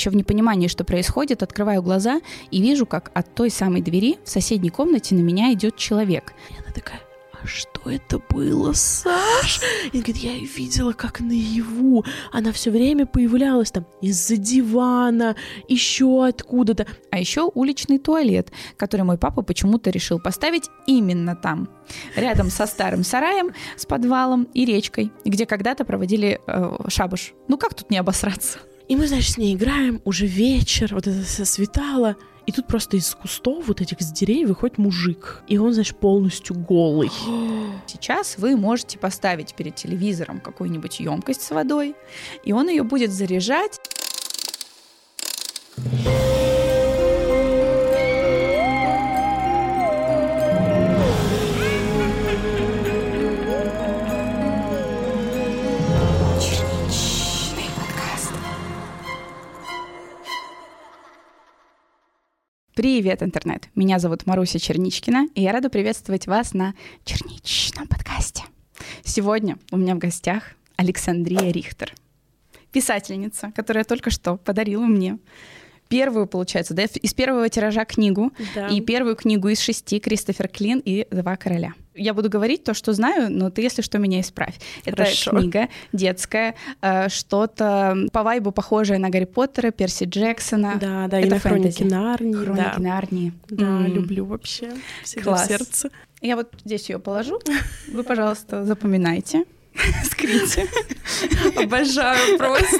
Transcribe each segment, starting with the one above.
Еще в непонимании, что происходит, открываю глаза и вижу, как от той самой двери в соседней комнате на меня идет человек. И она такая, а что это было, Саш? И говорит, я ее видела как наяву. Она все время появлялась там из-за дивана, еще откуда-то. А еще уличный туалет, который мой папа почему-то решил поставить именно там, рядом со старым сараем, с подвалом и речкой, где когда-то проводили э, шабуш. Ну как тут не обосраться? И мы, значит, с ней играем, уже вечер, вот это все светало. И тут просто из кустов вот этих с деревьев выходит мужик. И он, значит, полностью голый. Сейчас вы можете поставить перед телевизором какую-нибудь емкость с водой, и он ее будет заряжать. Привет, интернет! Меня зовут Маруся Черничкина, и я рада приветствовать вас на Черничном подкасте. Сегодня у меня в гостях Александрия Рихтер, писательница, которая только что подарила мне первую, получается, да, из первого тиража книгу да. и первую книгу из шести Кристофер Клин и Два короля. Я буду говорить то, что знаю, но ты, если что, меня исправь. Это Хорошо. книга детская, э, что-то по вайбу похожее на Гарри Поттера, Перси Джексона. Да, да, Это и на Хроники Нарнии. Хроники да. Нарнии. Да, mm. люблю вообще. Всегда Класс. сердце. Я вот здесь ее положу. Вы, пожалуйста, запоминайте. Скрите. Обожаю просто.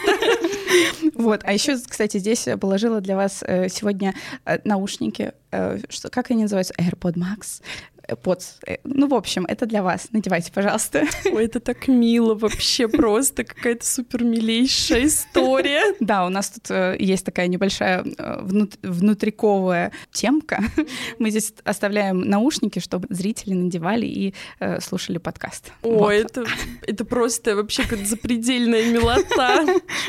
Вот, а еще, кстати, здесь положила для вас э, сегодня э, наушники, э, что, как они называются? AirPod Max под... Ну, в общем, это для вас. Надевайте, пожалуйста. Ой, это так мило вообще, просто какая-то супер милейшая история. Да, у нас тут есть такая небольшая внутриковая темка. Мы здесь оставляем наушники, чтобы зрители надевали и слушали подкаст. Ой, вот. это, это просто вообще как запредельная милота.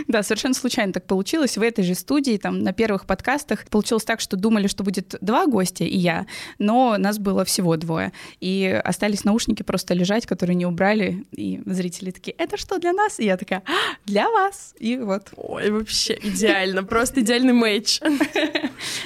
Да, совершенно случайно так получилось. В этой же студии, там, на первых подкастах получилось так, что думали, что будет два гостя и я, но нас было всего двое. И остались наушники просто лежать, которые не убрали, и зрители такие, это что для нас? И я такая, а, для вас. И вот. Ой, вообще идеально, просто идеальный матч.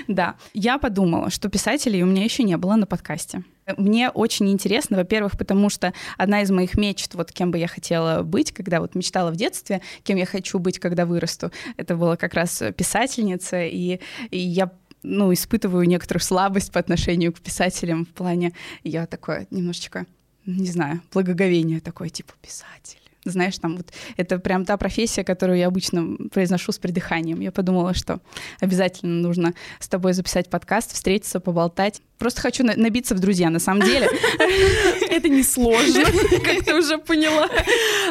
Да, я подумала, что писателей у меня еще не было на подкасте. Мне очень интересно, во-первых, потому что одна из моих мечт, вот кем бы я хотела быть, когда вот мечтала в детстве, кем я хочу быть, когда вырасту, это была как раз писательница, и, и я ну, испытываю некоторую слабость по отношению к писателям в плане, я такое немножечко, не знаю, благоговение такое, типа писатель знаешь, там вот это прям та профессия, которую я обычно произношу с придыханием. Я подумала, что обязательно нужно с тобой записать подкаст, встретиться, поболтать. Просто хочу набиться в друзья, на самом деле. Это не сложно, как ты уже поняла.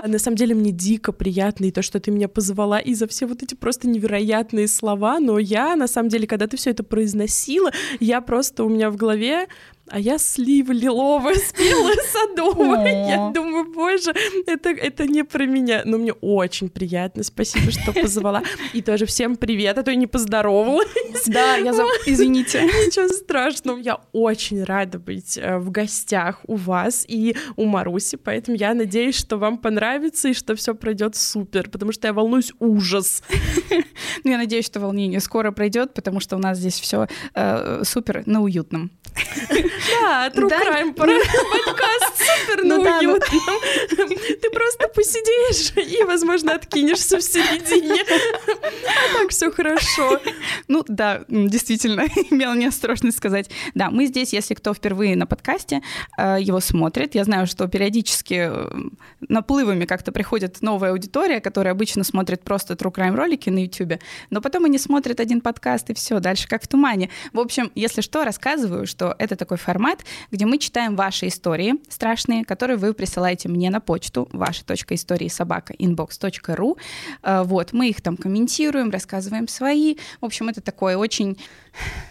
На самом деле мне дико приятно и то, что ты меня позвала, и за все вот эти просто невероятные слова, но я, на самом деле, когда ты все это произносила, я просто у меня в голове а я слива лиловая спела садовая. Я думаю, боже, это, это не про меня. Но мне очень приятно. Спасибо, что позвала. И тоже всем привет, а то я не поздоровалась. Да, я за... извините. Ничего страшного. Я очень рада быть э, в гостях у вас и у Маруси, поэтому я надеюсь, что вам понравится и что все пройдет супер, потому что я волнуюсь ужас. Ну, я надеюсь, что волнение скоро пройдет, потому что у нас здесь все э, супер на уютном. Да, True? Crime подкаст супер ну, да, ну... Ты просто посидишь и, возможно, откинешься в середине. А так все хорошо. Ну да, действительно, имела неосторожность сказать. Да, мы здесь, если кто впервые на подкасте, э, его смотрит. Я знаю, что периодически наплывами как-то приходит новая аудитория, которая обычно смотрит просто True Crime ролики на YouTube, но потом они смотрят один подкаст и все, дальше как в тумане. В общем, если что, рассказываю, что это такой формат, где мы читаем ваши истории страшные, которые вы присылаете мне на почту ваши истории собака inbox.ru. Э, вот, мы их там комментируем, рассказываем свои. В общем, это такой очень,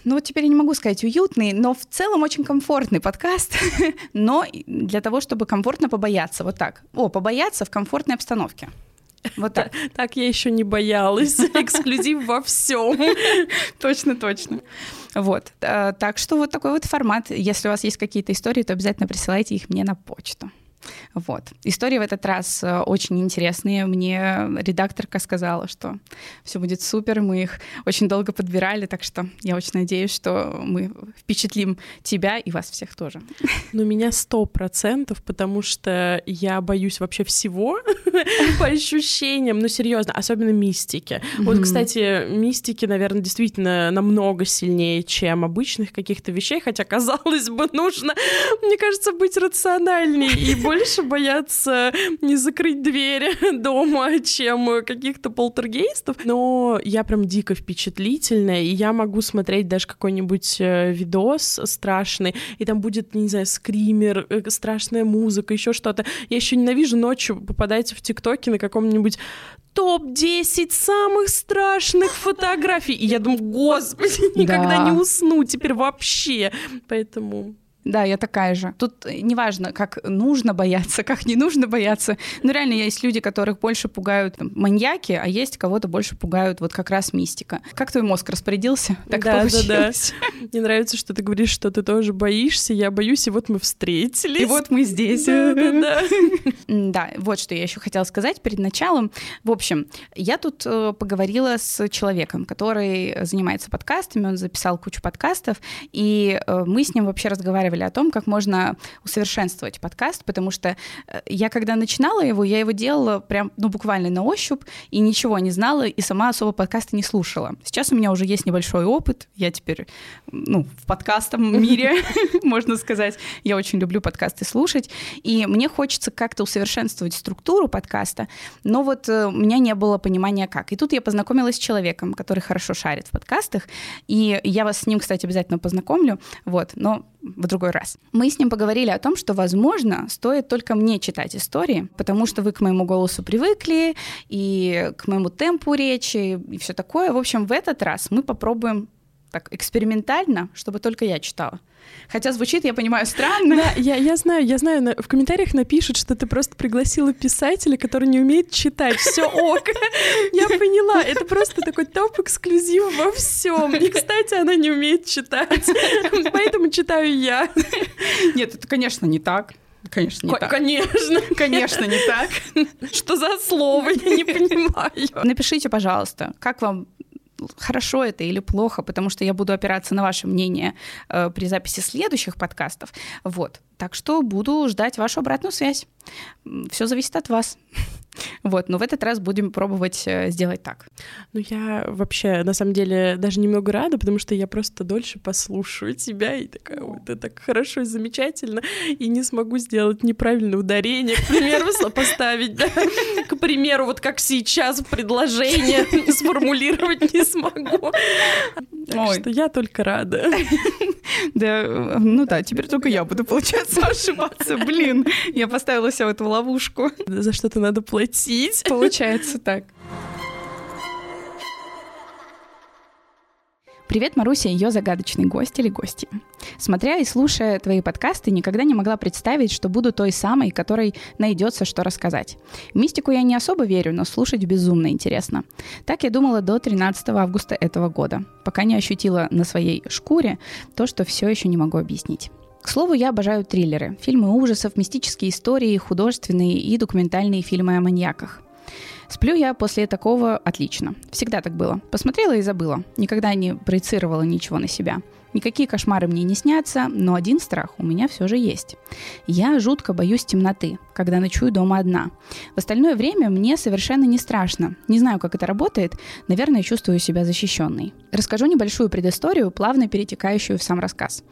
ну вот теперь я не могу сказать уютный, но в целом очень комфортный подкаст, но для того, чтобы комфортно побояться, вот так. О, побояться в комфортной обстановке. Вот так. Так я еще не боялась. Эксклюзив во всем. Точно, точно. Вот. Э, так что вот такой вот формат. Если у вас есть какие-то истории, то обязательно присылайте их мне на почту. Вот. Истории в этот раз э, очень интересные. Мне редакторка сказала, что все будет супер. Мы их очень долго подбирали, так что я очень надеюсь, что мы впечатлим тебя и вас всех тоже. Ну, меня сто процентов, потому что я боюсь вообще всего по ощущениям. Ну, серьезно, особенно мистики. Вот, кстати, мистики, наверное, действительно намного сильнее, чем обычных каких-то вещей, хотя, казалось бы, нужно, мне кажется, быть рациональнее и больше бояться не закрыть двери дома, чем каких-то полтергейстов. Но я прям дико впечатлительная, и я могу смотреть даже какой-нибудь э, видос страшный, и там будет, не знаю, скример, э, страшная музыка, еще что-то. Я еще ненавижу ночью попадать в ТикТоке на каком-нибудь топ-10 самых страшных фотографий. И я думаю, господи, никогда да. не усну теперь вообще. Поэтому да, я такая же. Тут неважно, как нужно бояться, как не нужно бояться. Но реально есть люди, которых больше пугают там, маньяки, а есть кого-то больше пугают вот как раз мистика. Как твой мозг распорядился? Так да, получилось. Да, да. Мне нравится, что ты говоришь, что ты тоже боишься, я боюсь, и вот мы встретились. И вот мы здесь. Да, да, да. Да, вот что я еще хотела сказать перед началом. В общем, я тут э, поговорила с человеком, который занимается подкастами, он записал кучу подкастов, и э, мы с ним вообще разговаривали разговаривали о том, как можно усовершенствовать подкаст, потому что э, я, когда начинала его, я его делала прям, ну, буквально на ощупь, и ничего не знала, и сама особо подкасты не слушала. Сейчас у меня уже есть небольшой опыт, я теперь, ну, в подкастном мире, можно сказать, я очень люблю подкасты слушать, и мне хочется как-то усовершенствовать структуру подкаста, но вот э, у меня не было понимания как. И тут я познакомилась с человеком, который хорошо шарит в подкастах, и я вас с ним, кстати, обязательно познакомлю, вот, но в другой раз. Мы с ним поговорили о том, что, возможно, стоит только мне читать истории, потому что вы к моему голосу привыкли, и к моему темпу речи, и все такое. В общем, в этот раз мы попробуем так экспериментально, чтобы только я читала. Хотя звучит, я понимаю, странно. Да, я, я знаю, я знаю, в комментариях напишут, что ты просто пригласила писателя, который не умеет читать. Все ок. Я поняла. Это просто такой топ-эксклюзив во всем. И, кстати, она не умеет читать. Поэтому читаю я. Нет, это, конечно, не так. Конечно, не К- так. Конечно. Конечно, не так. Что за слово? Я не понимаю. Напишите, пожалуйста, как вам хорошо это или плохо, потому что я буду опираться на ваше мнение э, при записи следующих подкастов. Вот. Так что буду ждать вашу обратную связь. Все зависит от вас. Вот, но в этот раз будем пробовать э, сделать так. Ну, я вообще, на самом деле, даже немного рада, потому что я просто дольше послушаю тебя, и такая, вот это так хорошо и замечательно, и не смогу сделать неправильное ударение, к примеру, поставить, да, к примеру, вот как сейчас предложение сформулировать не смогу. Так Ой. что я только рада. Да, ну да, теперь только я буду, получаться, ошибаться. Блин, я поставила себя в эту ловушку. За что-то надо платить. Получается так. Привет, Маруся, ее загадочный гость или гости. Смотря и слушая твои подкасты, никогда не могла представить, что буду той самой, которой найдется что рассказать. В мистику я не особо верю, но слушать безумно интересно. Так я думала до 13 августа этого года, пока не ощутила на своей шкуре то, что все еще не могу объяснить. К слову, я обожаю триллеры, фильмы ужасов, мистические истории, художественные и документальные фильмы о маньяках. Сплю я после такого отлично. Всегда так было. Посмотрела и забыла. Никогда не проецировала ничего на себя. Никакие кошмары мне не снятся, но один страх у меня все же есть. Я жутко боюсь темноты, когда ночую дома одна. В остальное время мне совершенно не страшно. Не знаю, как это работает, наверное, чувствую себя защищенной. Расскажу небольшую предысторию, плавно перетекающую в сам рассказ.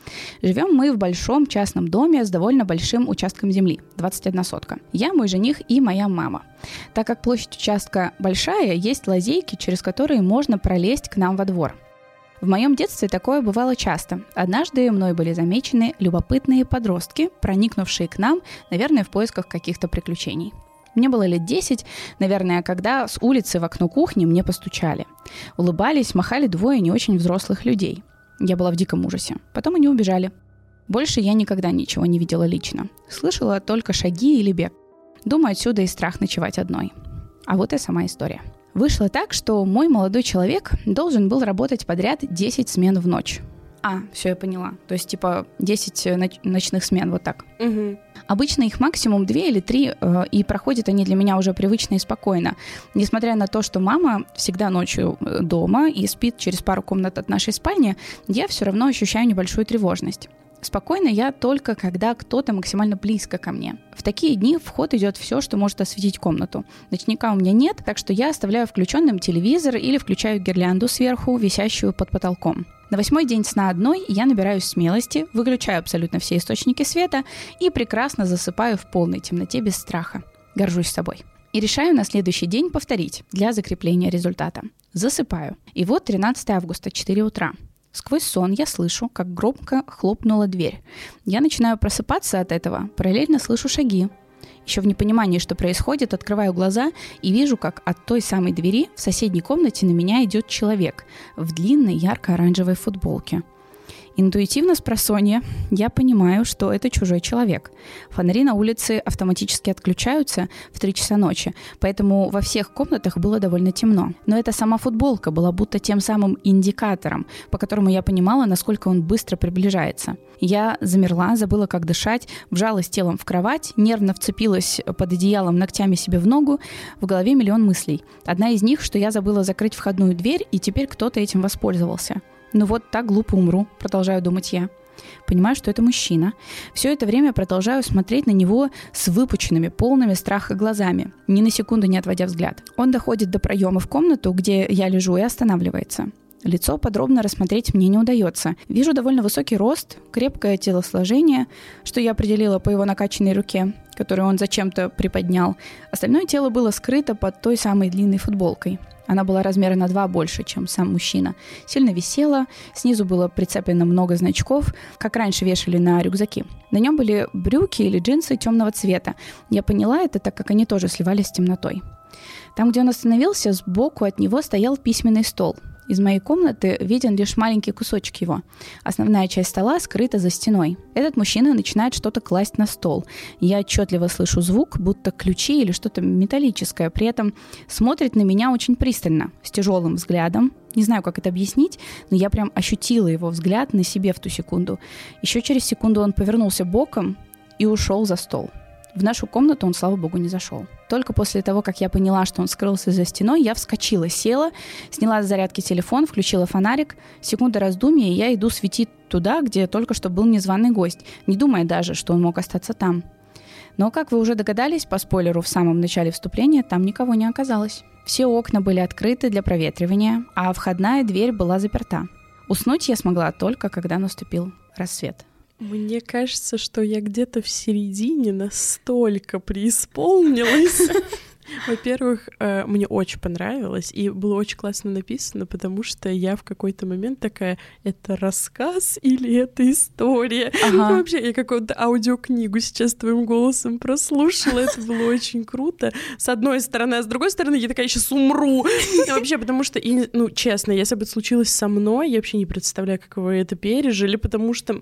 Живем мы в большом частном доме с довольно большим участком земли, 21 сотка. Я, мой жених и моя мама. Так как площадь участка большая, есть лазейки, через которые можно пролезть к нам во двор. В моем детстве такое бывало часто. Однажды мной были замечены любопытные подростки, проникнувшие к нам, наверное, в поисках каких-то приключений. Мне было лет 10, наверное, когда с улицы в окно кухни мне постучали. Улыбались, махали двое не очень взрослых людей. Я была в диком ужасе. Потом они убежали. Больше я никогда ничего не видела лично. Слышала только шаги или бег. Думаю, отсюда и страх ночевать одной. А вот и сама история. Вышло так, что мой молодой человек должен был работать подряд 10 смен в ночь. А, все, я поняла. То есть, типа, 10 ноч- ночных смен, вот так. Угу. Обычно их максимум 2 или 3, э, и проходят они для меня уже привычно и спокойно. Несмотря на то, что мама всегда ночью э, дома и спит через пару комнат от нашей спальни, я все равно ощущаю небольшую тревожность. Спокойно я только, когда кто-то максимально близко ко мне. В такие дни в ход идет все, что может осветить комнату. Ночника у меня нет, так что я оставляю включенным телевизор или включаю гирлянду сверху, висящую под потолком. На восьмой день сна одной я набираюсь смелости, выключаю абсолютно все источники света и прекрасно засыпаю в полной темноте без страха. Горжусь собой. И решаю на следующий день повторить для закрепления результата. Засыпаю. И вот 13 августа, 4 утра. Сквозь сон я слышу, как громко хлопнула дверь. Я начинаю просыпаться от этого, параллельно слышу шаги. Еще в непонимании, что происходит, открываю глаза и вижу, как от той самой двери в соседней комнате на меня идет человек в длинной ярко-оранжевой футболке – Интуитивно с просонья я понимаю, что это чужой человек. Фонари на улице автоматически отключаются в 3 часа ночи, поэтому во всех комнатах было довольно темно. Но эта сама футболка была будто тем самым индикатором, по которому я понимала, насколько он быстро приближается. Я замерла, забыла, как дышать, вжалась телом в кровать, нервно вцепилась под одеялом ногтями себе в ногу. В голове миллион мыслей. Одна из них, что я забыла закрыть входную дверь, и теперь кто-то этим воспользовался. Ну вот так глупо умру, продолжаю думать я. Понимаю, что это мужчина. Все это время продолжаю смотреть на него с выпученными, полными страха глазами, ни на секунду не отводя взгляд. Он доходит до проема в комнату, где я лежу, и останавливается. Лицо подробно рассмотреть мне не удается. Вижу довольно высокий рост, крепкое телосложение, что я определила по его накачанной руке, которую он зачем-то приподнял. Остальное тело было скрыто под той самой длинной футболкой. Она была размера на два больше, чем сам мужчина. Сильно висела, снизу было прицеплено много значков, как раньше вешали на рюкзаки. На нем были брюки или джинсы темного цвета. Я поняла это, так как они тоже сливались с темнотой. Там, где он остановился, сбоку от него стоял письменный стол – из моей комнаты виден лишь маленький кусочек его. Основная часть стола скрыта за стеной. Этот мужчина начинает что-то класть на стол. Я отчетливо слышу звук, будто ключи или что-то металлическое. При этом смотрит на меня очень пристально, с тяжелым взглядом. Не знаю, как это объяснить, но я прям ощутила его взгляд на себе в ту секунду. Еще через секунду он повернулся боком и ушел за стол. В нашу комнату он, слава богу, не зашел. Только после того, как я поняла, что он скрылся за стеной, я вскочила, села, сняла с зарядки телефон, включила фонарик. Секунда раздумья, и я иду светить туда, где только что был незваный гость, не думая даже, что он мог остаться там. Но, как вы уже догадались, по спойлеру в самом начале вступления, там никого не оказалось. Все окна были открыты для проветривания, а входная дверь была заперта. Уснуть я смогла только, когда наступил рассвет. Мне кажется, что я где-то в середине настолько преисполнилась. Во-первых, э, мне очень понравилось, и было очень классно написано, потому что я в какой-то момент такая, это рассказ или это история? Ага. Вообще, я какую-то аудиокнигу сейчас твоим голосом прослушала, это было очень круто. С одной стороны, а с другой стороны, я такая, сейчас умру. Вообще, потому что, ну, честно, если бы это случилось со мной, я вообще не представляю, как вы это пережили, потому что...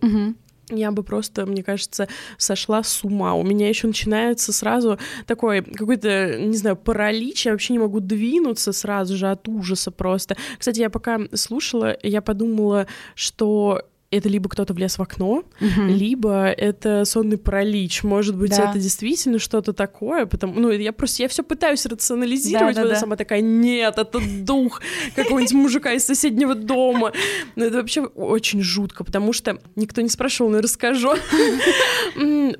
Я бы просто, мне кажется, сошла с ума. У меня еще начинается сразу такой какой-то, не знаю, паралич. Я вообще не могу двинуться сразу же от ужаса просто. Кстати, я пока слушала, я подумала, что это либо кто-то влез в окно, угу. либо это сонный паралич. Может быть, да. это действительно что-то такое, потому, ну, я просто, я все пытаюсь рационализировать, да, да, вот да. сама такая, нет, это дух какого-нибудь мужика из соседнего дома. Но это вообще очень жутко, потому что никто не спрашивал, но расскажу.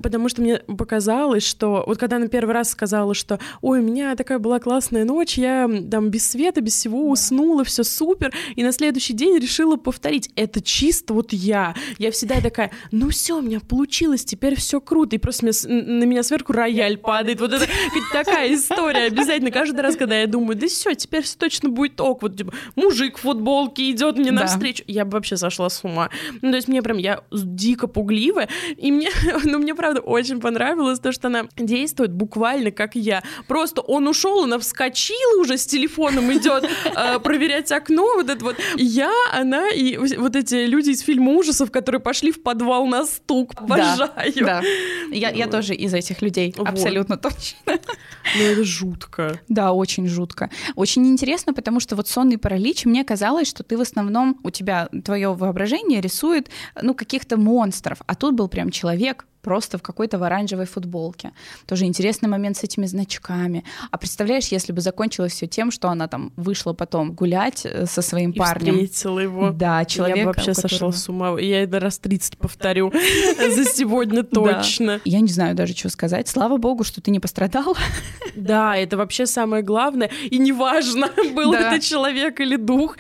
Потому что мне показалось, что вот когда она первый раз сказала, что, ой, у меня такая была классная ночь, я там без света, без всего уснула, все супер, и на следующий день решила повторить. Это чисто вот я. Я всегда такая, ну все, у меня получилось, теперь все круто. И просто на меня сверху рояль падает. Вот это такая история обязательно. Каждый раз, когда я думаю, да все, теперь все точно будет ок. Вот типа, мужик в футболке идет мне навстречу. Я бы вообще сошла с ума. Ну, то есть мне прям, я дико пугливая. И мне, ну, мне правда очень понравилось то, что она действует буквально как я. Просто он ушел, она вскочила уже с телефоном идет э, проверять окно, вот это вот. Я, она и вот эти люди из фильма фильмы ужасов, которые пошли в подвал на стук. Обожаю. Да, да. Я, я тоже из этих людей, вот. абсолютно точно. Ну, это жутко. Да, очень жутко. Очень интересно, потому что вот сонный паралич, мне казалось, что ты в основном, у тебя твое воображение рисует, ну, каких-то монстров, а тут был прям человек, просто в какой-то в оранжевой футболке. Тоже интересный момент с этими значками. А представляешь, если бы закончилось все тем, что она там вышла потом гулять э, со своим и парнем. встретила его. Да, человек. Я вообще которого... сошла с ума. Я это раз 30 повторю за сегодня точно. Я не знаю даже, что сказать. Слава богу, что ты не пострадал. Да, это вообще самое главное. И неважно, был это человек или дух.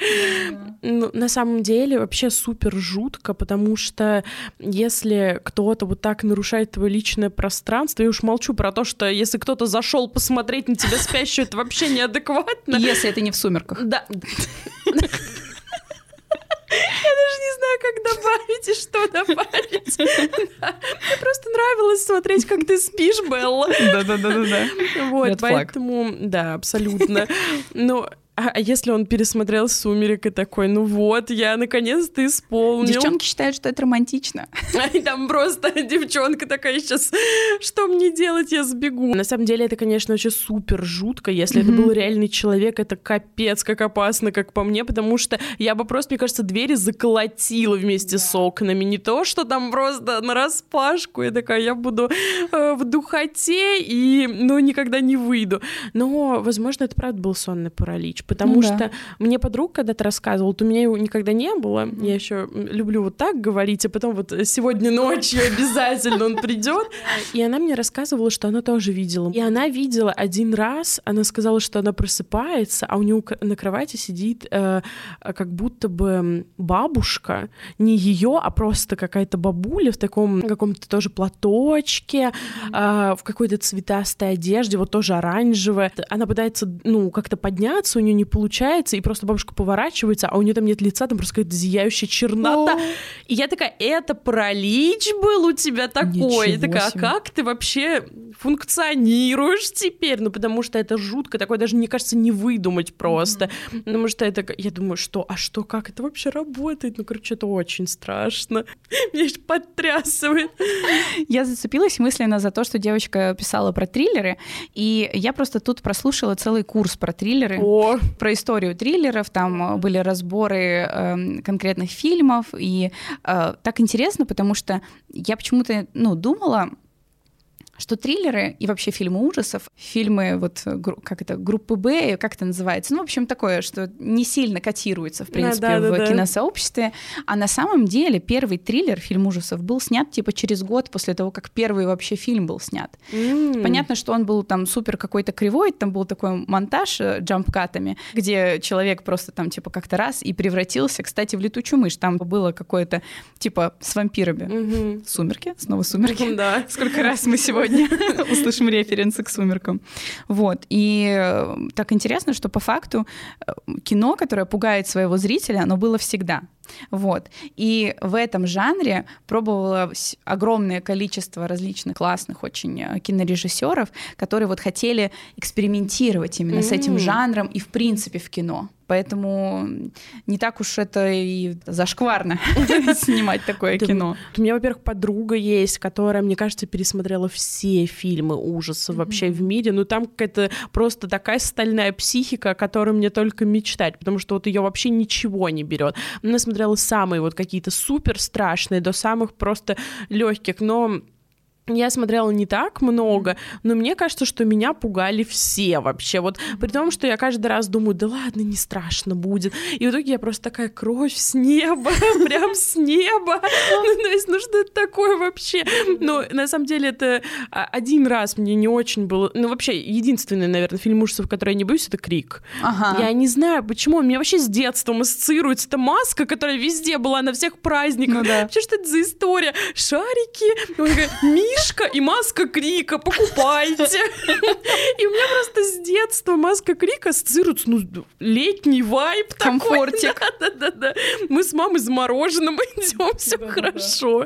Ну, на самом деле вообще супер жутко, потому что если кто-то вот так нарушает твое личное пространство. Я уж молчу про то, что если кто-то зашел посмотреть на тебя спящую, это вообще неадекватно. Если это не в сумерках. Да. Я даже не знаю, как добавить и что добавить. Мне просто нравилось смотреть, как ты спишь, Белла. Да-да-да-да. Вот, поэтому, да, абсолютно. Но а, а если он пересмотрел «Сумерек» и такой, ну вот, я наконец-то исполнил. Девчонки считают, что это романтично. И там просто девчонка такая сейчас, что мне делать, я сбегу. На самом деле это, конечно, вообще супер жутко. Если это был реальный человек, это капец как опасно, как по мне, потому что я бы просто, мне кажется, двери заколотила вместе с окнами. Не то, что там просто на распашку. Я такая, я буду э, в духоте и, ну, никогда не выйду. Но, возможно, это правда был сонный паралич потому ну, что да. мне подруга когда-то рассказывала, вот у меня его никогда не было, я еще люблю вот так говорить, а потом вот сегодня ночью обязательно он придет, и она мне рассказывала, что она тоже видела, и она видела один раз, она сказала, что она просыпается, а у нее на кровати сидит э, как будто бы бабушка, не ее, а просто какая-то бабуля в таком каком-то тоже платочке, э, в какой-то цветастой одежде, вот тоже оранжевая, она пытается, ну, как-то подняться, у нее не получается, и просто бабушка поворачивается, а у нее там нет лица, там просто какая-то зияющая чернота. О! И я такая, это паралич был у тебя такой? Я такая, а как ты вообще функционируешь теперь? Ну, потому что это жутко, такое даже, мне кажется, не выдумать просто. Mm-hmm. Потому что это, я думаю, что, а что, как это вообще работает? Ну, короче, это очень страшно. Меня еще подтрясывает. Я зацепилась мысленно за то, что девочка писала про триллеры, и я просто тут прослушала целый курс про триллеры. О, про историю триллеров, там э, были разборы э, конкретных фильмов, и э, так интересно, потому что я почему-то, ну, думала, что триллеры и вообще фильмы ужасов, фильмы вот как это группы Б, как это называется, ну в общем такое, что не сильно котируется в принципе да, да, в да, киносообществе, а на самом деле первый триллер фильм ужасов был снят типа через год после того, как первый вообще фильм был снят. Mm. Понятно, что он был там супер какой-то кривой, там был такой монтаж э, джампкатами, где человек просто там типа как-то раз и превратился, кстати, в летучую мышь. Там было какое-то типа с вампирами. Mm-hmm. Сумерки, снова сумерки. Да. Сколько раз мы сегодня сегодня услышим референсы к «Сумеркам». Вот. И э, так интересно, что по факту э, кино, которое пугает своего зрителя, оно было всегда. Вот. И в этом жанре пробовалось огромное количество различных классных очень э, кинорежиссеров, которые вот хотели экспериментировать именно mm-hmm. с этим жанром и в принципе в кино. Поэтому не так уж это и зашкварно снимать такое кино. У меня, во-первых, подруга есть, которая, мне кажется, пересмотрела все фильмы ужасов вообще в мире. Ну, там какая-то просто такая стальная психика, о которой мне только мечтать, потому что вот ее вообще ничего не берет. Она смотрела самые вот какие-то супер страшные до самых просто легких, но я смотрела не так много, но мне кажется, что меня пугали все вообще. Вот при том, что я каждый раз думаю, да ладно, не страшно будет. И в итоге я просто такая кровь с неба, прям с неба. Ну, то есть, ну что это такое вообще? Но на самом деле это а, один раз мне не очень было... Ну вообще, единственный, наверное, фильм ужасов, который я не боюсь, это «Крик». Ага. Я не знаю, почему. Он мне вообще с детством ассоциируется. Это маска, которая везде была на всех праздниках. Ну, да. Вообще, что это за история? Шарики, мир Мишка и маска Крика, покупайте. И у меня просто с детства маска Крика ассоциируется, ну, летний вайб Комфортик. Да-да-да. Мы с мамой за мороженым идем, все хорошо.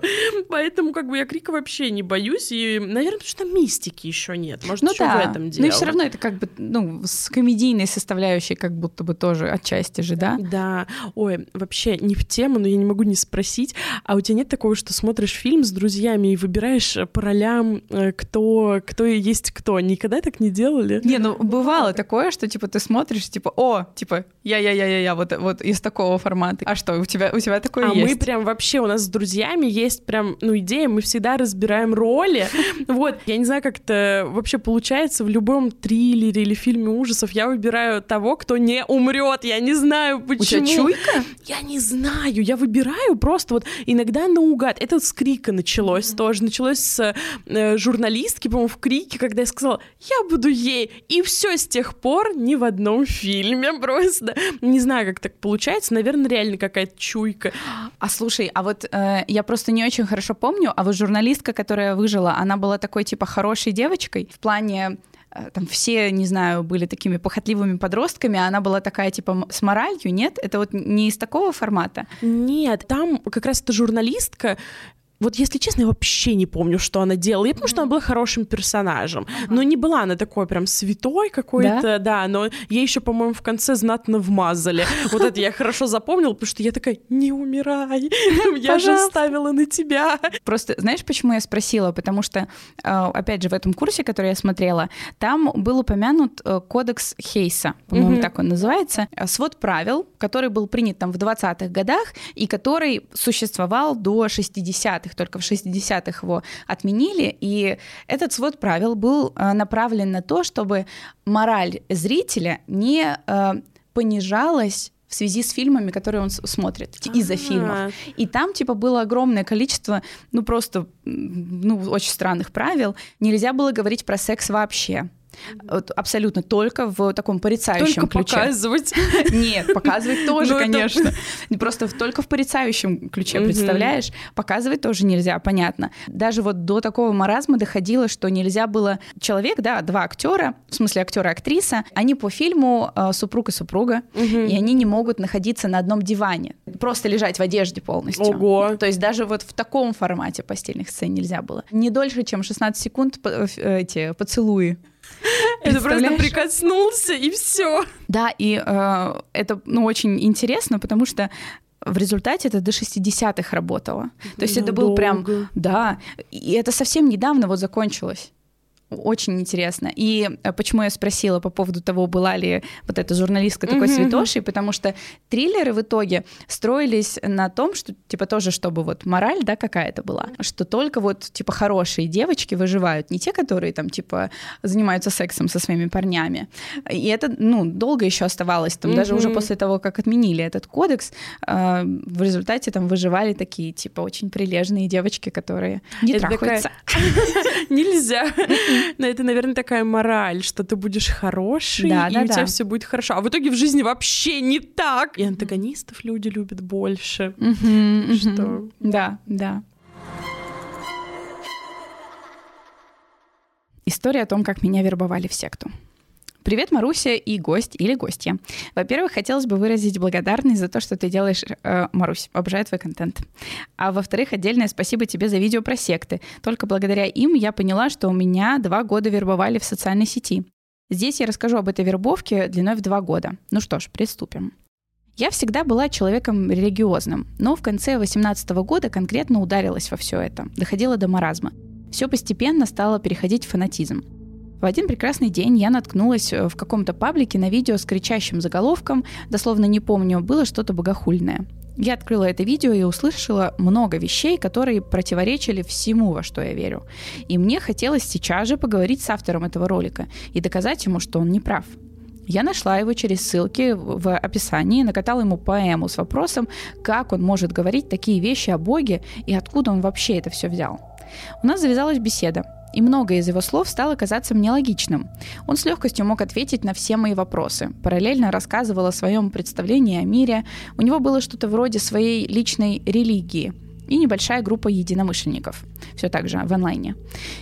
Поэтому как бы я Крика вообще не боюсь. И, наверное, потому что мистики еще нет. Может, Ну еще да, в этом дело. но все равно это как бы, ну, с комедийной составляющей как будто бы тоже отчасти же, да? Да. Ой, вообще не в тему, но я не могу не спросить. А у тебя нет такого, что смотришь фильм с друзьями и выбираешь по ролям, э, кто, кто и есть кто? Никогда так не делали? Не, ну бывало такое, что типа ты смотришь, типа, о, типа, я-я-я-я-я, вот, вот из такого формата. А что, у тебя, у тебя такое а есть? мы прям вообще, у нас с друзьями есть прям, ну, идея, мы всегда разбираем роли. Вот, я не знаю, как это вообще получается в любом триллере или фильме ужасов. Я выбираю того, кто не умрет. Я не знаю, У тебя почему. чуйка? Я не знаю, я выбираю просто вот иногда наугад. Это с крика началось тоже. Началось с э, журналистки, по-моему, в крике, когда я сказала, я буду ей. И все с тех пор ни в одном фильме просто. Не знаю, как так получается. Наверное, реально какая-то чуйка. А слушай, а вот э, я просто не очень хорошо помню, а вот журналистка, которая выжила, она была такой типа хорошей девочкой в плане э, там все, не знаю, были такими похотливыми подростками, а она была такая, типа, с моралью, нет? Это вот не из такого формата? Нет, там как раз эта журналистка, вот если честно, я вообще не помню, что она делала. Я помню, что она была хорошим персонажем. Но не была она такой прям святой какой-то, да, но ей еще, по-моему, в конце знатно вмазали. Вот это я хорошо запомнила, потому что я такая, не умирай, я же ставила на тебя. Просто знаешь, почему я спросила? Потому что, э, опять же, в этом курсе, который я смотрела, там был упомянут э, кодекс Хейса, по-моему, так он называется, э, свод правил, который был принят там в 20-х годах и который существовал до 60-х, только в 60-х его отменили, и этот свод правил был э, направлен на то, чтобы мораль зрителя не э, понижалась в связи с фильмами, которые он смотрит, из-за фильмов. А, И там, типа, было огромное количество, ну, просто, ну, очень странных правил. Нельзя было говорить про секс вообще. Вот абсолютно только в таком порицающем Только ключе. показывать. Нет, показывать тоже, Ну, конечно. Просто только в порицающем ключе, представляешь? Показывать тоже нельзя, понятно. Даже вот до такого маразма доходило, что нельзя было... Человек, да, два актера, в смысле актера и актриса, они по фильму э, супруг и супруга, и они не могут находиться на одном диване. Просто лежать в одежде полностью. Ого. То есть даже вот в таком формате постельных сцен нельзя было. Не дольше, чем 16 секунд э, эти поцелуи. Это просто прикоснулся, и все. Да, и э, это ну, очень интересно, потому что в результате это до 60-х работало. То есть это был прям... Долго. Да, и это совсем недавно вот закончилось. Очень интересно. И э, почему я спросила по поводу того, была ли вот эта журналистка такой мгм. святошей, потому что триллеры в итоге строились на том, что типа тоже, чтобы вот мораль, да, какая-то была, что только вот типа хорошие девочки выживают, не те, которые там типа занимаются сексом со своими парнями. И это, ну, долго еще оставалось, там даже уже после того, как отменили этот кодекс, э, в результате там выживали такие типа очень прилежные девочки, которые не Это такая- трахаются. Нельзя. Но это, наверное, такая мораль, что ты будешь хороший, Да, и да, у тебя да. все будет хорошо. А в итоге в жизни вообще не так. И антагонистов люди любят больше. Что? Да, да. История о том, как меня вербовали в секту. Привет, Маруся и гость или гостья. Во-первых, хотелось бы выразить благодарность за то, что ты делаешь, э, Марусь, обожаю твой контент. А во-вторых, отдельное спасибо тебе за видео про секты. Только благодаря им я поняла, что у меня два года вербовали в социальной сети. Здесь я расскажу об этой вербовке длиной в два года. Ну что ж, приступим. Я всегда была человеком религиозным, но в конце 18 года конкретно ударилась во все это, доходила до маразма. Все постепенно стало переходить в фанатизм. В один прекрасный день я наткнулась э, в каком-то паблике на видео с кричащим заголовком, дословно не помню, было что-то богохульное. Я открыла это видео и услышала много вещей, которые противоречили всему, во что я верю. И мне хотелось сейчас же поговорить с автором этого ролика и доказать ему, что он не прав. Я нашла его через ссылки в описании, накатала ему поэму с вопросом, как он может говорить такие вещи о Боге и откуда он вообще это все взял. У нас завязалась беседа, и многое из его слов стало казаться мне логичным. Он с легкостью мог ответить на все мои вопросы, параллельно рассказывал о своем представлении о мире, у него было что-то вроде своей личной религии. И небольшая группа единомышленников, все так же в онлайне.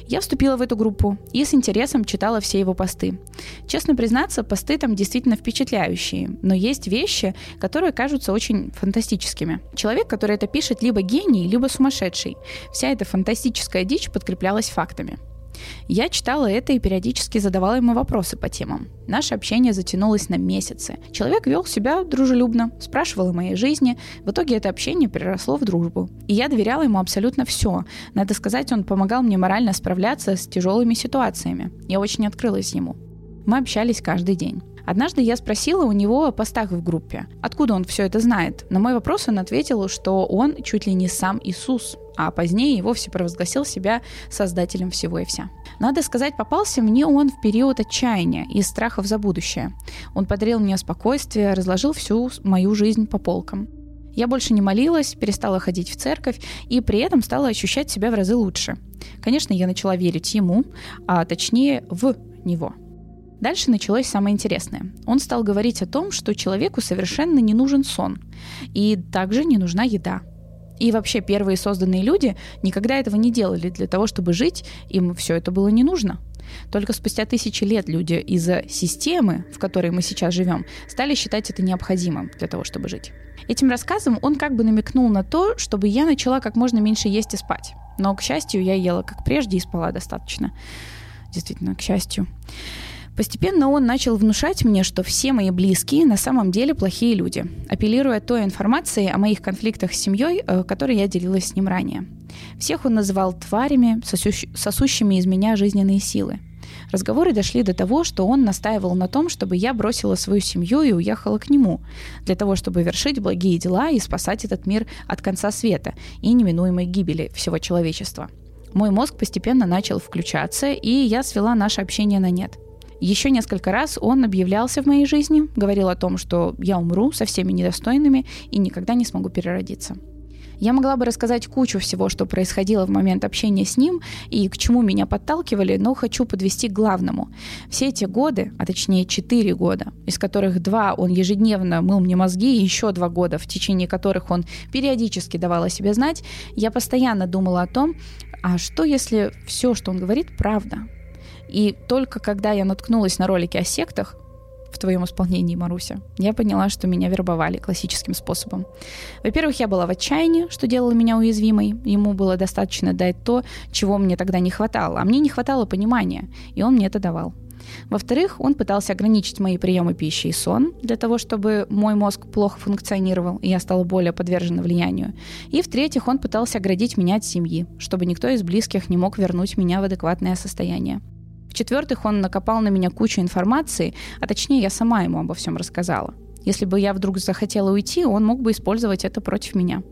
Я вступила в эту группу и с интересом читала все его посты. Честно признаться, посты там действительно впечатляющие, но есть вещи, которые кажутся очень фантастическими. Человек, который это пишет, либо гений, либо сумасшедший. Вся эта фантастическая дичь подкреплялась фактами. Я читала это и периодически задавала ему вопросы по темам. Наше общение затянулось на месяцы. Человек вел себя дружелюбно, спрашивал о моей жизни. В итоге это общение переросло в дружбу. И я доверяла ему абсолютно все. Надо сказать, он помогал мне морально справляться с тяжелыми ситуациями. Я очень открылась ему. Мы общались каждый день. Однажды я спросила у него о постах в группе. Откуда он все это знает? На мой вопрос он ответил, что он чуть ли не сам Иисус, а позднее и вовсе провозгласил себя создателем всего и вся. Надо сказать, попался мне он в период отчаяния и страхов за будущее. Он подарил мне спокойствие, разложил всю мою жизнь по полкам. Я больше не молилась, перестала ходить в церковь и при этом стала ощущать себя в разы лучше. Конечно, я начала верить ему, а точнее в него – Дальше началось самое интересное. Он стал говорить о том, что человеку совершенно не нужен сон, и также не нужна еда. И вообще первые созданные люди никогда этого не делали для того, чтобы жить, им все это было не нужно. Только спустя тысячи лет люди из-за системы, в которой мы сейчас живем, стали считать это необходимым для того, чтобы жить. Этим рассказом он как бы намекнул на то, чтобы я начала как можно меньше есть и спать. Но, к счастью, я ела как прежде и спала достаточно. Действительно, к счастью. Постепенно он начал внушать мне, что все мои близкие на самом деле плохие люди, апеллируя той информацией о моих конфликтах с семьей, э, которой я делилась с ним ранее. Всех он называл тварями, сосущими из меня жизненные силы. Разговоры дошли до того, что он настаивал на том, чтобы я бросила свою семью и уехала к нему, для того, чтобы вершить благие дела и спасать этот мир от конца света и неминуемой гибели всего человечества. Мой мозг постепенно начал включаться, и я свела наше общение на нет – еще несколько раз он объявлялся в моей жизни, говорил о том, что я умру со всеми недостойными и никогда не смогу переродиться. Я могла бы рассказать кучу всего, что происходило в момент общения с ним и к чему меня подталкивали, но хочу подвести к главному. Все эти годы, а точнее четыре года, из которых два он ежедневно мыл мне мозги, и еще два года, в течение которых он периодически давал о себе знать, я постоянно думала о том, а что если все, что он говорит, правда? И только когда я наткнулась на ролики о сектах, в твоем исполнении, Маруся, я поняла, что меня вербовали классическим способом. Во-первых, я была в отчаянии, что делало меня уязвимой. Ему было достаточно дать то, чего мне тогда не хватало. А мне не хватало понимания, и он мне это давал. Во-вторых, он пытался ограничить мои приемы пищи и сон для того, чтобы мой мозг плохо функционировал, и я стала более подвержена влиянию. И в-третьих, он пытался оградить меня от семьи, чтобы никто из близких не мог вернуть меня в адекватное состояние. В-четвертых, он накопал на меня кучу информации, а точнее я сама ему обо всем рассказала. Если бы я вдруг захотела уйти, он мог бы использовать это против меня.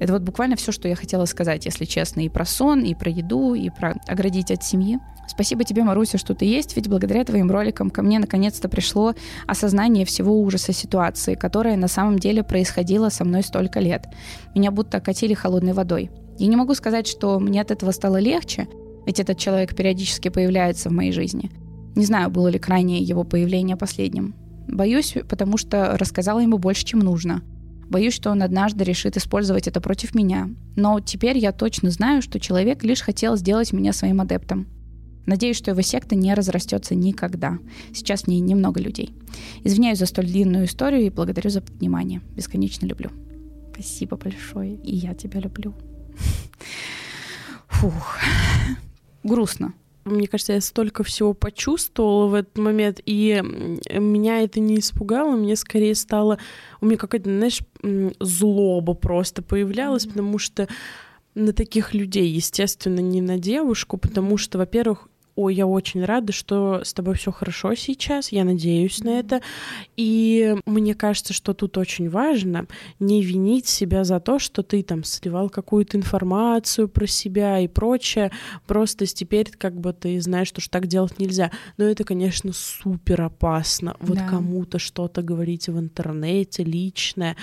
Это вот буквально все, что я хотела сказать, если честно, и про сон, и про еду, и про оградить от семьи. Спасибо тебе, Маруся, что ты есть, ведь благодаря твоим роликам ко мне наконец-то пришло осознание всего ужаса ситуации, которая на самом деле происходила со мной столько лет. Меня будто окатили холодной водой. Я не могу сказать, что мне от этого стало легче, ведь этот человек периодически появляется в моей жизни. Не знаю, было ли крайнее его появление последним. Боюсь, потому что рассказала ему больше, чем нужно. Боюсь, что он однажды решит использовать это против меня. Но теперь я точно знаю, что человек лишь хотел сделать меня своим адептом. Надеюсь, что его секта не разрастется никогда. Сейчас в ней немного людей. Извиняюсь за столь длинную историю и благодарю за внимание. Бесконечно люблю. Спасибо большое. И я тебя люблю. Фух грустно. Мне кажется, я столько всего почувствовала в этот момент, и меня это не испугало, мне скорее стало... У меня какая-то, знаешь, злоба просто появлялась, mm-hmm. потому что на таких людей, естественно, не на девушку, потому что, во-первых, ой, я очень рада, что с тобой все хорошо сейчас, я надеюсь на это. И мне кажется, что тут очень важно не винить себя за то, что ты там сливал какую-то информацию про себя и прочее. Просто теперь как бы ты знаешь, что так делать нельзя. Но это, конечно, супер опасно. Вот да. кому-то что-то говорить в интернете, личное.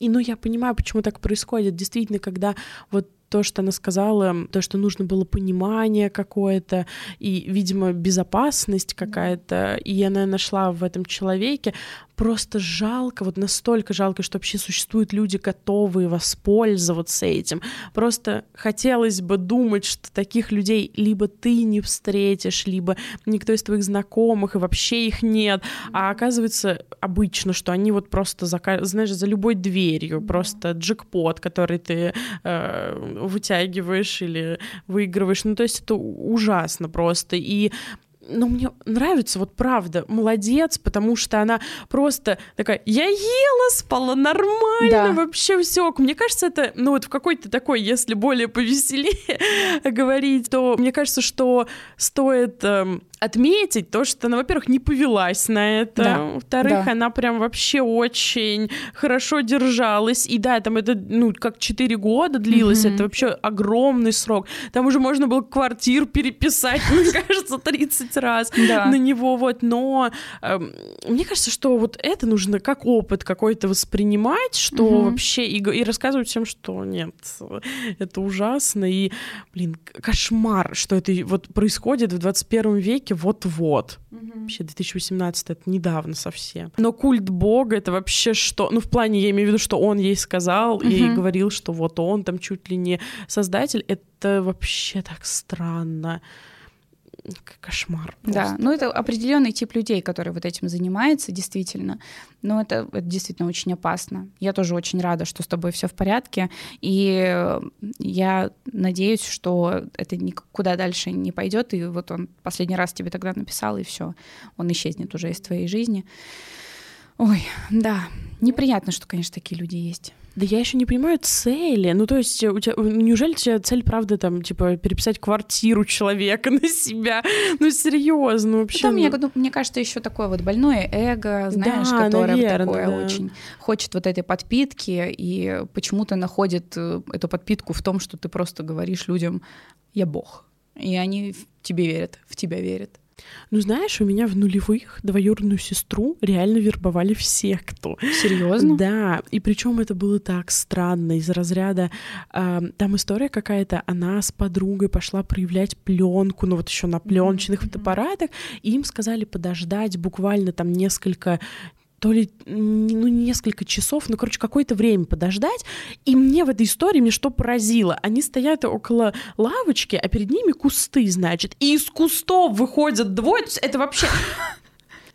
И ну я понимаю, почему так происходит. Действительно, когда вот то, что она сказала, то, что нужно было понимание какое-то и, видимо, безопасность какая-то, и она нашла в этом человеке. Просто жалко, вот настолько жалко, что вообще существуют люди, готовые воспользоваться этим. Просто хотелось бы думать, что таких людей либо ты не встретишь, либо никто из твоих знакомых, и вообще их нет. А оказывается обычно, что они вот просто, за, знаешь, за любой дверью, просто джекпот, который ты э, вытягиваешь или выигрываешь. Ну, то есть это ужасно просто. И но мне нравится, вот правда, молодец, потому что она просто такая, я ела, спала нормально, да. вообще все. Мне кажется, это, ну вот в какой-то такой, если более повеселее говорить, то мне кажется, что стоит эм, отметить то, что она, во-первых, не повелась на это, да. во-вторых, да. она прям вообще очень хорошо держалась, и да, там это, ну, как 4 года длилось, mm-hmm. это вообще огромный срок. Там уже можно было квартир переписать, мне кажется, 30 раз на него, вот, но э, мне кажется, что вот это нужно как опыт какой-то воспринимать, что вообще, и рассказывать всем, что нет, это ужасно, и, блин, кошмар, что это вот происходит в 21 веке вот-вот. Угу. Вообще 2018 это недавно совсем. Но культ бога это вообще что? Ну, в плане, я имею в виду, что он ей сказал угу. и говорил, что вот он там чуть ли не создатель, это вообще так странно кошмар. Просто. Да, ну это определенный тип людей, который вот этим занимается, действительно. Но это, это действительно очень опасно. Я тоже очень рада, что с тобой все в порядке. И я надеюсь, что это никуда дальше не пойдет. И вот он последний раз тебе тогда написал, и все, он исчезнет уже из твоей жизни. Ой, да, неприятно, что, конечно, такие люди есть. Да я еще не понимаю цели. Ну, то есть, у тебя, неужели у тебя цель, правда, там, типа, переписать квартиру человека на себя? Ну, серьезно, вообще. Ну, мне, ну, мне кажется, еще такое вот больное эго, знаешь, да, которое наверное, такое да. очень хочет вот этой подпитки и почему-то находит э, эту подпитку в том, что ты просто говоришь людям «я бог». И они в тебе верят, в тебя верят. Ну, знаешь, у меня в нулевых двоюродную сестру реально вербовали все, кто. Серьезно? Да. И причем это было так странно из разряда. Э, там история какая-то, она с подругой пошла проявлять пленку, ну вот еще на пленочных mm-hmm. фотоаппаратах, и им сказали подождать буквально там несколько то ли, ну, несколько часов, ну, короче, какое-то время подождать. И мне в этой истории, мне что поразило, они стоят около лавочки, а перед ними кусты, значит, и из кустов выходят двое, то есть это вообще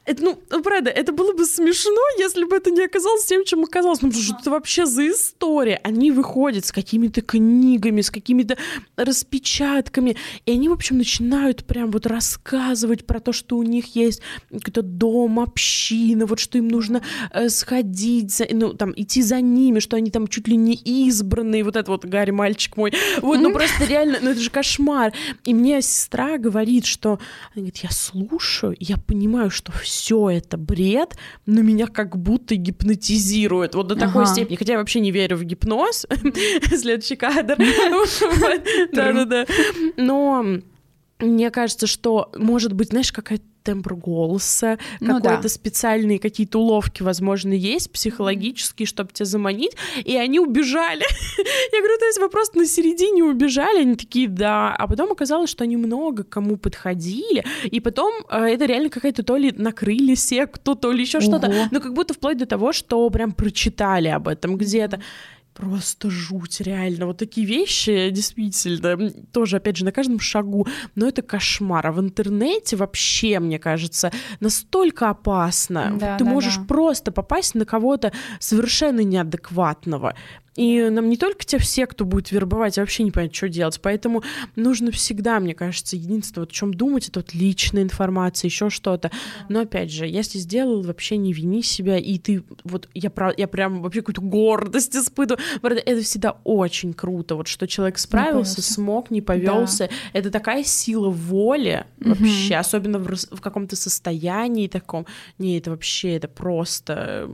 это, ну, правда, это было бы смешно, если бы это не оказалось тем, чем оказалось. Ну, что это вообще за история? Они выходят с какими-то книгами, с какими-то распечатками, и они, в общем, начинают прям вот рассказывать про то, что у них есть какой-то дом, община, вот что им нужно э, сходить, за, ну, там, идти за ними, что они там чуть ли не избранные, вот это вот Гарри, мальчик мой. Вот, ну, просто реально, ну, это же кошмар. И мне сестра говорит, что, она говорит, я слушаю, я понимаю, что все все это бред, но меня как будто гипнотизирует. Вот до ага. такой степени. Хотя я вообще не верю в гипноз. Следующий кадр. Да-да-да. Но мне кажется, что, может быть, знаешь, какая-то тембр голоса, ну, какой-то да. специальные какие-то уловки, возможно, есть психологические, чтобы тебя заманить, и они убежали. Я говорю, то есть вы просто на середине убежали, они такие, да, а потом оказалось, что они много кому подходили, и потом э, это реально какая-то то ли накрыли секту, то ли еще что-то, но как будто вплоть до того, что прям прочитали об этом где-то просто жуть, реально. Вот такие вещи, действительно, тоже, опять же, на каждом шагу. Но это кошмар. А в интернете вообще, мне кажется, настолько опасно. Да, Ты да, можешь да. просто попасть на кого-то совершенно неадекватного. И нам не только те все, кто будет вербовать, а вообще не понять, что делать. Поэтому нужно всегда, мне кажется, единственное, вот о чем думать, это вот личная информация, еще что-то. Но опять же, если сделал, вообще не вини себя, и ты вот я, про, я прям вообще какую-то гордость испытываю. Это всегда очень круто, вот что человек справился, смог, не повелся. Да. Это такая сила воли угу. вообще, особенно в, в каком-то состоянии таком. Не, это вообще, это просто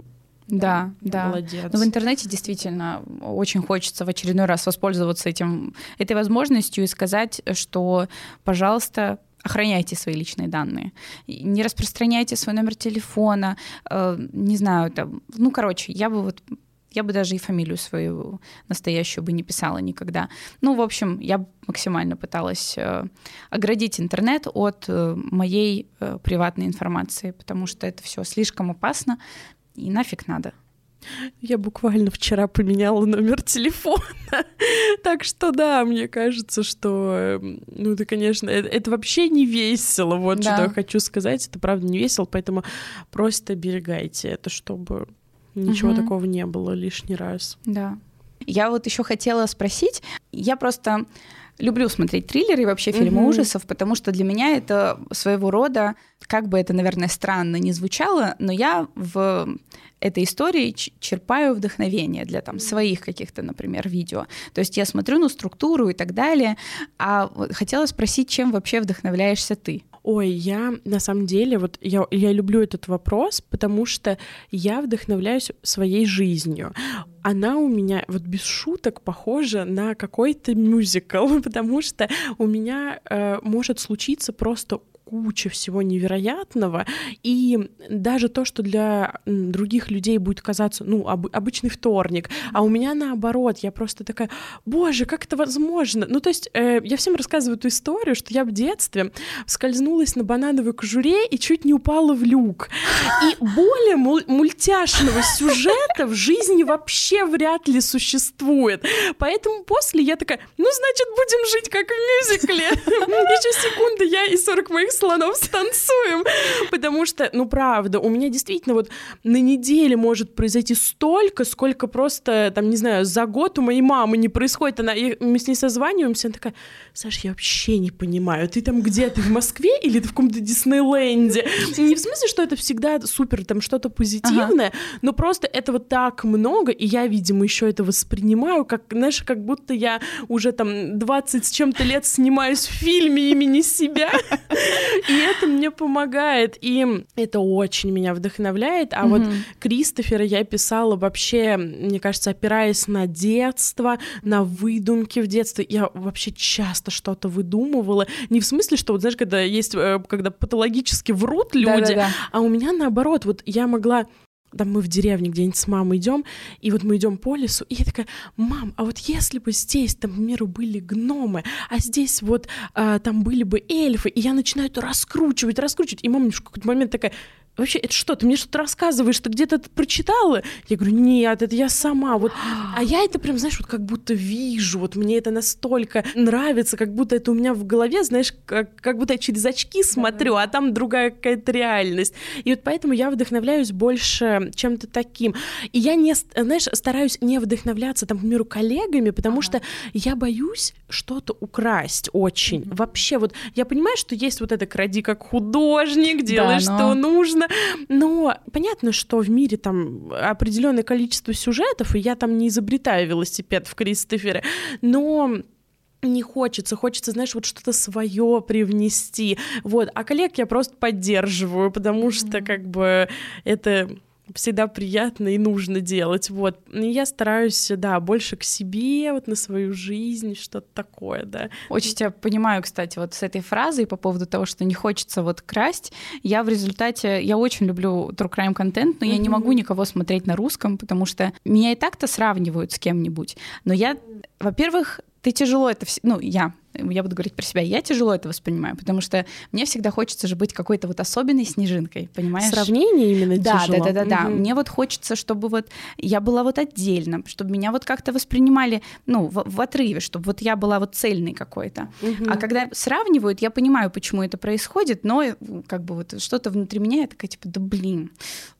да, да. Молодец. Но в интернете действительно очень хочется в очередной раз воспользоваться этим, этой возможностью и сказать, что, пожалуйста, охраняйте свои личные данные, не распространяйте свой номер телефона, э, не знаю, там, ну, короче, я бы вот я бы даже и фамилию свою настоящую бы не писала никогда. Ну, в общем, я максимально пыталась э, оградить интернет от э, моей э, приватной информации, потому что это все слишком опасно. И нафиг надо. Я буквально вчера поменяла номер телефона. так что да, мне кажется, что, эм, ну, это, конечно, это, это вообще не весело. Вот да. что я хочу сказать. Это правда не весело, поэтому просто оберегайте это, чтобы ничего угу. такого не было лишний раз. Да. Я вот еще хотела спросить, я просто люблю смотреть триллеры и вообще фильмы mm-hmm. ужасов, потому что для меня это своего рода, как бы это, наверное, странно не звучало, но я в этой истории черпаю вдохновение для там своих каких-то, например, видео. То есть я смотрю на структуру и так далее. А хотела спросить, чем вообще вдохновляешься ты? Ой, я на самом деле, вот я, я люблю этот вопрос, потому что я вдохновляюсь своей жизнью. Она у меня, вот без шуток, похожа на какой-то мюзикл, потому что у меня э, может случиться просто куча всего невероятного, и даже то, что для других людей будет казаться, ну, об, обычный вторник, а у меня наоборот, я просто такая, боже, как это возможно? Ну, то есть э, я всем рассказываю эту историю, что я в детстве скользнулась на банановой кожуре и чуть не упала в люк. И более муль- мультяшного сюжета в жизни вообще вряд ли существует. Поэтому после я такая, ну, значит, будем жить как в мюзикле. Еще секунды, я и 40 моих слонов станцуем. Потому что, ну правда, у меня действительно вот на неделе может произойти столько, сколько просто, там, не знаю, за год у моей мамы не происходит. Она, и мы с ней созваниваемся, она такая, Саша, я вообще не понимаю, ты там где? Ты в Москве или ты в каком-то Диснейленде? Не в смысле, что это всегда супер, там что-то позитивное, ага. но просто этого так много, и я, видимо, еще это воспринимаю, как, знаешь, как будто я уже там 20 с чем-то лет снимаюсь в фильме имени себя. И это мне помогает, и это очень меня вдохновляет. А вот Кристофера я писала вообще, мне кажется, опираясь на детство, на выдумки в детстве. Я вообще часто что-то выдумывала. Не в смысле, что вот знаешь, когда есть, э, когда патологически врут люди, а у меня наоборот, вот я могла там мы в деревне где-нибудь с мамой идем, и вот мы идем по лесу, и я такая, мам, а вот если бы здесь, там, к примеру, были гномы, а здесь вот а, там были бы эльфы, и я начинаю это раскручивать, раскручивать, и мама в какой-то момент такая, вообще, это что, ты мне что-то рассказываешь, ты где-то это прочитала? Я говорю, нет, это я сама, вот, а я это прям, знаешь, вот как будто вижу, вот мне это настолько нравится, как будто это у меня в голове, знаешь, как, как будто я через очки смотрю, а там другая какая-то реальность. И вот поэтому я вдохновляюсь больше чем-то таким. И я не, знаешь, стараюсь не вдохновляться, там, к примеру, коллегами, потому ага. что я боюсь что-то украсть очень. Mm-hmm. Вообще, вот я понимаю, что есть вот это кради как художник, делай, да, но... что нужно, понятно. Но понятно, что в мире там определенное количество сюжетов, и я там не изобретаю велосипед в Кристофере, но не хочется, хочется, знаешь, вот что-то свое привнести, вот, а коллег я просто поддерживаю, потому что, как бы, это всегда приятно и нужно делать, вот. И я стараюсь, да, больше к себе, вот на свою жизнь, что-то такое, да. Очень тебя понимаю, кстати, вот с этой фразой по поводу того, что не хочется вот красть. Я в результате, я очень люблю true crime контент, но mm-hmm. я не могу никого смотреть на русском, потому что меня и так-то сравнивают с кем-нибудь. Но я, во-первых, ты тяжело это, ну, я, я буду говорить про себя, я тяжело это воспринимаю, потому что мне всегда хочется же быть какой-то вот особенной снежинкой, понимаешь? Сравнение именно да, тяжело. Да, да, да, да. Угу. Мне вот хочется, чтобы вот я была вот отдельно, чтобы меня вот как-то воспринимали, ну, в, в отрыве, чтобы вот я была вот цельной какой-то. Угу. А когда сравнивают, я понимаю, почему это происходит, но как бы вот что-то внутри меня, я такая типа, да блин,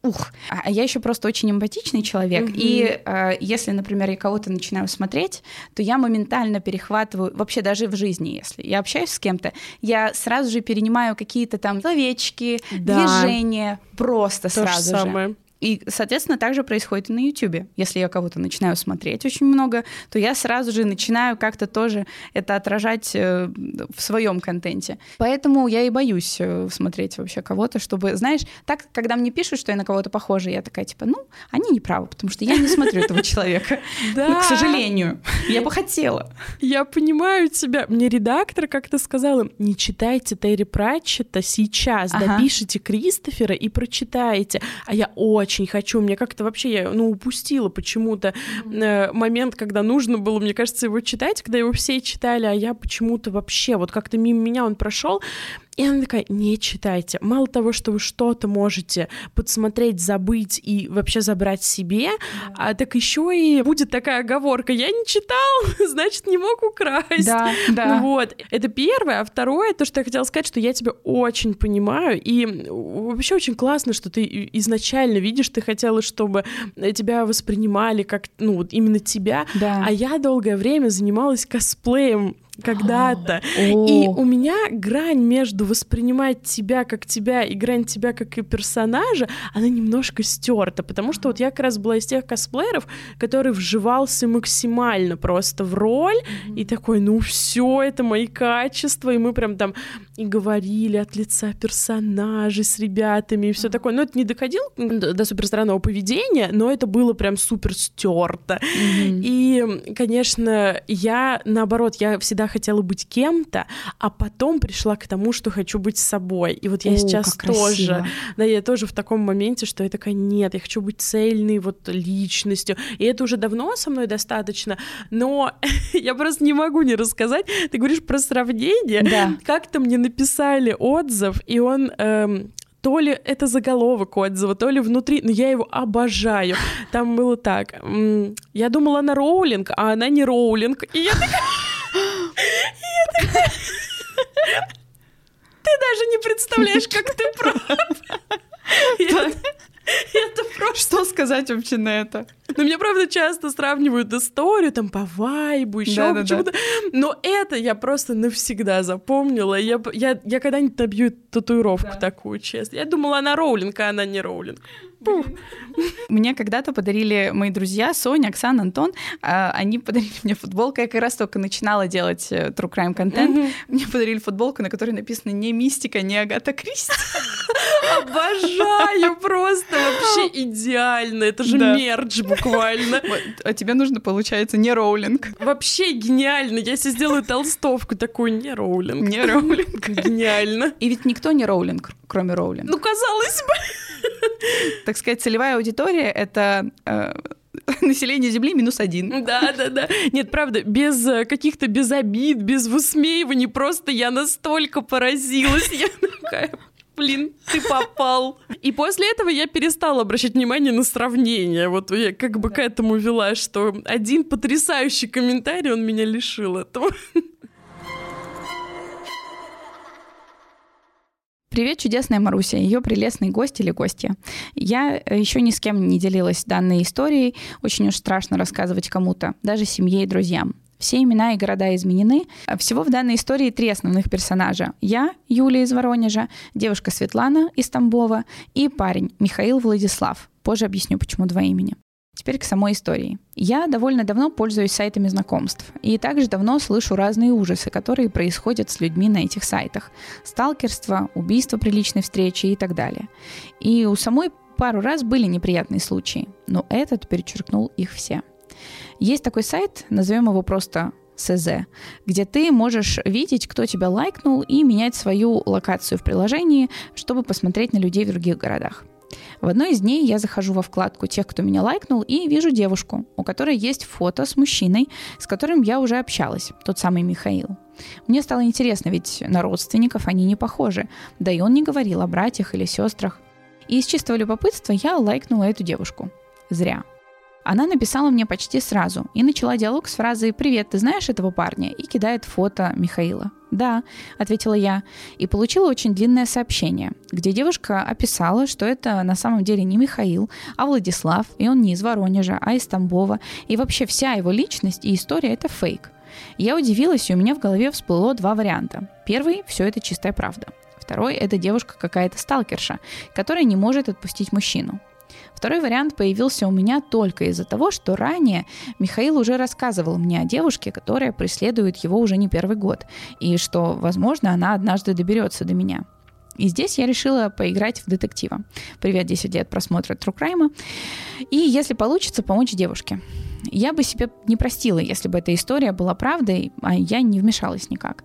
ух. А, а я еще просто очень эмпатичный человек, угу. и э, если, например, я кого-то начинаю смотреть, то я моментально перехватываю, вообще даже в жизни, если я общаюсь с кем-то, я сразу же перенимаю какие-то там словечки, да. движения, просто То сразу же. Самое. И, соответственно, также происходит и на YouTube. Если я кого-то начинаю смотреть очень много, то я сразу же начинаю как-то тоже это отражать э, в своем контенте. Поэтому я и боюсь э, смотреть вообще кого-то, чтобы, знаешь, так, когда мне пишут, что я на кого-то похожа, я такая типа, ну, они не правы, потому что я не смотрю этого человека. Да. К сожалению. Я бы хотела. Я понимаю тебя. Мне редактор как-то сказала, не читайте Терри Пратчета сейчас, допишите Кристофера и прочитайте. А я очень очень хочу. Мне как-то вообще я, ну, упустила почему-то э, момент, когда нужно было, мне кажется, его читать, когда его все читали, а я почему-то вообще, вот как-то мимо меня он прошел. И она такая, не читайте. Мало того, что вы что-то можете подсмотреть, забыть и вообще забрать себе, да. а так еще и будет такая оговорка, я не читал, значит, не мог украсть. Да, да. Ну вот, это первое. А второе, то, что я хотела сказать, что я тебя очень понимаю, и вообще очень классно, что ты изначально видишь, ты хотела, чтобы тебя воспринимали как, ну, вот именно тебя, да. а я долгое время занималась косплеем когда-то. И у меня грань между воспринимать тебя как тебя и грань тебя как и персонажа, она немножко стерта, потому что вот я как раз была из тех косплееров, который вживался максимально просто в роль mm-hmm. и такой, ну все, это мои качества, и мы прям там и говорили от лица персонажей с ребятами и все такое. Но это не доходило до, до супер странного поведения, но это было прям супер стерто. Mm-hmm. И, конечно, я наоборот, я всегда всегда хотела быть кем-то, а потом пришла к тому, что хочу быть собой. И вот я О, сейчас тоже, да, я тоже в таком моменте, что я такая, нет, я хочу быть цельной вот личностью. И это уже давно со мной достаточно, но я просто не могу не рассказать. Ты говоришь про сравнение. Да. Как-то мне написали отзыв, и он эм, то ли это заголовок отзыва, то ли внутри, но я его обожаю. Там было так. Я думала, она Роулинг, а она не Роулинг. И я такая... Ты даже не представляешь, как ты прав. Это просто... Что сказать вообще на это? Но меня, правда, часто сравнивают историю там по вайбу, еще да, почему-то. Да, да. Но это я просто навсегда запомнила. Я, я, я когда-нибудь набью татуировку такую, честно. Я думала, она роулинг, а она не роулинг. Мне когда-то подарили мои друзья Соня, Оксана, Антон. А, они подарили мне футболку. Я как раз только начинала делать э, true crime контент. Мне подарили футболку, на которой написано не мистика, не Агата Кристи. Обожаю просто вообще идеально. Это же мерч буквально. А тебе нужно, получается, не роулинг. Вообще гениально. Я себе сделаю толстовку такую, не роулинг. Не роулинг. Гениально. И ведь никто не роулинг, кроме роулинга. Ну, казалось бы. Так сказать, целевая аудитория — это э, население Земли минус один. Да, да, да. Нет, правда, без э, каких-то без обид, без высмеиваний, просто я настолько поразилась. Я такая, блин, ты попал. И после этого я перестала обращать внимание на сравнение. Вот я как бы к этому вела, что один потрясающий комментарий, он меня лишил этого. Привет, чудесная Маруся, ее прелестный гость или гостья. Я э, еще ни с кем не делилась данной историей, очень уж страшно рассказывать кому-то, даже семье и друзьям. Все имена и города изменены. Всего в данной истории три основных персонажа. Я, Юлия из Воронежа, девушка Светлана из Тамбова и парень Михаил Владислав. Позже объясню, почему два имени. Теперь к самой истории. Я довольно давно пользуюсь сайтами знакомств и также давно слышу разные ужасы, которые происходят с людьми на этих сайтах. Сталкерство, убийство при личной встрече и так далее. И у самой пару раз были неприятные случаи, но этот перечеркнул их все. Есть такой сайт, назовем его просто СЗ, где ты можешь видеть, кто тебя лайкнул, и менять свою локацию в приложении, чтобы посмотреть на людей в других городах. В одной из дней я захожу во вкладку тех, кто меня лайкнул, и вижу девушку, у которой есть фото с мужчиной, с которым я уже общалась, тот самый Михаил. Мне стало интересно, ведь на родственников они не похожи, да и он не говорил о братьях или сестрах. И из чистого любопытства я лайкнула эту девушку. Зря. Она написала мне почти сразу и начала диалог с фразой «Привет, ты знаешь этого парня?» и кидает фото Михаила. «Да», — ответила я, и получила очень длинное сообщение, где девушка описала, что это на самом деле не Михаил, а Владислав, и он не из Воронежа, а из Тамбова, и вообще вся его личность и история — это фейк. Я удивилась, и у меня в голове всплыло два варианта. Первый — все это чистая правда. Второй — это девушка какая-то сталкерша, которая не может отпустить мужчину. Второй вариант появился у меня только из-за того, что ранее Михаил уже рассказывал мне о девушке, которая преследует его уже не первый год, и что, возможно, она однажды доберется до меня. И здесь я решила поиграть в детектива. Привет, 10 лет просмотра True Crime. И если получится, помочь девушке. Я бы себе не простила, если бы эта история была правдой, а я не вмешалась никак.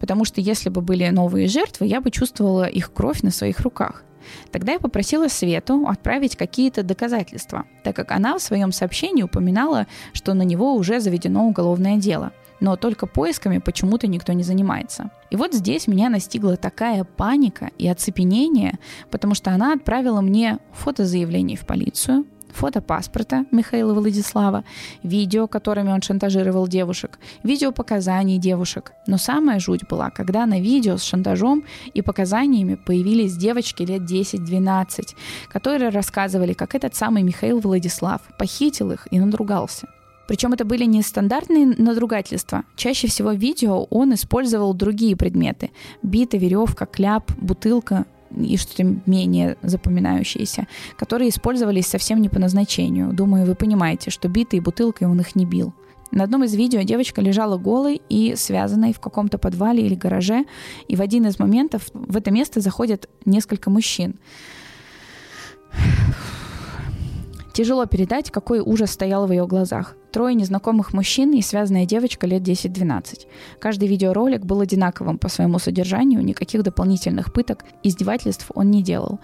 Потому что если бы были новые жертвы, я бы чувствовала их кровь на своих руках. Тогда я попросила Свету отправить какие-то доказательства, так как она в своем сообщении упоминала, что на него уже заведено уголовное дело. но только поисками почему-то никто не занимается. И вот здесь меня настигла такая паника и оцепенение, потому что она отправила мне фото заявлений в полицию, фото паспорта Михаила Владислава, видео, которыми он шантажировал девушек, видео показаний девушек. Но самая жуть была, когда на видео с шантажом и показаниями появились девочки лет 10-12, которые рассказывали, как этот самый Михаил Владислав похитил их и надругался. Причем это были не стандартные надругательства. Чаще всего в видео он использовал другие предметы. Бита, веревка, кляп, бутылка, и что-то менее запоминающееся, которые использовались совсем не по назначению. Думаю, вы понимаете, что битой бутылкой он их не бил. На одном из видео девочка лежала голой и связанной в каком-то подвале или гараже, и в один из моментов в это место заходят несколько мужчин. Тяжело передать, какой ужас стоял в ее глазах. Трое незнакомых мужчин и связанная девочка лет 10-12. Каждый видеоролик был одинаковым по своему содержанию, никаких дополнительных пыток, издевательств он не делал.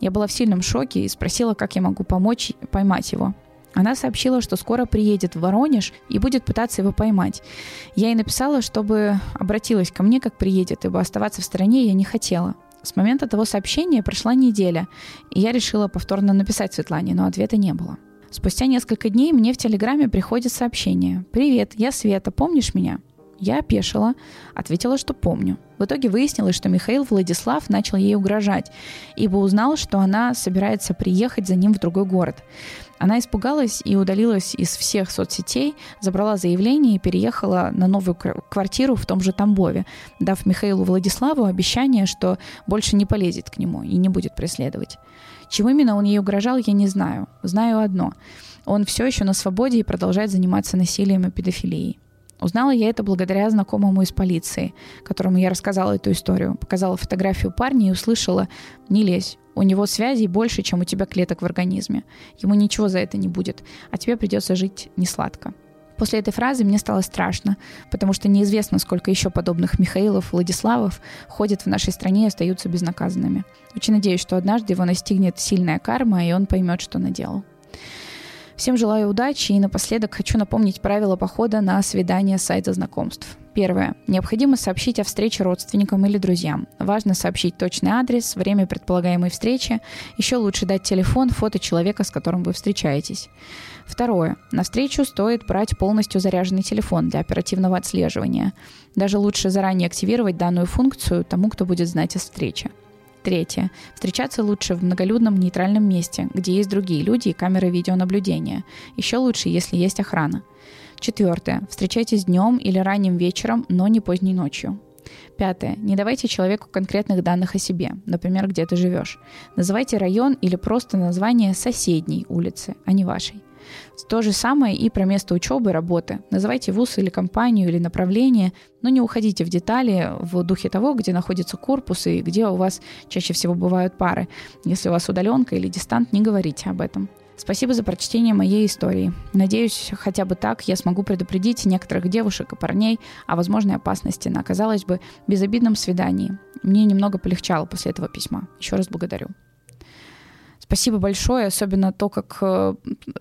Я была в сильном шоке и спросила, как я могу помочь поймать его. Она сообщила, что скоро приедет в Воронеж и будет пытаться его поймать. Я ей написала, чтобы обратилась ко мне, как приедет, ибо оставаться в стране я не хотела. С момента того сообщения прошла неделя, и я решила повторно написать Светлане, но ответа не было. Спустя несколько дней мне в Телеграме приходит сообщение. «Привет, я Света, помнишь меня?» Я опешила, ответила, что помню. В итоге выяснилось, что Михаил Владислав начал ей угрожать, ибо узнал, что она собирается приехать за ним в другой город. Она испугалась и удалилась из всех соцсетей, забрала заявление и переехала на новую квартиру в том же Тамбове, дав Михаилу Владиславу обещание, что больше не полезет к нему и не будет преследовать. Чем именно он ей угрожал, я не знаю. Знаю одно. Он все еще на свободе и продолжает заниматься насилием и педофилией. Узнала я это благодаря знакомому из полиции, которому я рассказала эту историю. Показала фотографию парня и услышала «Не лезь, у него связей больше, чем у тебя клеток в организме. Ему ничего за это не будет, а тебе придется жить несладко». После этой фразы мне стало страшно, потому что неизвестно, сколько еще подобных Михаилов, Владиславов ходят в нашей стране и остаются безнаказанными. Очень надеюсь, что однажды его настигнет сильная карма, и он поймет, что наделал. Всем желаю удачи и напоследок хочу напомнить правила похода на свидание сайта знакомств. Первое. Необходимо сообщить о встрече родственникам или друзьям. Важно сообщить точный адрес, время предполагаемой встречи. Еще лучше дать телефон, фото человека, с которым вы встречаетесь. Второе. На встречу стоит брать полностью заряженный телефон для оперативного отслеживания. Даже лучше заранее активировать данную функцию тому, кто будет знать о встрече. Третье. Встречаться лучше в многолюдном нейтральном месте, где есть другие люди и камеры видеонаблюдения. Еще лучше, если есть охрана. Четвертое. Встречайтесь днем или ранним вечером, но не поздней ночью. Пятое. Не давайте человеку конкретных данных о себе, например, где ты живешь. Называйте район или просто название соседней улицы, а не вашей. То же самое и про место учебы и работы. Называйте вуз или компанию или направление, но не уходите в детали в духе того, где находится корпус и где у вас чаще всего бывают пары. Если у вас удаленка или дистант, не говорите об этом. Спасибо за прочтение моей истории. Надеюсь, хотя бы так я смогу предупредить некоторых девушек и парней о возможной опасности на, казалось бы, безобидном свидании. Мне немного полегчало после этого письма. Еще раз благодарю. Спасибо большое, особенно то, как э,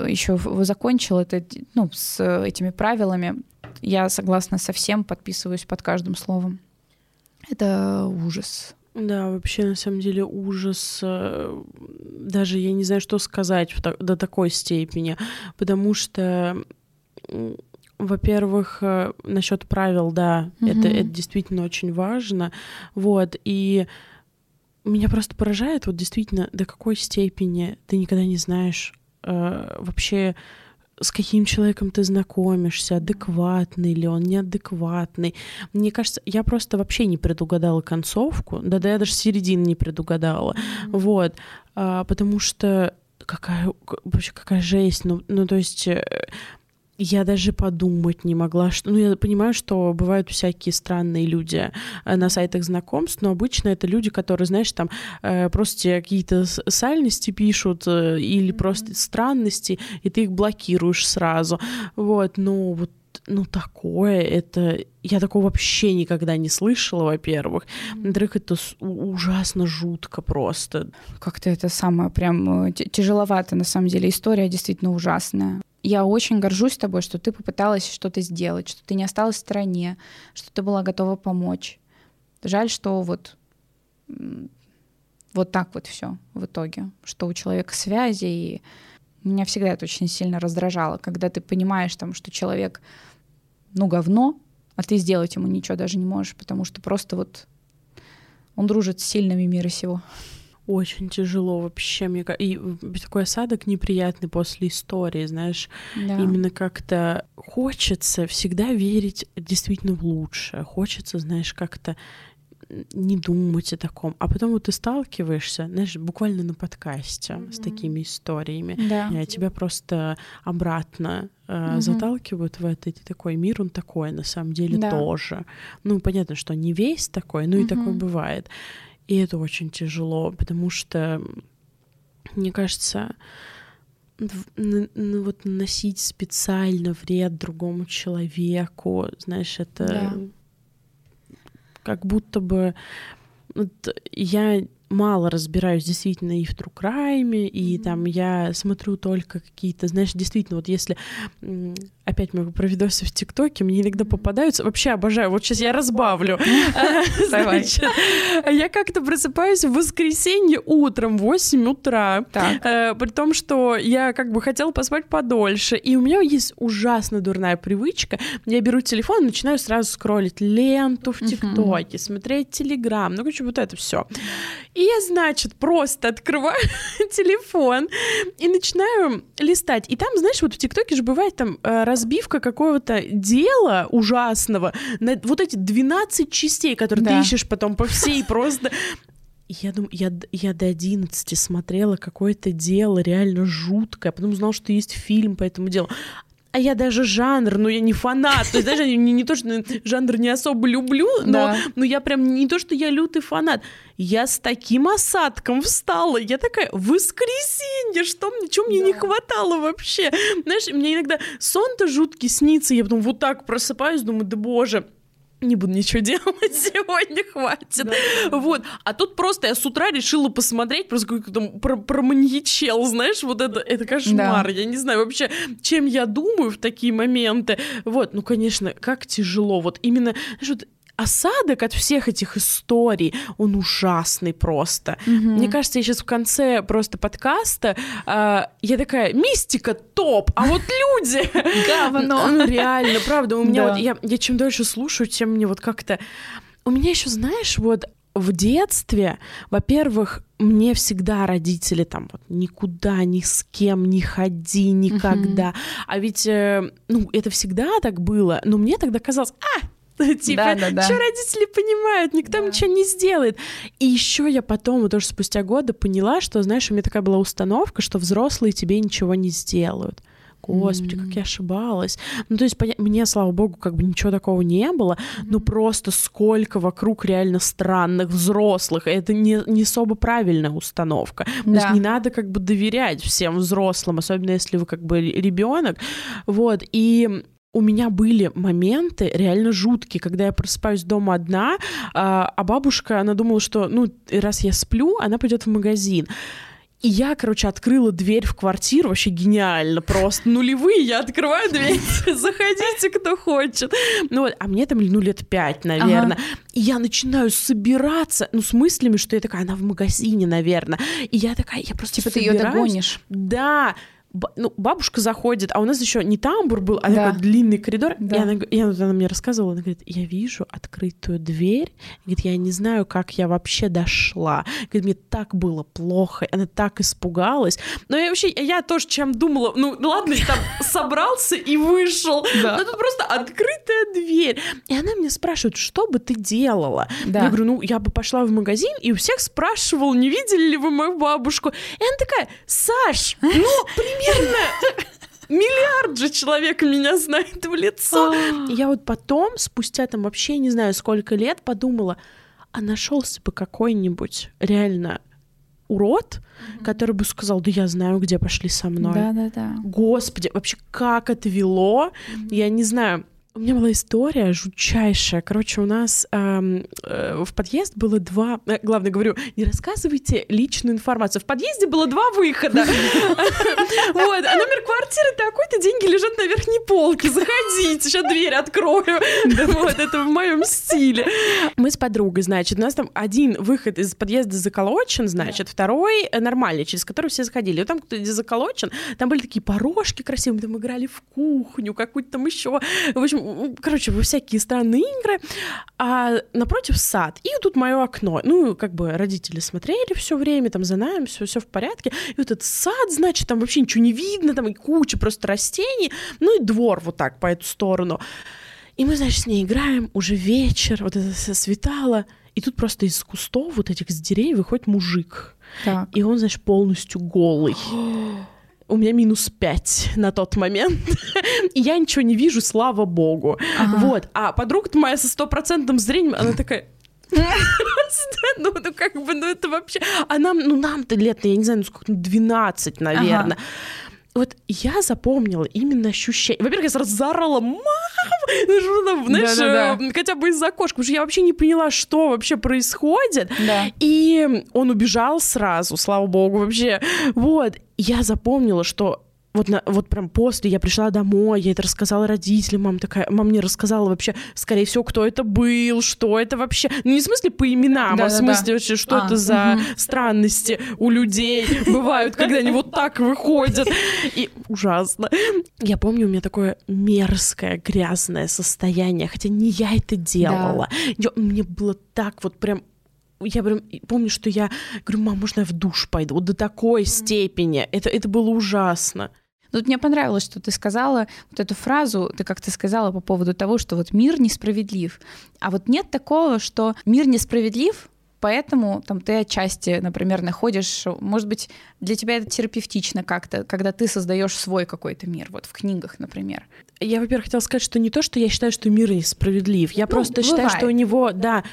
еще вы закончил это, ну, с этими правилами. Я согласна со всем, подписываюсь под каждым словом. Это ужас. Да, вообще, на самом деле, ужас. Э, даже я не знаю, что сказать до такой степени, потому что во-первых, э, насчет правил, да, mm-hmm. это, это действительно очень важно. Вот, и меня просто поражает вот действительно, до какой степени ты никогда не знаешь э, вообще, с каким человеком ты знакомишься, адекватный ли он, неадекватный. Мне кажется, я просто вообще не предугадала концовку, да, да я даже середину не предугадала, mm-hmm. вот, а, потому что какая вообще какая жесть, ну, ну то есть э, я даже подумать не могла, что... Ну, я понимаю, что бывают всякие странные люди э, на сайтах знакомств, но обычно это люди, которые, знаешь, там э, просто какие-то сальности пишут э, или mm-hmm. просто странности, и ты их блокируешь сразу. Вот, ну, вот ну, такое, это... Я такого вообще никогда не слышала, во-первых. Во-вторых, это ужасно жутко просто. Как-то это самое прям тяжеловато, на самом деле. История действительно ужасная. Я очень горжусь тобой, что ты попыталась что-то сделать, что ты не осталась в стороне, что ты была готова помочь. Жаль, что вот вот так вот все в итоге, что у человека связи, и меня всегда это очень сильно раздражало, когда ты понимаешь там, что человек, ну, говно, а ты сделать ему ничего даже не можешь, потому что просто вот он дружит с сильными мира сего. Очень тяжело вообще. Мне и такой осадок неприятный после истории, знаешь. Да. Именно как-то хочется всегда верить действительно в лучшее. Хочется, знаешь, как-то не думать о таком. А потом вот ты сталкиваешься, знаешь, буквально на подкасте mm-hmm. с такими историями. Да. Тебя просто обратно mm-hmm. заталкивают в это, и ты такой, мир он такой, на самом деле да. тоже. Ну, понятно, что не весь такой, но mm-hmm. и такой бывает. И это очень тяжело, потому что, мне кажется, ну, вот носить специально вред другому человеку, знаешь, это да. как будто бы вот я мало разбираюсь действительно и в true crime, и mm-hmm. там я смотрю только какие-то, знаешь, действительно, вот если опять мы про видосы в ТикТоке, мне иногда попадаются, вообще обожаю, вот сейчас я разбавлю. Я как-то просыпаюсь в воскресенье утром в 8 утра, э, при том, что я как бы хотела поспать подольше, и у меня есть ужасно дурная привычка, я беру телефон и начинаю сразу скроллить ленту в ТикТоке, смотреть Телеграм, ну, короче, вот это все. И я, значит, просто открываю телефон и начинаю листать. И там, знаешь, вот в ТикТоке же бывает там э, разбивка какого-то дела ужасного на вот эти 12 частей, которые да. ты ищешь потом по всей просто я думаю, я, я до 11 смотрела какое-то дело реально жуткое, потом узнал, что есть фильм по этому делу а я даже жанр, ну я не фанат, то есть даже не, не то, что жанр не особо люблю, но, да. но я прям не то, что я лютый фанат, я с таким осадком встала, я такая, воскресенье, что мне, чего мне да. не хватало вообще, знаешь, мне иногда сон-то жуткий снится, я потом вот так просыпаюсь, думаю, да боже, не буду ничего делать сегодня, хватит. Да. Вот. А тут просто я с утра решила посмотреть, просто какой-то про, про маньячел, знаешь, вот это, это кошмар. Да. Я не знаю вообще, чем я думаю в такие моменты. Вот, ну, конечно, как тяжело. Вот именно, знаешь, вот осадок от всех этих историй, он ужасный просто. Угу. Мне кажется, я сейчас в конце просто подкаста, э, я такая, мистика топ, а вот люди... Говно. Ну, реально, правда, у меня вот, я, чем дольше слушаю, тем мне вот как-то... У меня еще, знаешь, вот в детстве, во-первых, мне всегда родители там вот никуда, ни с кем не ходи никогда. Mm-hmm. А ведь, э, ну, это всегда так было, но мне тогда казалось, а, Типа, да, да, да. что родители понимают, никто да. ничего не сделает. И еще я потом, вот тоже спустя годы, поняла, что, знаешь, у меня такая была установка, что взрослые тебе ничего не сделают. Господи, mm-hmm. как я ошибалась. Ну, то есть, мне, слава богу, как бы ничего такого не было, mm-hmm. но просто сколько вокруг реально странных взрослых. Это не, не особо правильная установка. Да. То есть не надо как бы доверять всем взрослым, особенно если вы как бы ребенок. Вот, и у меня были моменты реально жуткие, когда я просыпаюсь дома одна, а, а бабушка, она думала, что, ну, раз я сплю, она пойдет в магазин. И я, короче, открыла дверь в квартиру, вообще гениально, просто нулевые, я открываю дверь, заходите, кто хочет. Ну вот, а мне там, ну, лет пять, наверное. Ага. И я начинаю собираться, ну, с мыслями, что я такая, она в магазине, наверное. И я такая, я просто Типа собираюсь. ты ее догонишь. Да, ну, бабушка заходит, а у нас еще не тамбур был, а да. такой длинный коридор. Да. И, она, и она, она мне рассказывала, она говорит, я вижу открытую дверь. Говорит, я не знаю, как я вообще дошла. Говорит, мне так было плохо, она так испугалась. Но я вообще, я тоже чем думала, ну ладно, я там собрался и вышел. Да. Но тут просто открытая дверь. И она мне спрашивает, что бы ты делала? Да. Я говорю, ну я бы пошла в магазин и у всех спрашивал, не видели ли вы мою бабушку. И она такая, Саш, ну примерно примерно миллиард же человек меня знает в лицо. А. Я вот потом, спустя там вообще не знаю сколько лет, подумала, а нашелся бы какой-нибудь реально урод, mm-hmm. который бы сказал, да я знаю, где пошли со мной. Да-да-да. Господи, вообще как это вело, mm-hmm. я не знаю. У меня была история жутчайшая. Короче, у нас эм, э, в подъезд было два... Э, главное, говорю, не рассказывайте личную информацию. В подъезде было два выхода. Вот, а номер квартиры такой-то, деньги лежат на верхней полке. Заходите, сейчас дверь открою. Вот, это в моем стиле. Мы с подругой, значит, у нас там один выход из подъезда заколочен, значит, второй нормальный, через который все заходили. Вот там кто-то заколочен, там были такие порожки красивые, мы там играли в кухню, какую-то там еще. В общем, короче, во всякие странные игры, а напротив сад. И тут мое окно. Ну, как бы родители смотрели все время, там за нами, все, все в порядке. И вот этот сад, значит, там вообще ничего не видно, там и куча просто растений, ну и двор вот так по эту сторону. И мы, значит, с ней играем, уже вечер, вот это светало, и тут просто из кустов вот этих с деревьев выходит мужик. Так. И он, значит, полностью голый. у меня минус 5 на тот момент, и я ничего не вижу, слава богу. Ага. Вот, а подруга моя со стопроцентным зрением, она такая... ну, ну, как бы, ну, это вообще... А нам, ну, нам-то лет, я не знаю, ну, сколько, ну, 12, наверное. Ага вот я запомнила именно ощущение. Во-первых, я сразу заорала «Мам!» знаешь, да, да, да. хотя бы из-за кошки, потому что я вообще не поняла, что вообще происходит. Да. И он убежал сразу, слава богу, вообще. Вот. Я запомнила, что вот, на, вот прям после я пришла домой, я это рассказала родителям, мама такая, мама мне рассказала вообще, скорее всего, кто это был, что это вообще, ну не в смысле по именам, да, а в смысле да. вообще, что а, это за угу. странности у людей бывают, когда они вот так выходят, и ужасно. Я помню, у меня такое мерзкое, грязное состояние, хотя не я это делала, да. мне было так вот прям я прям помню, что я говорю, мам, можно я в душ пойду? Вот до такой mm. степени. Это, это было ужасно. Тут мне понравилось, что ты сказала вот эту фразу, ты как ты сказала по поводу того, что вот мир несправедлив. А вот нет такого, что мир несправедлив, поэтому там ты отчасти, например, находишь, может быть, для тебя это терапевтично как-то, когда ты создаешь свой какой-то мир, вот в книгах, например. Я, во-первых, хотела сказать, что не то, что я считаю, что мир несправедлив. Я ну, просто бывает. считаю, что у него, да,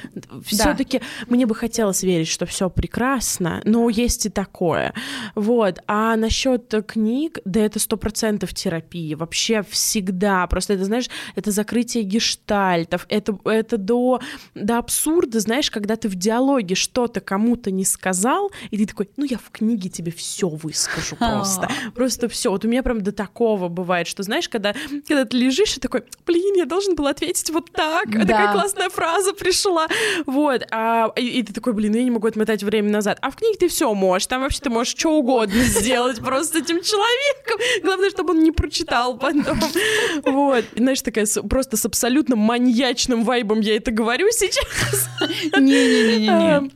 все-таки да. мне бы хотелось верить, что все прекрасно, но есть и такое. Вот. А насчет книг, да, это сто процентов терапия. Вообще всегда. Просто это, знаешь, это закрытие гештальтов. Это, это до, до абсурда, знаешь, когда ты в диалоге что-то кому-то не сказал, и ты такой, ну я в книге тебе все выскажу просто. Просто все. Вот у меня прям до такого бывает, что, знаешь, когда когда ты лежишь и такой, блин, я должен был ответить вот так, да. такая классная фраза пришла, вот, а, и, и ты такой, блин, ну я не могу отмотать время назад, а в книге ты все можешь, там вообще ты можешь что угодно сделать просто этим человеком, главное, чтобы он не прочитал потом, вот, и, знаешь, такая просто с абсолютно маньячным вайбом я это говорю сейчас. Не-не-не-не.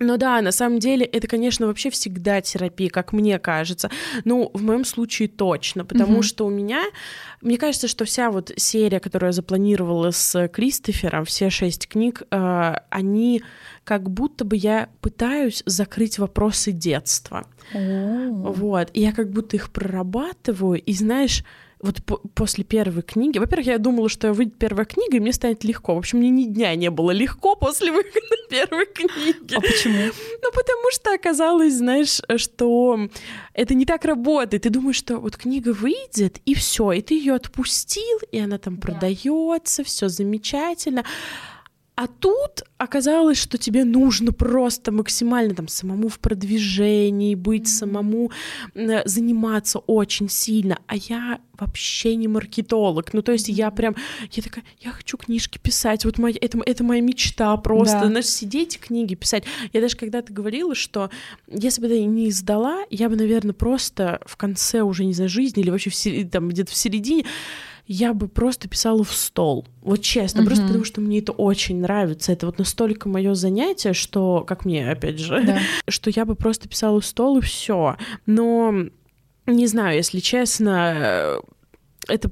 Ну да, на самом деле это, конечно, вообще всегда терапия, как мне кажется. Ну, в моем случае точно, потому что у меня мне кажется, что вся вот серия, которую я запланировала с Кристофером, все шесть книг, э, они как будто бы я пытаюсь закрыть вопросы детства. Oh. Вот. И я как будто их прорабатываю, и знаешь, вот по после первой книги, во-первых, я думала, что выйдет первая книга, и мне станет легко. В общем, мне ни дня не было легко после выхода первой книги. А почему? Ну, потому что оказалось, знаешь, что это не так работает. Ты думаешь, что вот книга выйдет, и все, и ты ее отпустил, и она там да. продается, все замечательно. А тут оказалось, что тебе нужно просто максимально там самому в продвижении быть, самому заниматься очень сильно. А я вообще не маркетолог. Ну, то есть я прям, я такая, я хочу книжки писать. Вот моя, это, это моя мечта просто. Да. Знаешь, сидеть книги писать. Я даже когда-то говорила, что если бы я не издала, я бы, наверное, просто в конце уже, не знаю, жизни или вообще в, там где-то в середине я бы просто писала в стол. Вот честно, mm-hmm. просто потому что мне это очень нравится. Это вот настолько мое занятие, что, как мне, опять же, да. что я бы просто писала в стол и все. Но не знаю, если честно, это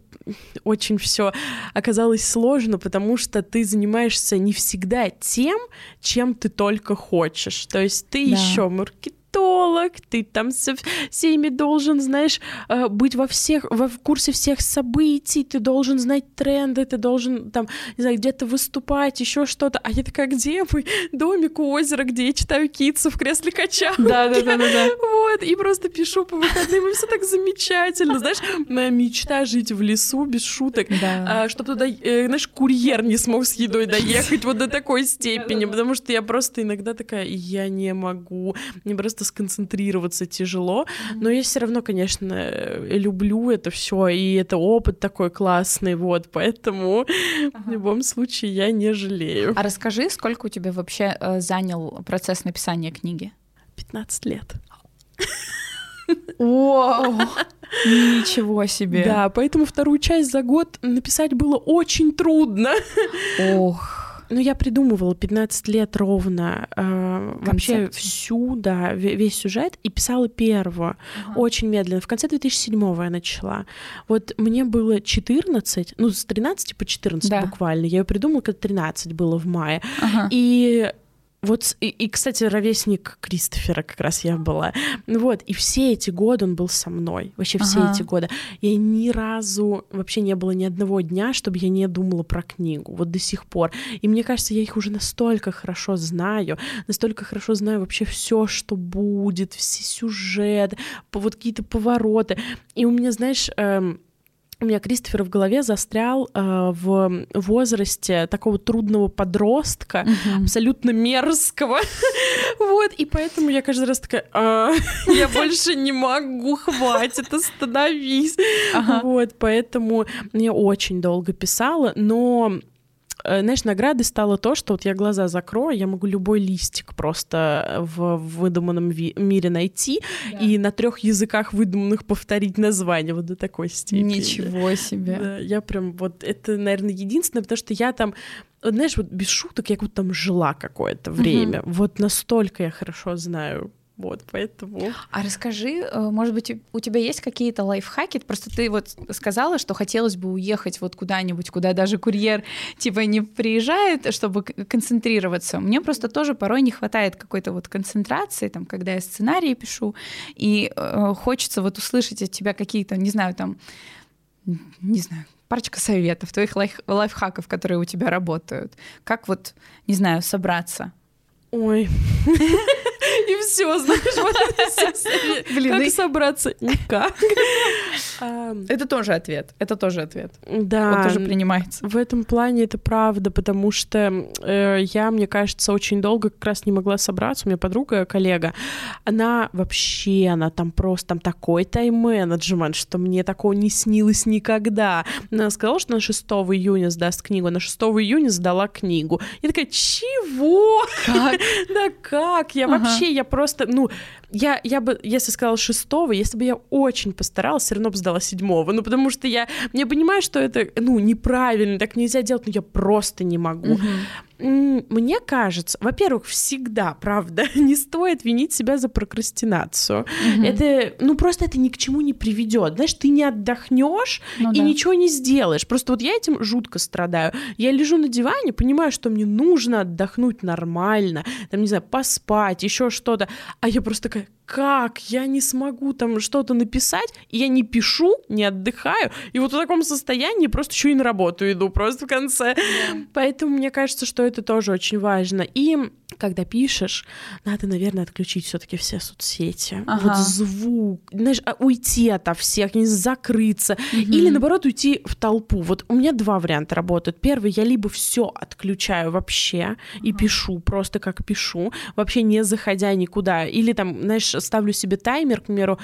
очень все оказалось сложно, потому что ты занимаешься не всегда тем, чем ты только хочешь. То есть ты да. еще маркетолог маркетолог, ты там со всеми должен, знаешь, э, быть во всех, во, в курсе всех событий, ты должен знать тренды, ты должен там, не знаю, где-то выступать, еще что-то. А я такая, где мой домик у озера, где я читаю Китсу в кресле качалки? Да, да, да, да, да. Вот, и просто пишу по выходным, и все так замечательно. Знаешь, моя мечта жить в лесу без шуток, Да. а, чтобы туда, э, знаешь, курьер не смог с едой доехать вот до такой степени, потому что я просто иногда такая, я не могу, мне просто сконцентрироваться тяжело, но я все равно, конечно, э, люблю это все, и это опыт такой классный, вот, поэтому в любом случае я не жалею. А расскажи, сколько у тебя вообще э, занял процесс написания книги? 15 лет. Вау! Ничего себе! Да, поэтому вторую часть за год написать было очень трудно. Ох. Ну, я придумывала 15 лет ровно э, вообще всю, да, ве- весь сюжет и писала первую очень медленно. В конце 2007 я начала. Вот мне было 14, ну, с 13 по 14 Да. буквально. Я ее придумала, когда 13 было в мае. Ага. И вот, и, и, кстати, ровесник Кристофера как раз я была. Вот, и все эти годы он был со мной. Вообще все Ага. эти годы. Я ни разу, вообще не было ни одного дня, чтобы я не думала про книгу. Вот до сих пор. И мне кажется, я их уже настолько хорошо знаю, настолько хорошо знаю вообще все, что будет, все сюжеты, вот какие-то повороты. И у меня, знаешь, эм, у меня Кристофер в голове застрял э, в возрасте такого трудного подростка, Мгм. абсолютно мерзкого. Вот, и поэтому я каждый раз такая, «А, я больше не могу, хватит, остановись. Ага. Вот, поэтому я очень долго писала, но знаешь, наградой стало то, что вот я глаза закрою, я могу любой листик просто в выдуманном ви- мире найти и на трех языках выдуманных повторить название вот до такой степени. Ничего себе. Да, я прям вот это, наверное, единственное, потому что я там, вот знаешь, вот без шуток я как будто там жила какое-то время. Вот настолько я хорошо знаю. Вот, поэтому... А расскажи, э, может быть, у- тебя есть какие-то лайфхаки? Просто ты вот сказала, что хотелось бы уехать вот куда-нибудь, куда даже курьер типа не приезжает, чтобы концентрироваться. Мне просто тоже порой не хватает какой-то вот концентрации, там, когда я сценарии пишу, и э, хочется вот услышать от тебя какие-то, не знаю, там, не знаю, парочка советов, твоих лайф- лайфхаков, которые у тебя работают. Как вот, не знаю, собраться? Ой. И все, знаешь, вот это все. Блин, Как и- собраться? Никак. Это тоже ответ. Это тоже ответ. Да. Вот тоже принимается. В этом плане это правда, потому что э, я, мне кажется, очень долго как раз не могла собраться. У меня подруга, коллега, она вообще, она там просто там такой тайм-менеджмент, что мне такого не снилось никогда. Она сказала, что на 6 июня сдаст книгу, на 6 июня сдала книгу. Я такая, чего? Как? Да как? Я вообще, я просто, ну, я, я бы, если сказала шестого, если бы я очень постаралась, все равно бы сдала седьмого. Ну, потому что я, я понимаю, что это, ну, неправильно, так нельзя делать, но я просто не могу. Мне кажется, во-первых, всегда, правда, не стоит винить себя за прокрастинацию. Мгм. Это, ну, просто это ни к чему не приведет. Знаешь, ты не отдохнешь Ну и да. ничего не сделаешь. Просто вот я этим жутко страдаю. Я лежу на диване, понимаю, что мне нужно отдохнуть нормально, там, не знаю, поспать, еще что-то. А я просто такая, как? Я не смогу там что-то написать, и я не пишу, не отдыхаю, и вот в таком состоянии просто еще и на работу иду просто в конце. Поэтому мне кажется, что это тоже очень важно. И когда пишешь, надо, наверное, отключить все-таки все соцсети. Ага. Вот звук, знаешь, а, уйти ото всех, не закрыться. Мгм. Или наоборот уйти в толпу. Вот у меня два варианта работают. Первый, я либо все отключаю вообще и пишу просто как пишу, вообще не заходя никуда. Или там, знаешь, ставлю себе таймер, к примеру,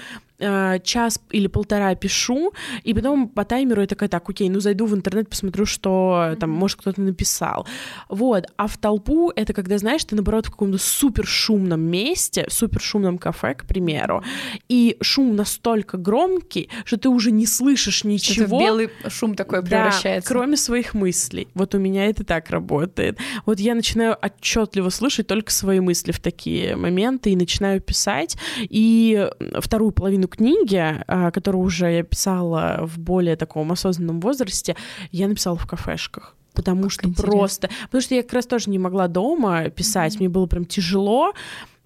э, час или полтора пишу, и потом по таймеру я такая, так, окей, ну зайду в интернет, посмотрю, что там, может, кто-то написал. Вот. А в толпу это когда, знаешь, ты, наоборот, в каком-то супер шумном месте, супер шумном кафе, к примеру, и шум настолько громкий, что ты уже не слышишь Это в ничего. белый шум такой Да, превращается. кроме своих мыслей. Вот у меня это так работает. Вот я начинаю отчетливо слышать только свои мысли в такие моменты и начинаю писать. И вторую половину книги, а, которую уже я писала в более таком осознанном возрасте, я написала в кафешках. Потому что интересно. просто... Потому что я как раз тоже не могла дома писать, мне было прям тяжело.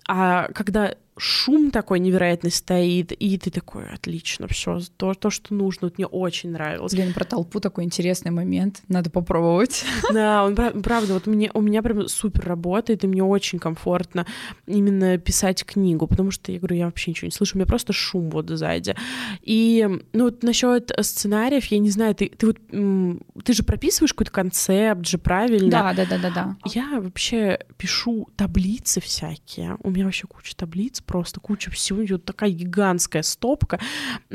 А когда шум такой невероятный стоит, и ты такой, отлично, все, то, то, что нужно, вот мне очень нравилось. Блин, про толпу такой интересный момент, надо попробовать. Да, он правда, вот мне, у меня прям супер работает, и мне очень комфортно именно писать книгу, потому что, я говорю, я вообще ничего не слышу, у меня просто шум вот сзади. И, ну, вот насчет сценариев, я не знаю, ты, ты вот, ты же прописываешь какой-то концепт же, правильно? Да, да, да, да, да. Я вообще пишу таблицы всякие, у меня вообще куча таблиц, просто куча всего, вот такая гигантская стопка.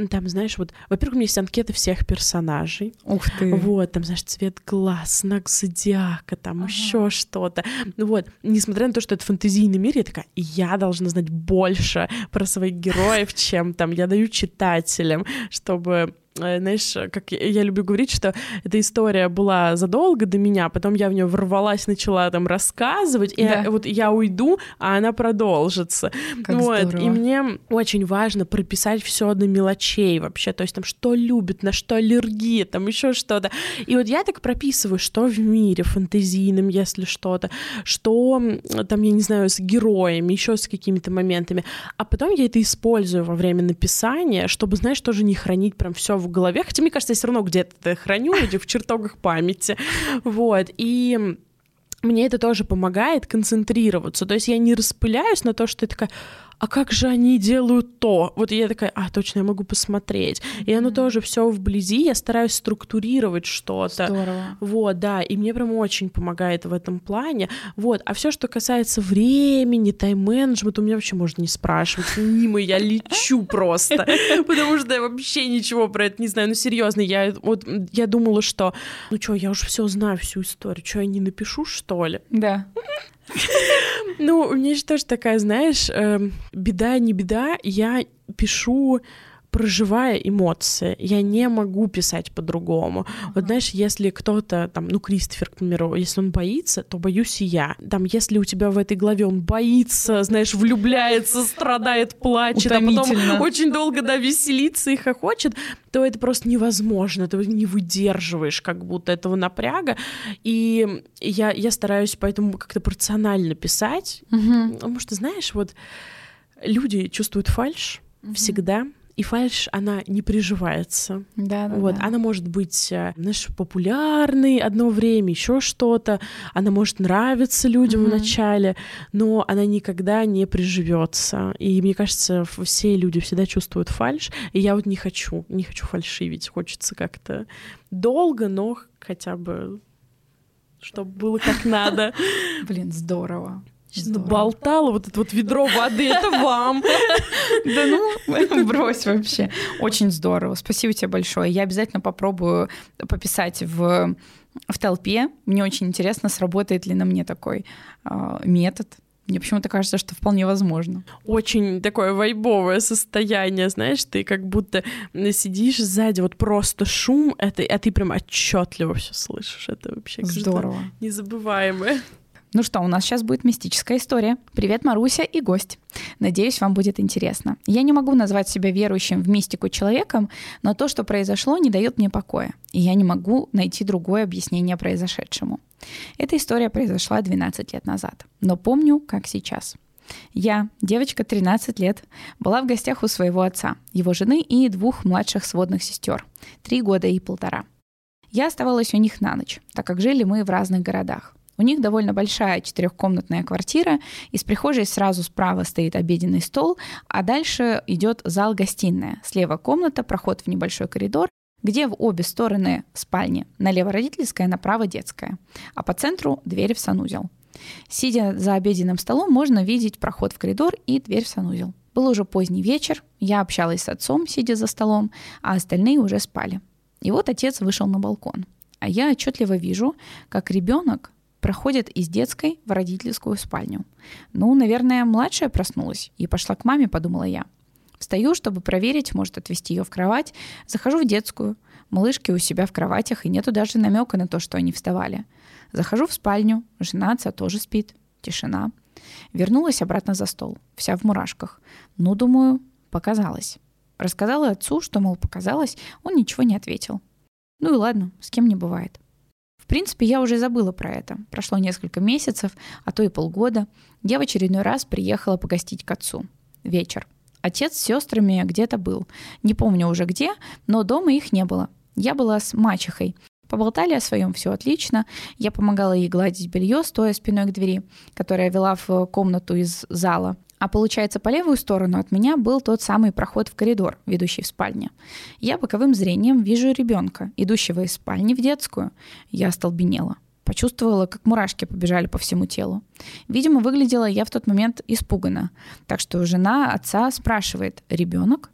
Там, знаешь, вот, во-первых, у меня есть анкеты всех персонажей. Ух ты. Вот, там, знаешь, цвет глаз, знак зодиака, там ага. еще что-то. Вот, несмотря на то, что это фэнтезийный мир, я такая, я должна знать больше про своих героев, чем там я даю читателям, чтобы знаешь, как я люблю говорить, что эта история была задолго до меня, потом я в нее ворвалась, начала там рассказывать, и да. вот я уйду, а она продолжится. Как вот, здорово. и мне очень важно прописать все до мелочей вообще, то есть там что любит, на что аллергия, там еще что-то. И вот я так прописываю, что в мире фантазийном, если что-то, что там, я не знаю, с героями, еще с какими-то моментами, а потом я это использую во время написания, чтобы, знаешь, тоже не хранить прям все в голове, хотя мне кажется, я все равно где-то это храню в чертогах памяти, вот, и мне это тоже помогает концентрироваться. То есть я не распыляюсь на то, что я такая, а как же они делают то? Вот я такая, а, точно, я могу посмотреть. И оно тоже все вблизи, я стараюсь структурировать что-то. Здорово. Вот, да, и мне прям очень помогает в этом плане. Вот, а все, что касается времени, тайм-менеджмента, у меня вообще можно не спрашивать. Мимо я лечу просто, потому что я вообще ничего про это не знаю. Ну, серьезно, я вот я думала, что, ну что, я уже все знаю, всю историю, что я не напишу, что ли? Да. Ну, у меня же тоже такая, знаешь, эм, беда не беда, я пишу проживая эмоции. Я не могу писать по-другому. Uh-huh. Вот знаешь, если кто-то, там, ну, Кристофер, к примеру, если он боится, то боюсь и я. Там, если у тебя в этой главе он боится, знаешь, влюбляется, страдает, плачет, а потом очень долго, да, веселится и хохочет, то это просто невозможно. Ты не выдерживаешь как будто этого напряга. И я, я стараюсь поэтому как-то порционально писать. Uh-huh. Потому что, знаешь, вот люди чувствуют фальш uh-huh. всегда и фальш, она не приживается. Да, да, вот, да. она может быть, э, знаешь, популярной одно время, еще что-то. Она может нравиться людям mm-hmm. вначале, но она никогда не приживется. И мне кажется, все люди всегда чувствуют фальш, и я вот не хочу, не хочу фальшивить. Хочется как-то долго, но хотя бы чтобы было как надо. Блин, здорово. Здорово. болтала вот это вот ведро воды, это вам. Да ну, брось вообще. Очень здорово. Спасибо тебе большое. Я обязательно попробую пописать в в толпе. Мне очень интересно, сработает ли на мне такой э, метод. Мне почему-то кажется, что вполне возможно. Очень такое вайбовое состояние, знаешь, ты как будто сидишь сзади, вот просто шум, это, а ты прям отчетливо все слышишь. Это вообще здорово. Незабываемое. Ну что, у нас сейчас будет мистическая история. Привет, Маруся и гость. Надеюсь, вам будет интересно. Я не могу назвать себя верующим в мистику человеком, но то, что произошло, не дает мне покоя. И я не могу найти другое объяснение произошедшему. Эта история произошла 12 лет назад, но помню, как сейчас. Я, девочка 13 лет, была в гостях у своего отца, его жены и двух младших сводных сестер, три года и полтора. Я оставалась у них на ночь, так как жили мы в разных городах. У них довольно большая четырехкомнатная квартира. Из прихожей сразу справа стоит обеденный стол, а дальше идет зал-гостиная. Слева комната, проход в небольшой коридор, где в обе стороны спальни. Налево родительская, направо детская. А по центру дверь в санузел. Сидя за обеденным столом, можно видеть проход в коридор и дверь в санузел. Был уже поздний вечер, я общалась с отцом, сидя за столом, а остальные уже спали. И вот отец вышел на балкон. А я отчетливо вижу, как ребенок проходит из детской в родительскую спальню. Ну, наверное, младшая проснулась и пошла к маме, подумала я. Встаю, чтобы проверить, может отвезти ее в кровать. Захожу в детскую. Малышки у себя в кроватях, и нету даже намека на то, что они вставали. Захожу в спальню. Жена отца тоже спит. Тишина. Вернулась обратно за стол. Вся в мурашках. Ну, думаю, показалось. Рассказала отцу, что, мол, показалось. Он ничего не ответил. Ну и ладно, с кем не бывает. В принципе, я уже забыла про это. Прошло несколько месяцев, а то и полгода. Я в очередной раз приехала погостить к отцу. Вечер. Отец с сестрами где-то был. Не помню уже где, но дома их не было. Я была с мачехой. Поболтали о своем, все отлично. Я помогала ей гладить белье, стоя спиной к двери, которая вела в комнату из зала. А получается, по левую сторону от меня был тот самый проход в коридор, ведущий в спальню. Я боковым зрением вижу ребенка, идущего из спальни в детскую. Я остолбенела. Почувствовала, как мурашки побежали по всему телу. Видимо, выглядела я в тот момент испуганно. Так что жена отца спрашивает «Ребенок?».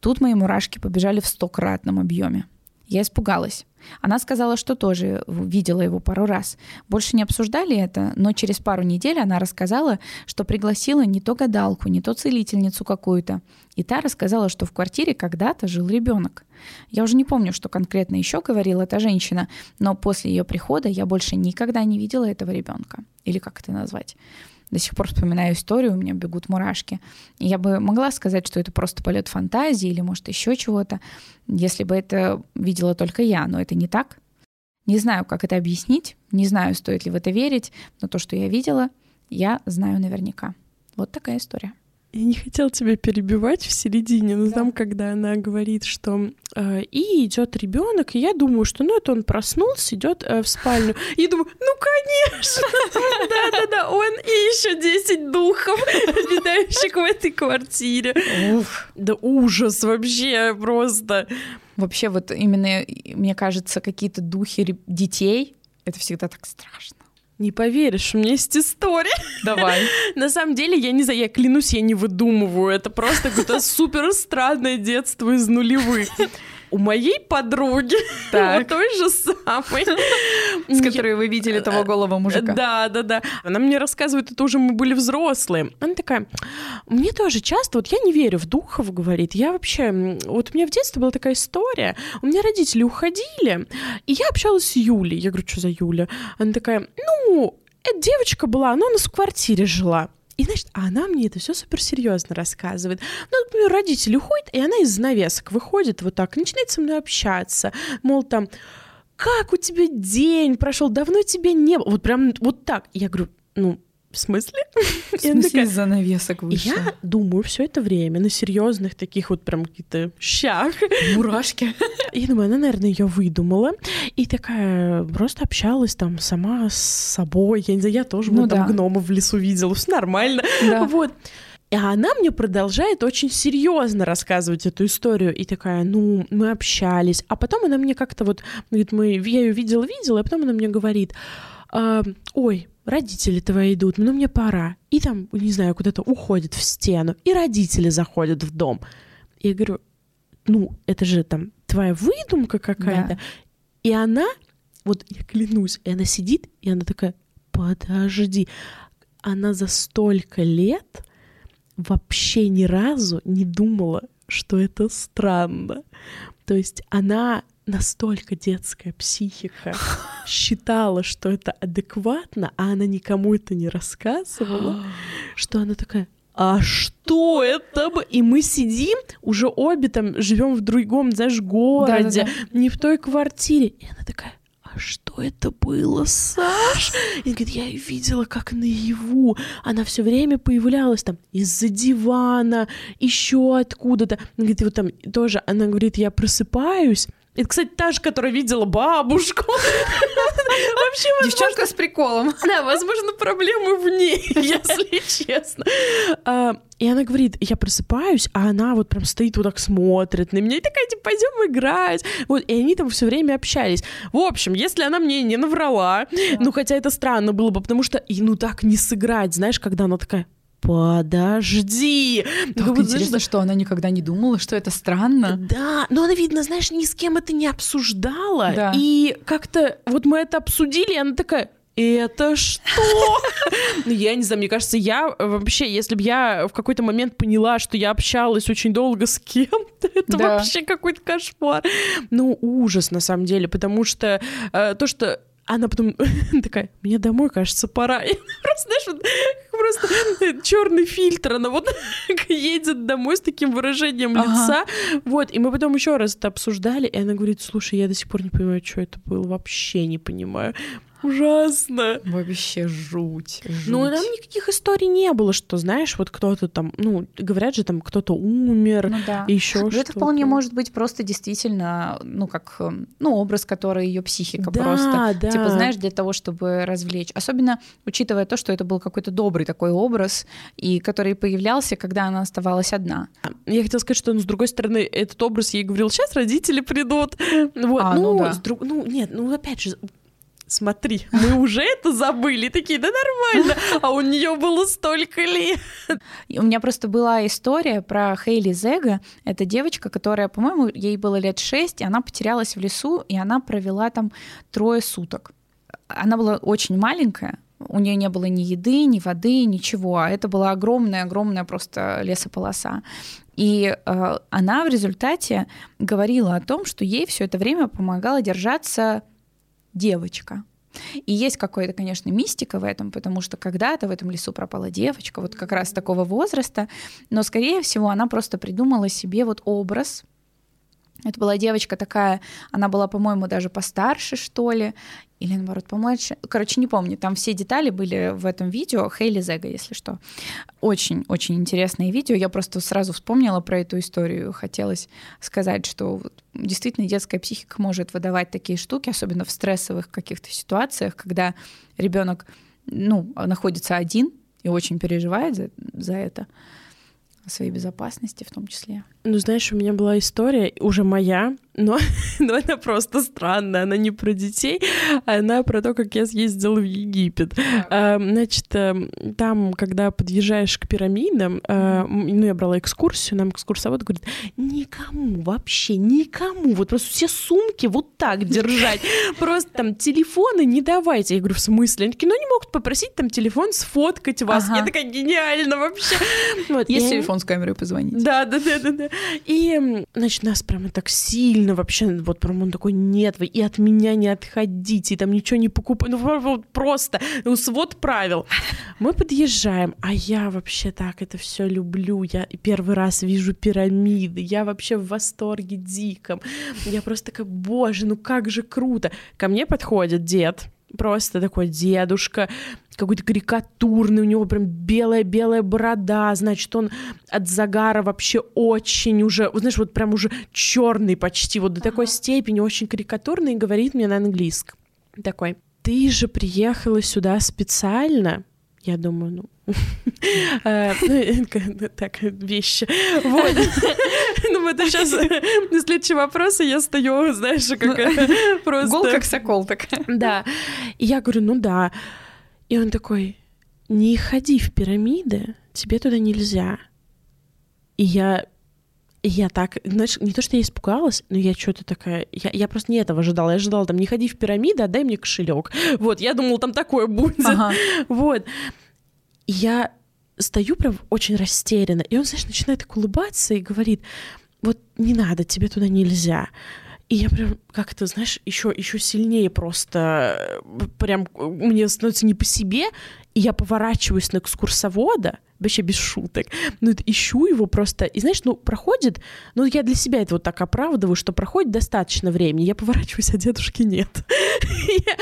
Тут мои мурашки побежали в стократном объеме. Я испугалась. Она сказала, что тоже видела его пару раз. Больше не обсуждали это, но через пару недель она рассказала, что пригласила не то гадалку, не то целительницу какую-то. И та рассказала, что в квартире когда-то жил ребенок. Я уже не помню, что конкретно еще говорила эта женщина, но после ее прихода я больше никогда не видела этого ребенка. Или как это назвать? До сих пор вспоминаю историю, у меня бегут мурашки. И я бы могла сказать, что это просто полет фантазии или, может, еще чего-то, если бы это видела только я, но это не так. Не знаю, как это объяснить, не знаю, стоит ли в это верить, но то, что я видела, я знаю наверняка. Вот такая история. Я не хотела тебя перебивать в середине, но да. там, когда она говорит, что э, и идет ребенок, и я думаю, что ну это он проснулся, идет э, в спальню. И думаю, ну конечно, да-да-да, он и еще 10 духов, обитающих в этой квартире. Да ужас вообще просто. Вообще вот именно, мне кажется, какие-то духи детей, это всегда так страшно. Не поверишь, у меня есть история. Давай. На самом деле, я не знаю, я клянусь, я не выдумываю. Это просто какое-то супер странное детство из нулевых у моей подруги, так. той же самой. С которой вы видели того голого мужика. Да, да, да. Она мне рассказывает, это уже мы были взрослые. Она такая, мне тоже часто, вот я не верю в духов, говорит, я вообще, вот у меня в детстве была такая история, у меня родители уходили, и я общалась с Юлей. Я говорю, что за Юля? Она такая, ну, эта девочка была, она у нас в квартире жила. И, значит, а она мне это все суперсерьезно рассказывает. Ну, например, родители уходят, и она из занавесок выходит вот так, начинает со мной общаться. Мол, там, как у тебя день прошел, давно тебя не было. Вот прям вот так. Я говорю, ну, в смысле? В смысле такая, из занавесок вышла? Я думаю все это время на серьезных таких вот прям какие-то щах. Мурашки. И думаю, она, наверное, ее выдумала. И такая просто общалась там сама с собой. Я не знаю, я тоже ну, вот, да. там гномов в лесу видела. Все нормально. Да. Вот. И она мне продолжает очень серьезно рассказывать эту историю. И такая, ну, мы общались. А потом она мне как-то вот, говорит, мы, я ее видела-видела, а потом она мне говорит, а, ой, родители твои идут, ну мне пора. И там, не знаю, куда-то уходит в стену, и родители заходят в дом. И я говорю, ну, это же там твоя выдумка какая-то. Да. И она, вот я клянусь, и она сидит, и она такая, подожди, она за столько лет вообще ни разу не думала, что это странно. То есть она настолько детская психика считала, что это адекватно, а она никому это не рассказывала, что она такая, а что это? И мы сидим, уже обе там живем в другом, знаешь, городе, да, да, да. не в той квартире. И она такая, а что это было, Саш? И говорит, я ее видела как наяву. Она все время появлялась там из-за дивана, еще откуда-то. Говорит, вот там тоже, она говорит, я просыпаюсь, это, кстати, та же, которая видела бабушку. Вообще, Девчонка с приколом. Да, возможно, проблемы в ней, если честно. А, и она говорит, я просыпаюсь, а она вот прям стоит вот так смотрит на меня и такая, типа, пойдем играть. Вот, и они там все время общались. В общем, если она мне не наврала, ну, хотя это странно было бы, потому что, ну, так не сыграть, знаешь, когда она такая, подожди. Так вот, интересно, знаешь, что она никогда не думала, что это странно. Да, но она, видно, знаешь, ни с кем это не обсуждала. Да. И как-то вот мы это обсудили, и она такая, это что? Ну, я не знаю, мне кажется, я вообще, если бы я в какой-то момент поняла, что я общалась очень долго с кем-то, это да. вообще какой-то кошмар. Ну, ужас, на самом деле, потому что э, то, что она потом такая, мне домой, кажется, пора. И просто, знаешь, вот, просто черный фильтр, она вот едет домой с таким выражением лица. Ага. Вот, и мы потом еще раз это обсуждали, и она говорит, слушай, я до сих пор не понимаю, что это было, вообще не понимаю. Ужасно. Вообще жуть. жуть. Ну, там никаких историй не было, что, знаешь, вот кто-то там, ну, говорят же, там кто-то умер, ну, да. еще что-то. Это вполне может быть просто действительно, ну, как, ну, образ, который ее психика да, просто, да. типа, знаешь, для того, чтобы развлечь. Особенно учитывая то, что это был какой-то добрый такой образ, и который появлялся, когда она оставалась одна. Я хотела сказать, что, ну, с другой стороны, этот образ ей говорил, сейчас родители придут. Вот, А, ну, ну да. с друг- ну, нет, ну, опять же, Смотри, мы уже это забыли, такие, да нормально, а у нее было столько лет. У меня просто была история про Хейли Зега. Это девочка, которая, по-моему, ей было лет шесть, и она потерялась в лесу, и она провела там трое суток. Она была очень маленькая, у нее не было ни еды, ни воды, ничего. А это была огромная-огромная просто лесополоса. И э, она в результате говорила о том, что ей все это время помогала держаться девочка. И есть какая-то, конечно, мистика в этом, потому что когда-то в этом лесу пропала девочка, вот как раз такого возраста, но, скорее всего, она просто придумала себе вот образ. Это была девочка такая, она была, по-моему, даже постарше, что ли, или наоборот, помладше. Короче, не помню, там все детали были в этом видео. Хейли Зега, если что. Очень-очень интересное видео. Я просто сразу вспомнила про эту историю. Хотелось сказать, что вот действительно детская психика может выдавать такие штуки, особенно в стрессовых каких-то ситуациях, когда ребенок ну, находится один и очень переживает за, за это, о своей безопасности в том числе. Ну, знаешь, у меня была история, уже моя, но, но она просто странная. Она не про детей, а она про то, как я съездила в Египет. А, значит, э, там, когда подъезжаешь к пирамидам, э, ну, я брала экскурсию, нам экскурсовод говорит, никому, вообще никому, вот просто все сумки вот так держать, просто там телефоны не давайте. Я говорю, в смысле? Они такие, ну, они могут попросить там телефон сфоткать вас. Ага. Я такая, гениально вообще. Вот, Есть я- телефон с камерой позвонить? да, да, да, да, да. И, значит, нас прямо так сильно вообще, вот прям он такой, нет, вы и от меня не отходите, и там ничего не покупайте, ну вот просто, ну, свод правил. Мы подъезжаем, а я вообще так это все люблю, я первый раз вижу пирамиды, я вообще в восторге диком, я просто такая, боже, ну как же круто. Ко мне подходит дед, просто такой дедушка, какой-то карикатурный, у него прям белая-белая борода, значит, он от загара вообще очень уже, знаешь, вот прям уже черный почти, вот до такой степени, очень карикатурный, и говорит мне на английском. Такой, ты же приехала сюда специально? Я думаю, ну... э, ну, Так, вещи. Вот. Ну, вот сейчас на следующий вопрос, и я стою, знаешь, как э, просто... Гол как сокол такая. Да. И я говорю, ну да. И он такой, не ходи в пирамиды, тебе туда нельзя. И я я так, знаешь, не то, что я испугалась, но я что-то такая, я, я просто не этого ожидала. Я ожидала, там, не ходи в пирамиды, отдай мне кошелек. Вот, я думала, там такое будет. Ага. Вот. И я стою прям очень растерянно. И он, знаешь, начинает так улыбаться и говорит, вот не надо, тебе туда нельзя. И я прям как-то, знаешь, еще, еще сильнее просто э, прям э, мне становится не по себе, и я поворачиваюсь на экскурсовода, вообще без шуток, ну, ищу его просто, и знаешь, ну, проходит, ну, я для себя это вот так оправдываю, что проходит достаточно времени, я поворачиваюсь, а дедушки нет. И я-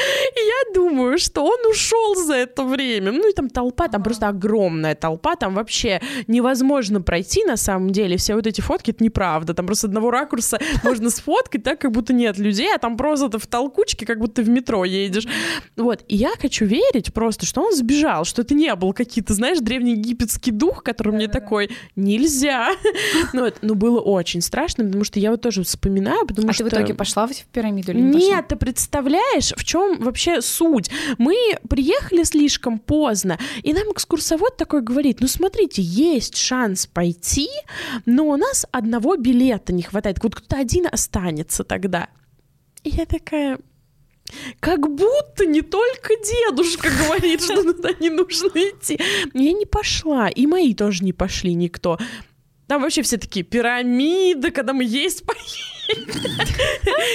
думаю, что он ушел за это время. Ну, и там толпа, там просто огромная толпа, там вообще невозможно пройти на самом деле. Все вот эти фотки, это неправда. Там просто одного ракурса можно сфоткать так, как будто нет людей, а там просто ты в толкучке, как будто в метро едешь. Вот. И я хочу верить просто, что он сбежал, что это не был какие-то, знаешь, древнеегипетский дух, который мне такой, нельзя. Ну, вот. ну, было очень страшно, потому что я вот тоже вспоминаю, потому А что... ты в итоге пошла в пирамиду или не пошла? Нет, ты представляешь, в чем вообще суть? Мы приехали слишком поздно, и нам экскурсовод такой говорит, ну смотрите, есть шанс пойти, но у нас одного билета не хватает, вот кто-то один останется тогда. И я такая, как будто не только дедушка говорит, что туда не нужно идти. Я не пошла, и мои тоже не пошли никто. Там вообще все такие пирамиды, когда мы есть поедем.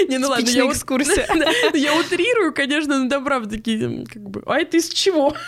Не, ну ладно, я экскурсия. Я утрирую, конечно, но да, правда, такие, как бы, а это из чего?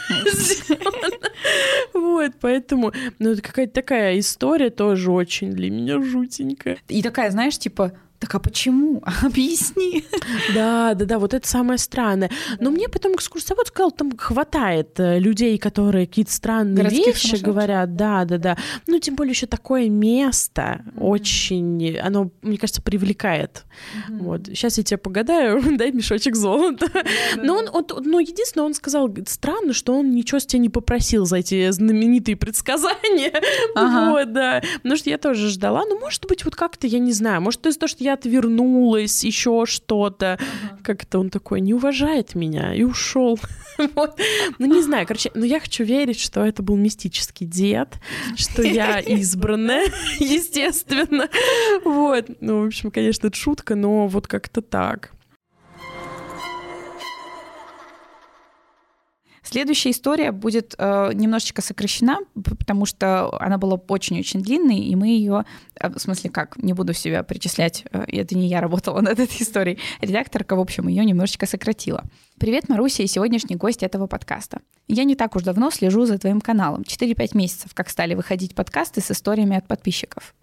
Вот, поэтому, ну, это какая-то такая история тоже очень для меня жутенькая. И такая, знаешь, типа, Так а почему? Объясни. Да, да, да, вот это самое странное. Но мне потом экскурсовод сказал, там хватает э, людей, которые какие-то странные Городских вещи говорят. Да, да, да. Ну, тем более еще такое место mm-hmm. очень, оно, мне кажется, привлекает. Mm-hmm. Вот. Сейчас я тебе погадаю, дай мешочек золота. Mm-hmm. Но он, он, ну, единственное, он сказал, странно, что он ничего с тебя не попросил за эти знаменитые предсказания. Ага. Вот, да. Потому что я тоже ждала. Ну, может быть, вот как-то, я не знаю, может, из-за того, что я отвернулась, еще что-то. Ага. Как-то он такой не уважает меня и ушел. вот. Ну, не знаю, короче, но я хочу верить, что это был мистический дед, что я избранная, естественно. Вот. Ну, в общем, конечно, это шутка, но вот как-то так. Следующая история будет э, немножечко сокращена, потому что она была очень-очень длинной, и мы ее, э, в смысле как, не буду себя причислять, э, это не я работала над этой историей, редакторка, в общем, ее немножечко сократила. Привет, Маруся и сегодняшний гость этого подкаста. Я не так уж давно слежу за твоим каналом, 4-5 месяцев, как стали выходить подкасты с историями от подписчиков.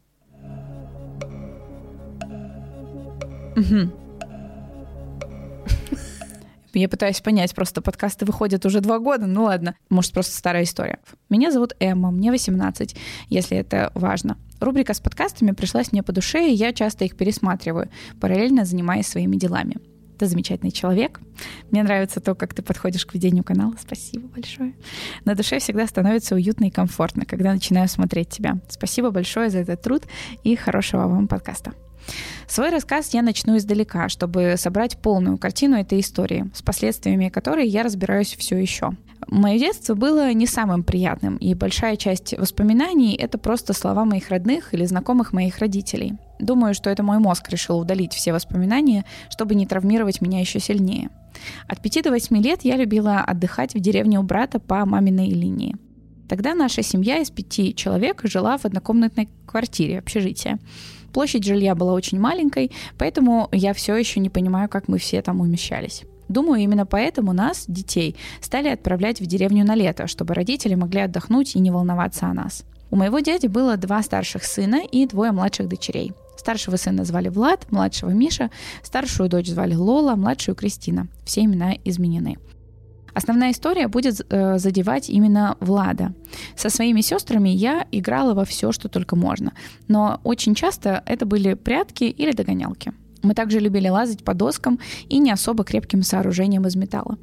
Угу. Я пытаюсь понять, просто подкасты выходят уже два года, ну ладно, может, просто старая история. Меня зовут Эмма, мне 18, если это важно. Рубрика с подкастами пришлась мне по душе, и я часто их пересматриваю, параллельно занимаясь своими делами. Ты замечательный человек. Мне нравится то, как ты подходишь к ведению канала. Спасибо большое. На душе всегда становится уютно и комфортно, когда начинаю смотреть тебя. Спасибо большое за этот труд и хорошего вам подкаста. Свой рассказ я начну издалека, чтобы собрать полную картину этой истории, с последствиями которой я разбираюсь все еще. Мое детство было не самым приятным, и большая часть воспоминаний — это просто слова моих родных или знакомых моих родителей. Думаю, что это мой мозг решил удалить все воспоминания, чтобы не травмировать меня еще сильнее. От 5 до 8 лет я любила отдыхать в деревне у брата по маминой линии. Тогда наша семья из пяти человек жила в однокомнатной квартире, общежития. Площадь жилья была очень маленькой, поэтому я все еще не понимаю, как мы все там умещались. Думаю, именно поэтому нас, детей, стали отправлять в деревню на лето, чтобы родители могли отдохнуть и не волноваться о нас. У моего дяди было два старших сына и двое младших дочерей. Старшего сына звали Влад, младшего Миша, старшую дочь звали Лола, младшую Кристина. Все имена изменены. Основная история будет э, задевать именно Влада. Со своими сестрами я играла во все, что только можно. Но очень часто это были прятки или догонялки. Мы также любили лазать по доскам и не особо крепким сооружениям из металла.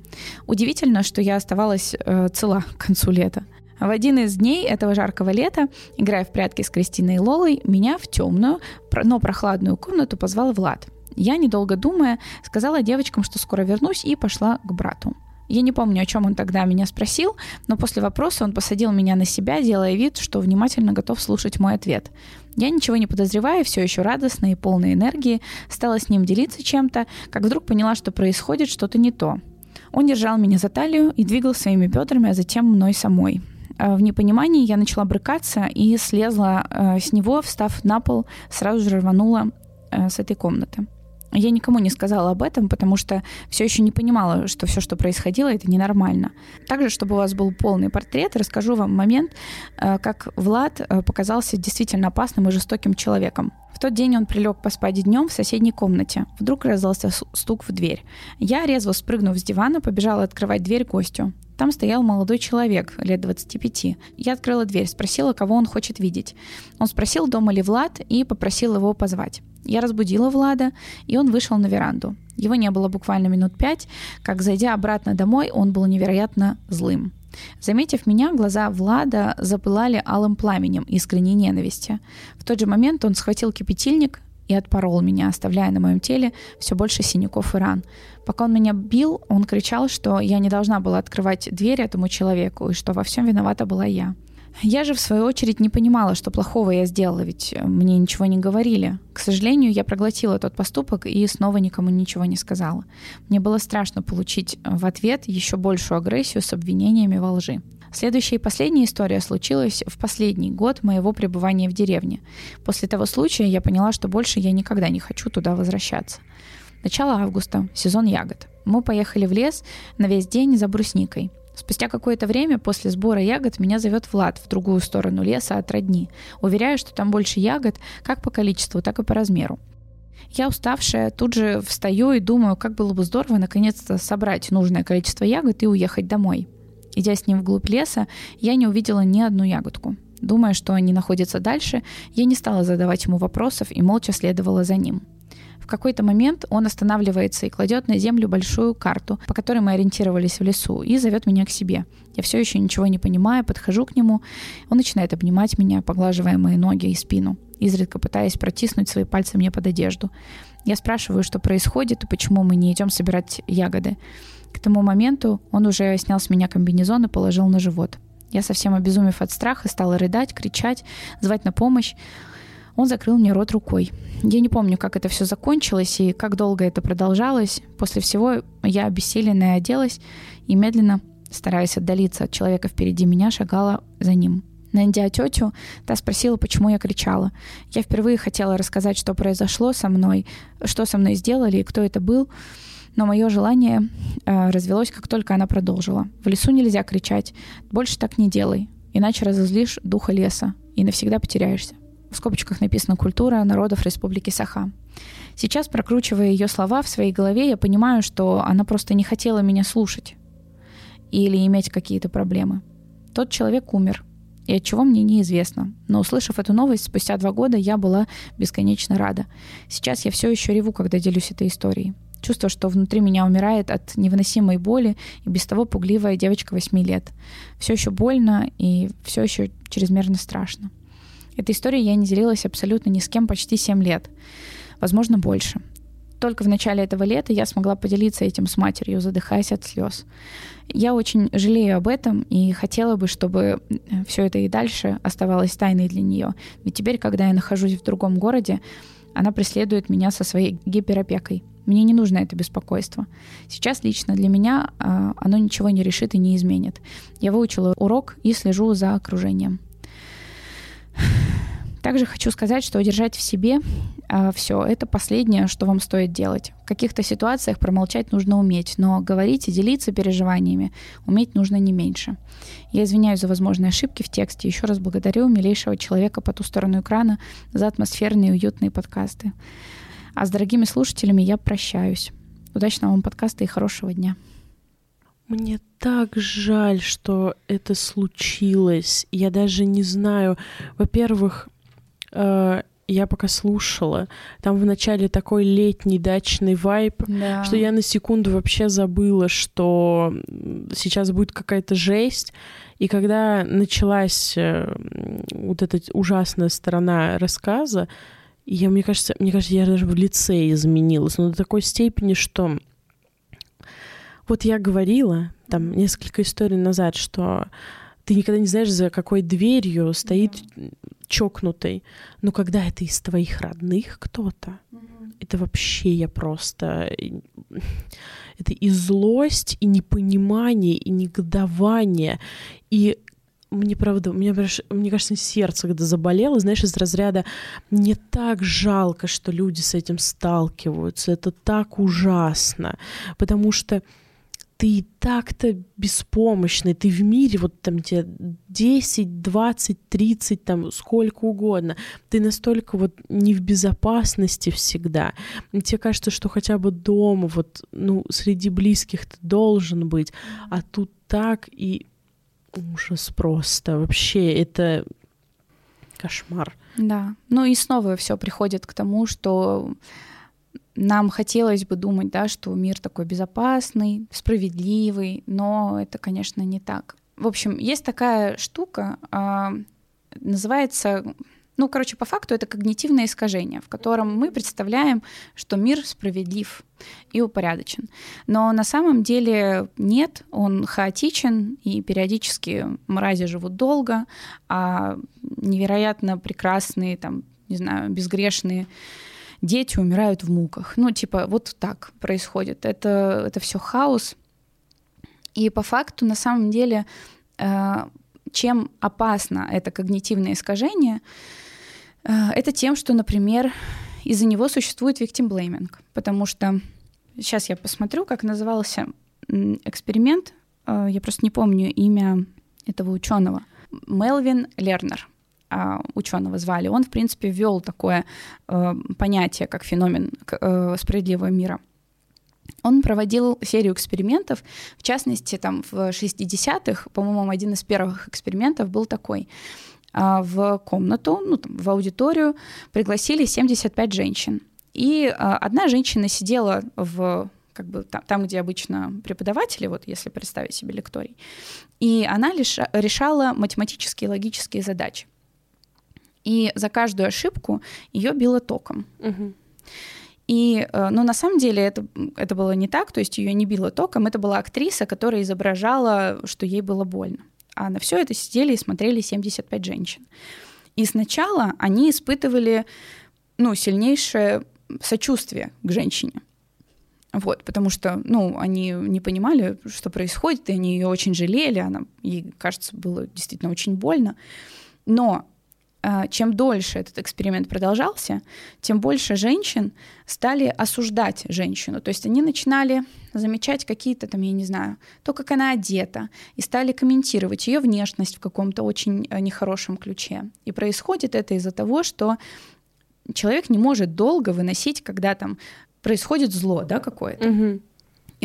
Удивительно, что я оставалась э, цела к концу лета. В один из дней этого жаркого лета, играя в прятки с Кристиной и Лолой, меня в темную, но прохладную комнату позвал Влад. Я, недолго думая, сказала девочкам, что скоро вернусь, и пошла к брату. Я не помню, о чем он тогда меня спросил, но после вопроса он посадил меня на себя, делая вид, что внимательно готов слушать мой ответ. Я ничего не подозревая, все еще радостная и полной энергии, стала с ним делиться чем-то, как вдруг поняла, что происходит что-то не то. Он держал меня за талию и двигал своими бедрами, а затем мной самой. А в непонимании я начала брыкаться и слезла э, с него, встав на пол, сразу же рванула э, с этой комнаты. Я никому не сказала об этом, потому что все еще не понимала, что все, что происходило, это ненормально. Также, чтобы у вас был полный портрет, расскажу вам момент, э, как Влад э, показался действительно опасным и жестоким человеком. В тот день он прилег поспать днем в соседней комнате. Вдруг раздался стук в дверь. Я, резво спрыгнув с дивана, побежала открывать дверь гостю. Там стоял молодой человек, лет 25. Я открыла дверь, спросила, кого он хочет видеть. Он спросил, дома ли Влад, и попросил его позвать. Я разбудила Влада, и он вышел на веранду. Его не было буквально минут пять, как, зайдя обратно домой, он был невероятно злым. Заметив меня, глаза Влада запылали алым пламенем искренней ненависти. В тот же момент он схватил кипятильник и отпорол меня, оставляя на моем теле все больше синяков и ран. Пока он меня бил, он кричал, что я не должна была открывать дверь этому человеку и что во всем виновата была я. Я же, в свою очередь, не понимала, что плохого я сделала, ведь мне ничего не говорили. К сожалению, я проглотила тот поступок и снова никому ничего не сказала. Мне было страшно получить в ответ еще большую агрессию с обвинениями во лжи. Следующая и последняя история случилась в последний год моего пребывания в деревне. После того случая я поняла, что больше я никогда не хочу туда возвращаться. Начало августа, сезон ягод. Мы поехали в лес на весь день за брусникой. Спустя какое-то время после сбора ягод меня зовет Влад в другую сторону леса от родни, уверяя, что там больше ягод как по количеству, так и по размеру. Я уставшая, тут же встаю и думаю, как было бы здорово наконец-то собрать нужное количество ягод и уехать домой. Идя с ним вглубь леса, я не увидела ни одну ягодку. Думая, что они находятся дальше, я не стала задавать ему вопросов и молча следовала за ним. В какой-то момент он останавливается и кладет на землю большую карту, по которой мы ориентировались в лесу, и зовет меня к себе. Я все еще ничего не понимаю, подхожу к нему. Он начинает обнимать меня, поглаживая мои ноги и спину, изредка пытаясь протиснуть свои пальцы мне под одежду. Я спрашиваю, что происходит и почему мы не идем собирать ягоды. К тому моменту он уже снял с меня комбинезон и положил на живот. Я совсем обезумев от страха, стала рыдать, кричать, звать на помощь. Он закрыл мне рот рукой. Я не помню, как это все закончилось и как долго это продолжалось. После всего я обессиленная оделась и медленно, стараясь отдалиться от человека впереди меня, шагала за ним. Найдя тетю, та спросила, почему я кричала. Я впервые хотела рассказать, что произошло со мной, что со мной сделали и кто это был, но мое желание э, развелось, как только она продолжила. В лесу нельзя кричать. Больше так не делай, иначе разозлишь духа леса и навсегда потеряешься в скобочках написано «Культура народов Республики Саха». Сейчас, прокручивая ее слова в своей голове, я понимаю, что она просто не хотела меня слушать или иметь какие-то проблемы. Тот человек умер, и от чего мне неизвестно. Но услышав эту новость спустя два года, я была бесконечно рада. Сейчас я все еще реву, когда делюсь этой историей. Чувство, что внутри меня умирает от невыносимой боли и без того пугливая девочка 8 лет. Все еще больно и все еще чрезмерно страшно. Этой историей я не делилась абсолютно ни с кем почти 7 лет. Возможно, больше. Только в начале этого лета я смогла поделиться этим с матерью, задыхаясь от слез. Я очень жалею об этом и хотела бы, чтобы все это и дальше оставалось тайной для нее. Ведь теперь, когда я нахожусь в другом городе, она преследует меня со своей гиперопекой. Мне не нужно это беспокойство. Сейчас лично для меня э, оно ничего не решит и не изменит. Я выучила урок и слежу за окружением. Также хочу сказать, что удержать в себе э, а, все это последнее, что вам стоит делать. В каких-то ситуациях промолчать нужно уметь, но говорить и делиться переживаниями уметь нужно не меньше. Я извиняюсь за возможные ошибки в тексте. Еще раз благодарю милейшего человека по ту сторону экрана за атмосферные и уютные подкасты. А с дорогими слушателями я прощаюсь. Удачного вам подкаста и хорошего дня. Мне так жаль, что это случилось. Я даже не знаю. Во-первых, э, я пока слушала, там в начале такой летний дачный вайб, да. что я на секунду вообще забыла, что сейчас будет какая-то жесть. И когда началась э, вот эта ужасная сторона рассказа, я, мне кажется, мне кажется, я даже в лице изменилась, но до такой степени, что вот я говорила там несколько историй назад, что ты никогда не знаешь, за какой дверью стоит да. чокнутый. Но когда это из твоих родных кто-то, угу. это вообще я просто... Это и злость, и непонимание, и негодование. И мне правда, мне, мне кажется, сердце когда заболело, знаешь, из разряда мне так жалко, что люди с этим сталкиваются, это так ужасно, потому что ты так-то беспомощный, ты в мире, вот там тебе 10, 20, 30, там сколько угодно, ты настолько вот не в безопасности всегда. Тебе кажется, что хотя бы дома, вот, ну, среди близких ты должен быть, а тут так и ужас просто. Вообще, это кошмар. Да. Ну и снова все приходит к тому, что нам хотелось бы думать, да, что мир такой безопасный, справедливый, но это, конечно, не так. В общем, есть такая штука, э, называется, ну, короче, по факту это когнитивное искажение, в котором мы представляем, что мир справедлив и упорядочен. Но на самом деле нет, он хаотичен, и периодически мрази живут долго, а невероятно прекрасные, там, не знаю, безгрешные дети умирают в муках. Ну, типа, вот так происходит. Это, это все хаос. И по факту, на самом деле, э, чем опасно это когнитивное искажение, это тем, что, например, из-за него существует victim blaming. Потому что сейчас я посмотрю, как назывался эксперимент. Э, я просто не помню имя этого ученого. Мелвин Лернер. а, ученого звали, он, в принципе, ввел такое понятие, как феномен справедливого мира. Он проводил серию экспериментов, в частности, там в 60-х, по-моему, один из первых экспериментов был такой. А, в комнату, ну, там, в аудиторию пригласили 75 женщин. И а, одна женщина сидела в как бы там, там, где обычно преподаватели, вот если представить себе лекторий, и она лишь решала математические и логические задачи. И за каждую ошибку ее било током. Угу. И, э, ну, на самом деле это, это было не так, то есть ее не било током, это была актриса, которая изображала, что ей было больно. А на все это сидели и смотрели 75 женщин. И сначала они испытывали, ну, сильнейшее сочувствие к женщине. Вот, потому что, ну, они не понимали, что происходит, и они ее очень жалели, она, ей, кажется, было действительно очень больно. Но чем дольше этот эксперимент продолжался, тем больше женщин стали осуждать женщину. То есть они начинали замечать какие-то там, я не знаю, то, как она одета, и стали комментировать ее внешность в каком-то очень э, нехорошем ключе. И происходит это из-за того, что человек не может долго выносить, когда там происходит зло, да, какое-то. Угу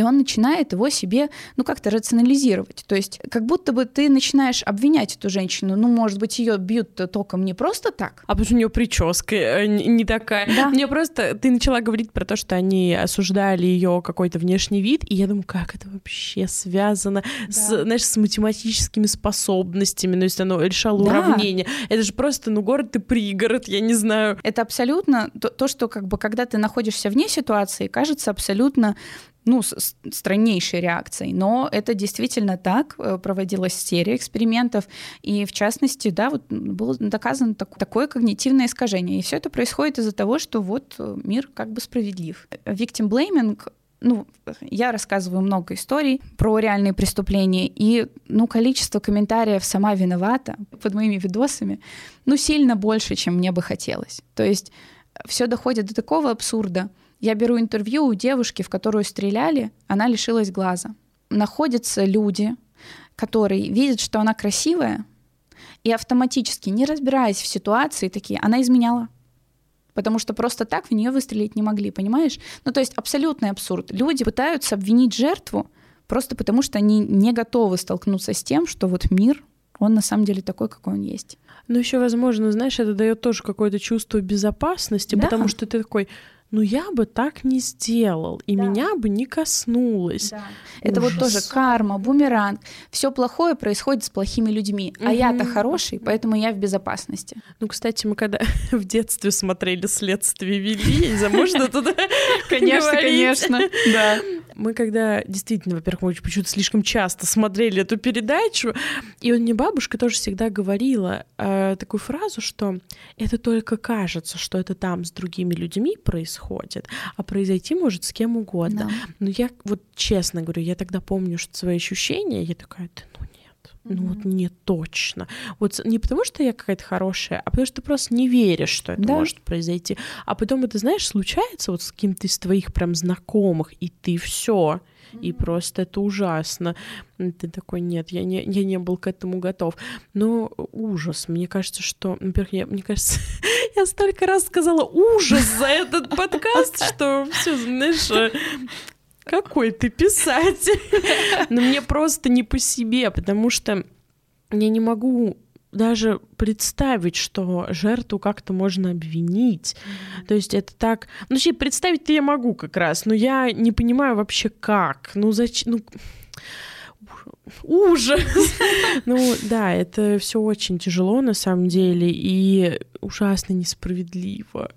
и он начинает его себе, ну, как-то рационализировать. То есть как будто бы ты начинаешь обвинять эту женщину, ну, может быть, ее бьют током не просто так. А потому что у нее прическа э, не такая. Да. Мне просто, ты начала говорить про то, что они осуждали ее какой-то внешний вид, и я думаю, как это вообще связано да. с, знаешь, с математическими способностями, ну, если оно решало да. уравнение. Это же просто, ну, город и пригород, я не знаю. Это абсолютно то, то, что как бы, когда ты находишься вне ситуации, кажется абсолютно ну, страннейшей реакцией. Но это действительно так. Э, проводилась серия экспериментов. И, в частности, да, вот было доказано так, такое когнитивное искажение. И все это происходит из-за того, что вот э, мир как бы справедлив. Victim blaming ну, я рассказываю много историй про реальные преступления, и, ну, количество комментариев «сама виновата» под моими видосами, ну, сильно больше, чем мне бы хотелось. То есть все доходит до такого абсурда, я беру интервью у девушки, в которую стреляли, она лишилась глаза. Находятся люди, которые видят, что она красивая, и автоматически, не разбираясь в ситуации, такие, она изменяла. Потому что просто так в нее выстрелить не могли, понимаешь? Ну, то есть абсолютный абсурд. Люди пытаются обвинить жертву просто потому, что они не готовы столкнуться с тем, что вот мир, он на самом деле такой, какой он есть. Ну, еще, возможно, знаешь, это дает тоже какое-то чувство безопасности, да. потому что ты такой, ну я бы так не сделал, и да. меня бы не коснулось. Да. Это вот тоже карма, бумеранг. Все плохое происходит с плохими людьми, а я-то хороший, поэтому я в безопасности. Ну, кстати, мы когда в детстве смотрели «Следствие вели», можно туда Конечно, конечно, да. Мы когда действительно, во-первых, мы почему-то слишком часто смотрели эту передачу, и он мне бабушка тоже всегда говорила э, такую фразу, что это только кажется, что это там с другими людьми происходит, а произойти может с кем угодно. Да. Но я вот честно говорю, я тогда помню что свои ощущения, я такая, да ну ну вот не точно. Вот не потому, что я какая-то хорошая, а потому что ты просто не веришь, что это да. может произойти. А потом это, знаешь, случается вот с кем-то из твоих прям знакомых, и ты все. И просто это ужасно. Ты такой, нет, я не, я не был к этому готов. Но ужас. Мне кажется, что, во-первых, я, мне кажется, я столько раз сказала ужас за этот подкаст, что все, знаешь, э, какой ты писатель? Но мне просто не по себе, потому что я не могу даже представить, что жертву как-то можно обвинить. Mm-hmm. То есть это так... Ну, вообще, представить-то я могу как раз, но я не понимаю вообще как. Ну, зачем... Ну ужас. Ну да, это все очень тяжело на самом деле и ужасно несправедливо.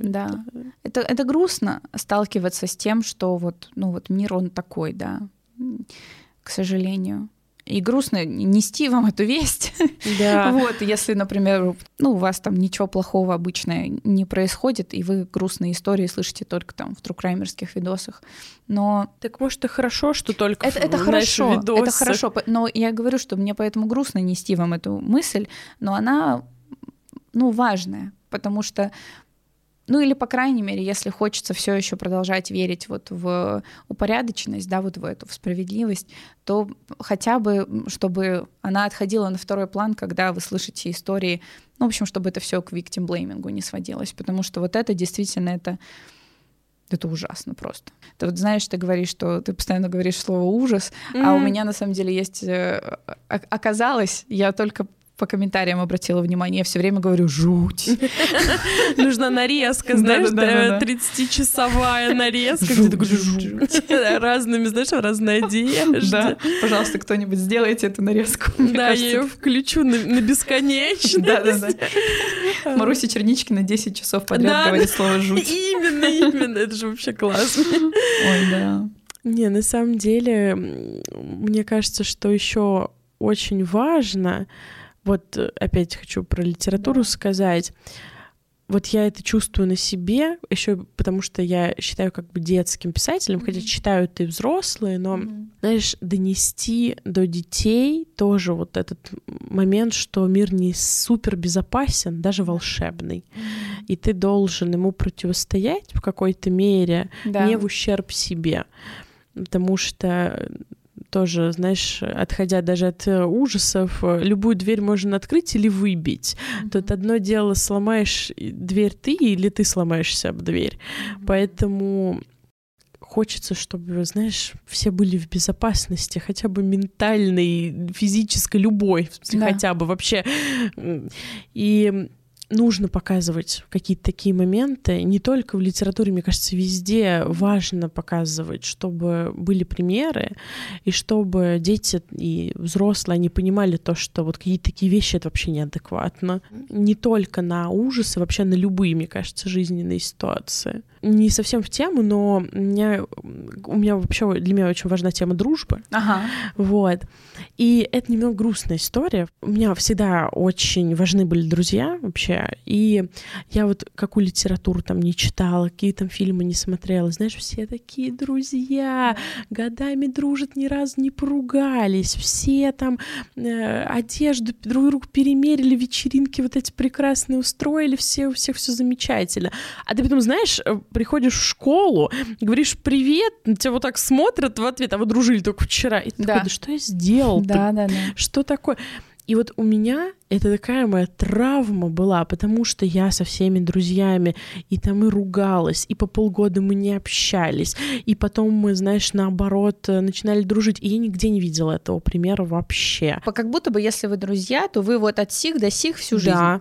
Да. Это, это грустно сталкиваться с тем, что вот, ну вот мир он такой, да, к сожалению и грустно нести вам эту весть. Да. вот, если, например, ну, у вас там ничего плохого обычно не происходит, и вы грустные истории слышите только там в трукраймерских видосах. Но... Так может, это хорошо, что только это, это хорошо, видосах. это хорошо. Но я говорю, что мне поэтому грустно нести вам эту мысль, но она, ну, важная, потому что ну или, по крайней мере, если хочется все еще продолжать верить вот в упорядоченность, да, вот в эту, в справедливость, то хотя бы, чтобы она отходила на второй план, когда вы слышите истории, ну, в общем, чтобы это все к victim blaming не сводилось, потому что вот это действительно это это ужасно просто. Ты вот знаешь, ты говоришь, что ты постоянно говоришь слово ужас, mm-hmm. а у меня на самом деле есть э, оказалось, я только по комментариям обратила внимание, я все время говорю «жуть». Нужна нарезка, знаешь, 30-часовая нарезка, где ты говоришь «жуть». Разными, знаешь, разная одежда. Да, пожалуйста, кто-нибудь сделайте эту нарезку. Да, я ее включу на бесконечность. Да, да, да. Маруся Черничкина 10 часов подряд говорит слово «жуть». Именно, именно, это же вообще классно. Ой, да. Не, на самом деле, мне кажется, что еще очень важно, вот э, опять хочу про литературу да. сказать. Вот я это чувствую на себе, еще потому что я считаю как бы детским писателем, mm-hmm. хотя читают и взрослые, но, mm-hmm. знаешь, донести до детей тоже вот этот момент, что мир не супер безопасен, даже волшебный, mm-hmm. и ты должен ему противостоять в какой-то мере, да. не в ущерб себе, потому что тоже, знаешь, отходя даже от э, ужасов, э, любую дверь можно открыть или выбить. Mm-hmm. Тут одно дело, сломаешь дверь ты или ты сломаешься об дверь. Mm-hmm. Поэтому хочется, чтобы, знаешь, все были в безопасности, хотя бы ментальной, физической, любой, да. хотя бы вообще. И нужно показывать какие-то такие моменты. Не только в литературе, мне кажется, везде важно показывать, чтобы были примеры, и чтобы дети и взрослые, они понимали то, что вот какие-то такие вещи — это вообще неадекватно. Не только на ужасы, вообще на любые, мне кажется, жизненные ситуации. Не совсем в тему, но у меня, у меня вообще для меня очень важна тема дружбы. Ага. Вот. И это немного грустная история. У меня всегда очень важны были друзья вообще, и я вот какую литературу там не читала, какие там фильмы не смотрела, знаешь, все такие друзья, годами дружат, ни разу не поругались, все там э, одежду друг другу перемерили, вечеринки вот эти прекрасные устроили, все у всех все замечательно. А ты потом, знаешь, э, приходишь в школу, говоришь привет, тебя вот так смотрят в ответ, а вы дружили только вчера. И ты да. такой, да что я сделал? Да, да, да. Что такое? И вот у меня это такая моя травма была, потому что я со всеми друзьями и там и ругалась, и по полгода мы не общались, и потом мы, знаешь, наоборот, э, начинали дружить, и я нигде не видела этого примера вообще. Как будто бы, если вы друзья, то вы вот от сих до сих всю жизнь. Да,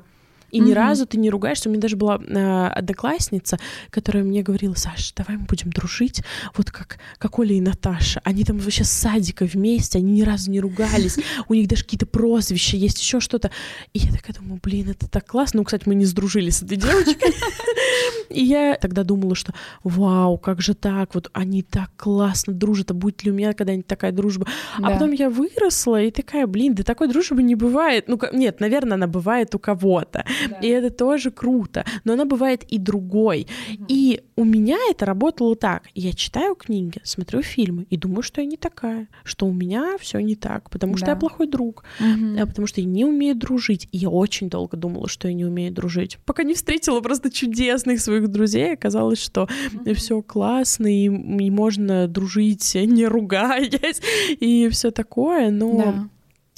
и mm-hmm. ни разу ты не ругаешься. У меня даже была э, одноклассница, которая мне говорила, Саша, давай мы будем дружить, вот как, как Оля и Наташа. Они там вообще с садика вместе, они ни разу не ругались. У них даже какие-то прозвища есть, еще что-то. И я такая думаю, блин, это так классно. Ну, кстати, мы не сдружились с этой девочкой. И я тогда думала, что вау, как же так, вот они так классно дружат, а будет ли у меня когда-нибудь такая дружба? А потом я выросла и такая, блин, да такой дружбы не бывает. Ну, нет, наверное, она бывает у кого-то. И это тоже круто. Но она бывает и другой. И у меня это работало так. Я читаю книги, смотрю фильмы и думаю, что я не такая, что у меня все не так, потому что да. я плохой друг, угу. потому что я не умею дружить. И я очень долго думала, что я не умею дружить, пока не встретила просто чудесных своих друзей. Оказалось, что угу. все классно и, и можно дружить, не ругаясь и все такое, но да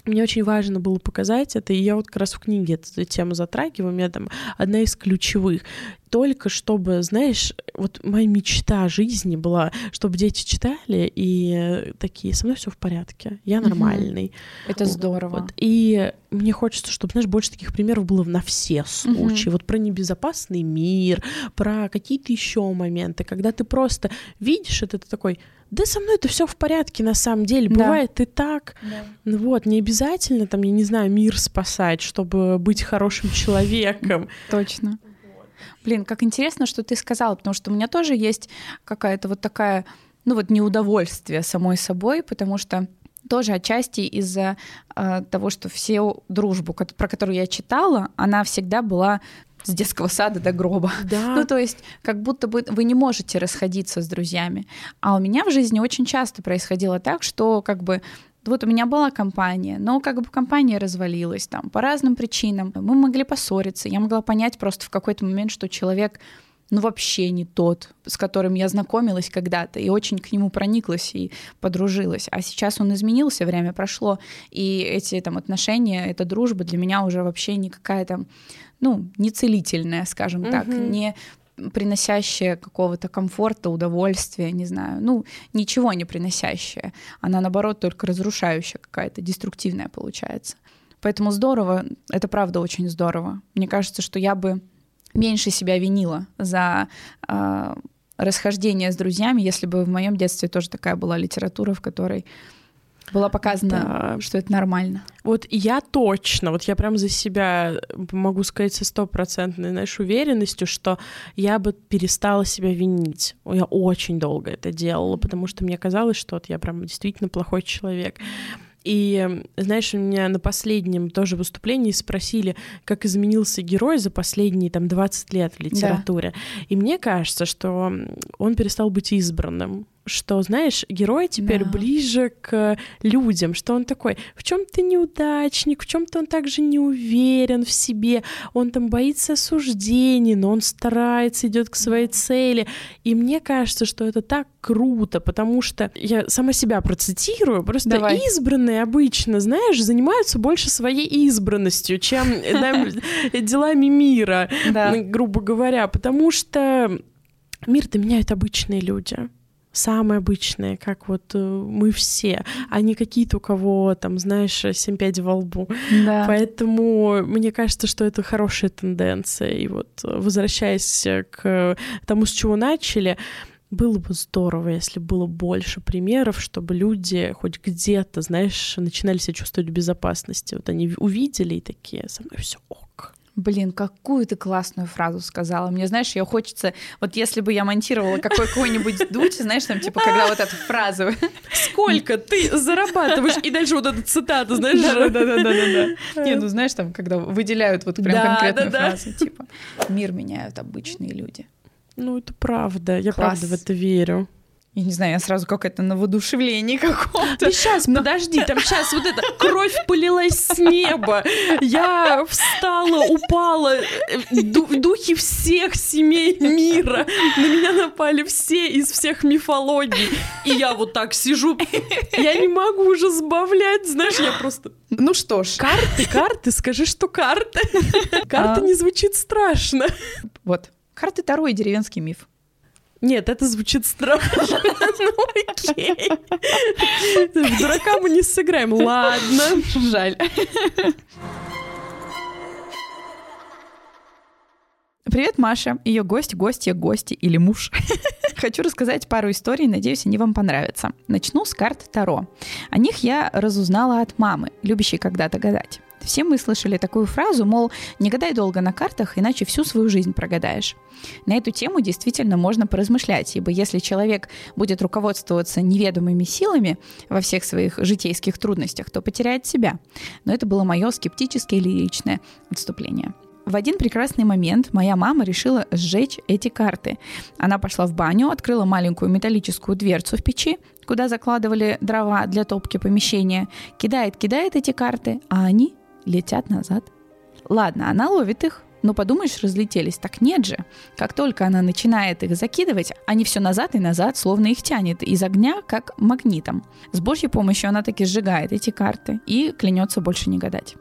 мне очень важно было показать это, и я вот как раз в книге эту тему затрагиваю, у меня там одна из ключевых. Только чтобы, знаешь, вот моя мечта жизни была, чтобы дети читали и такие, со мной все в порядке, я нормальный. Это здорово. Вот. И мне хочется, чтобы, знаешь, больше таких примеров было на все случаи. Вот про небезопасный мир, про какие-то еще моменты, когда ты просто видишь это, ты такой, да со мной это все в порядке на самом деле. Да. Бывает и так. Да. Ну вот, не обязательно там, я не знаю, мир спасать, чтобы быть хорошим человеком. Точно. Блин, как интересно, что ты сказала, потому что у меня тоже есть какая-то вот такая, ну вот неудовольствие самой собой, потому что тоже отчасти из-за э, того, что все дружбу, про которую я читала, она всегда была с детского сада до гроба. Да. Ну, то есть, как будто бы вы не можете расходиться с друзьями. А у меня в жизни очень часто происходило так, что как бы вот у меня была компания, но как бы компания развалилась там по разным причинам. Мы могли поссориться. Я могла понять просто в какой-то момент, что человек ну, вообще не тот, с которым я знакомилась когда-то, и очень к нему прониклась и подружилась. А сейчас он изменился, время прошло, и эти там отношения, эта дружба для меня уже вообще не какая-то, ну, не целительная, скажем mm-hmm. так, не приносящая какого-то комфорта, удовольствия, не знаю, ну, ничего не приносящая. Она, наоборот, только разрушающая какая-то, деструктивная получается. Поэтому здорово, это правда очень здорово. Мне кажется, что я бы меньше себя винила за э, расхождение с друзьями, если бы в моем детстве тоже такая была литература, в которой было показано, да. что это нормально. Вот я точно, вот я прям за себя могу сказать со стопроцентной, знаешь, уверенностью, что я бы перестала себя винить. Я очень долго это делала, потому что мне казалось, что вот я прям действительно плохой человек. И, знаешь, у меня на последнем тоже выступлении спросили, как изменился герой за последние там 20 лет в литературе. Да. И мне кажется, что он перестал быть избранным что, знаешь, герой теперь да. ближе к людям, что он такой, в чем-то неудачник, в чем-то он также не уверен в себе, он там боится осуждений, но он старается, идет к своей цели. И мне кажется, что это так круто, потому что я сама себя процитирую, просто Давай. избранные обычно, знаешь, занимаются больше своей избранностью, чем делами мира, грубо говоря, потому что мир-то меняют обычные люди самые обычные, как вот э, мы все, а не какие-то, у кого там, знаешь, семь пядей во лбу. Да. Поэтому мне кажется, что это хорошая тенденция. И вот э, возвращаясь к тому, с чего начали, было бы здорово, если было больше примеров, чтобы люди хоть где-то, знаешь, начинали себя чувствовать в безопасности. Вот они увидели и такие, со мной все ок. Блин, какую ты классную фразу сказала. Мне, знаешь, ее хочется... Вот если бы я монтировала какой-нибудь дуть, знаешь, там, типа, когда вот эту фразу... Сколько ты зарабатываешь? И дальше вот эта цитата, знаешь? Да-да-да. Не, ну, знаешь, там, когда выделяют вот прям конкретную фразу, типа, мир меняют обычные люди. Ну, это правда. Я правда в это верю я не знаю, я сразу как это на воодушевлении каком-то. Ты сейчас, Но... подожди, там сейчас вот эта кровь полилась с неба. Я встала, упала, ду духи всех семей мира. На меня напали все из всех мифологий. И я вот так сижу, я не могу уже сбавлять, знаешь, я просто... Ну что ж. Карты, карты, скажи, что карты. Карты а... не звучит страшно. Вот. Карты Таро и деревенский миф. Нет, это звучит страшно. Ну окей. Дурака мы не сыграем. Ладно. Жаль. Привет, Маша, ее гость, гостья, гости или муж. Хочу рассказать пару историй, надеюсь, они вам понравятся. Начну с карт Таро. О них я разузнала от мамы, любящей когда-то гадать. Все мы слышали такую фразу, мол, не гадай долго на картах, иначе всю свою жизнь прогадаешь. На эту тему действительно можно поразмышлять, ибо если человек будет руководствоваться неведомыми силами во всех своих житейских трудностях, то потеряет себя. Но это было мое скептическое или личное отступление. В один прекрасный момент моя мама решила сжечь эти карты. Она пошла в баню, открыла маленькую металлическую дверцу в печи, куда закладывали дрова для топки помещения, кидает, кидает эти карты, а они летят назад. Ладно, она ловит их, но подумаешь, разлетелись. Так нет же. Как только она начинает их закидывать, они все назад и назад, словно их тянет из огня, как магнитом. С Божьей помощью она таки сжигает эти карты и клянется больше не гадать.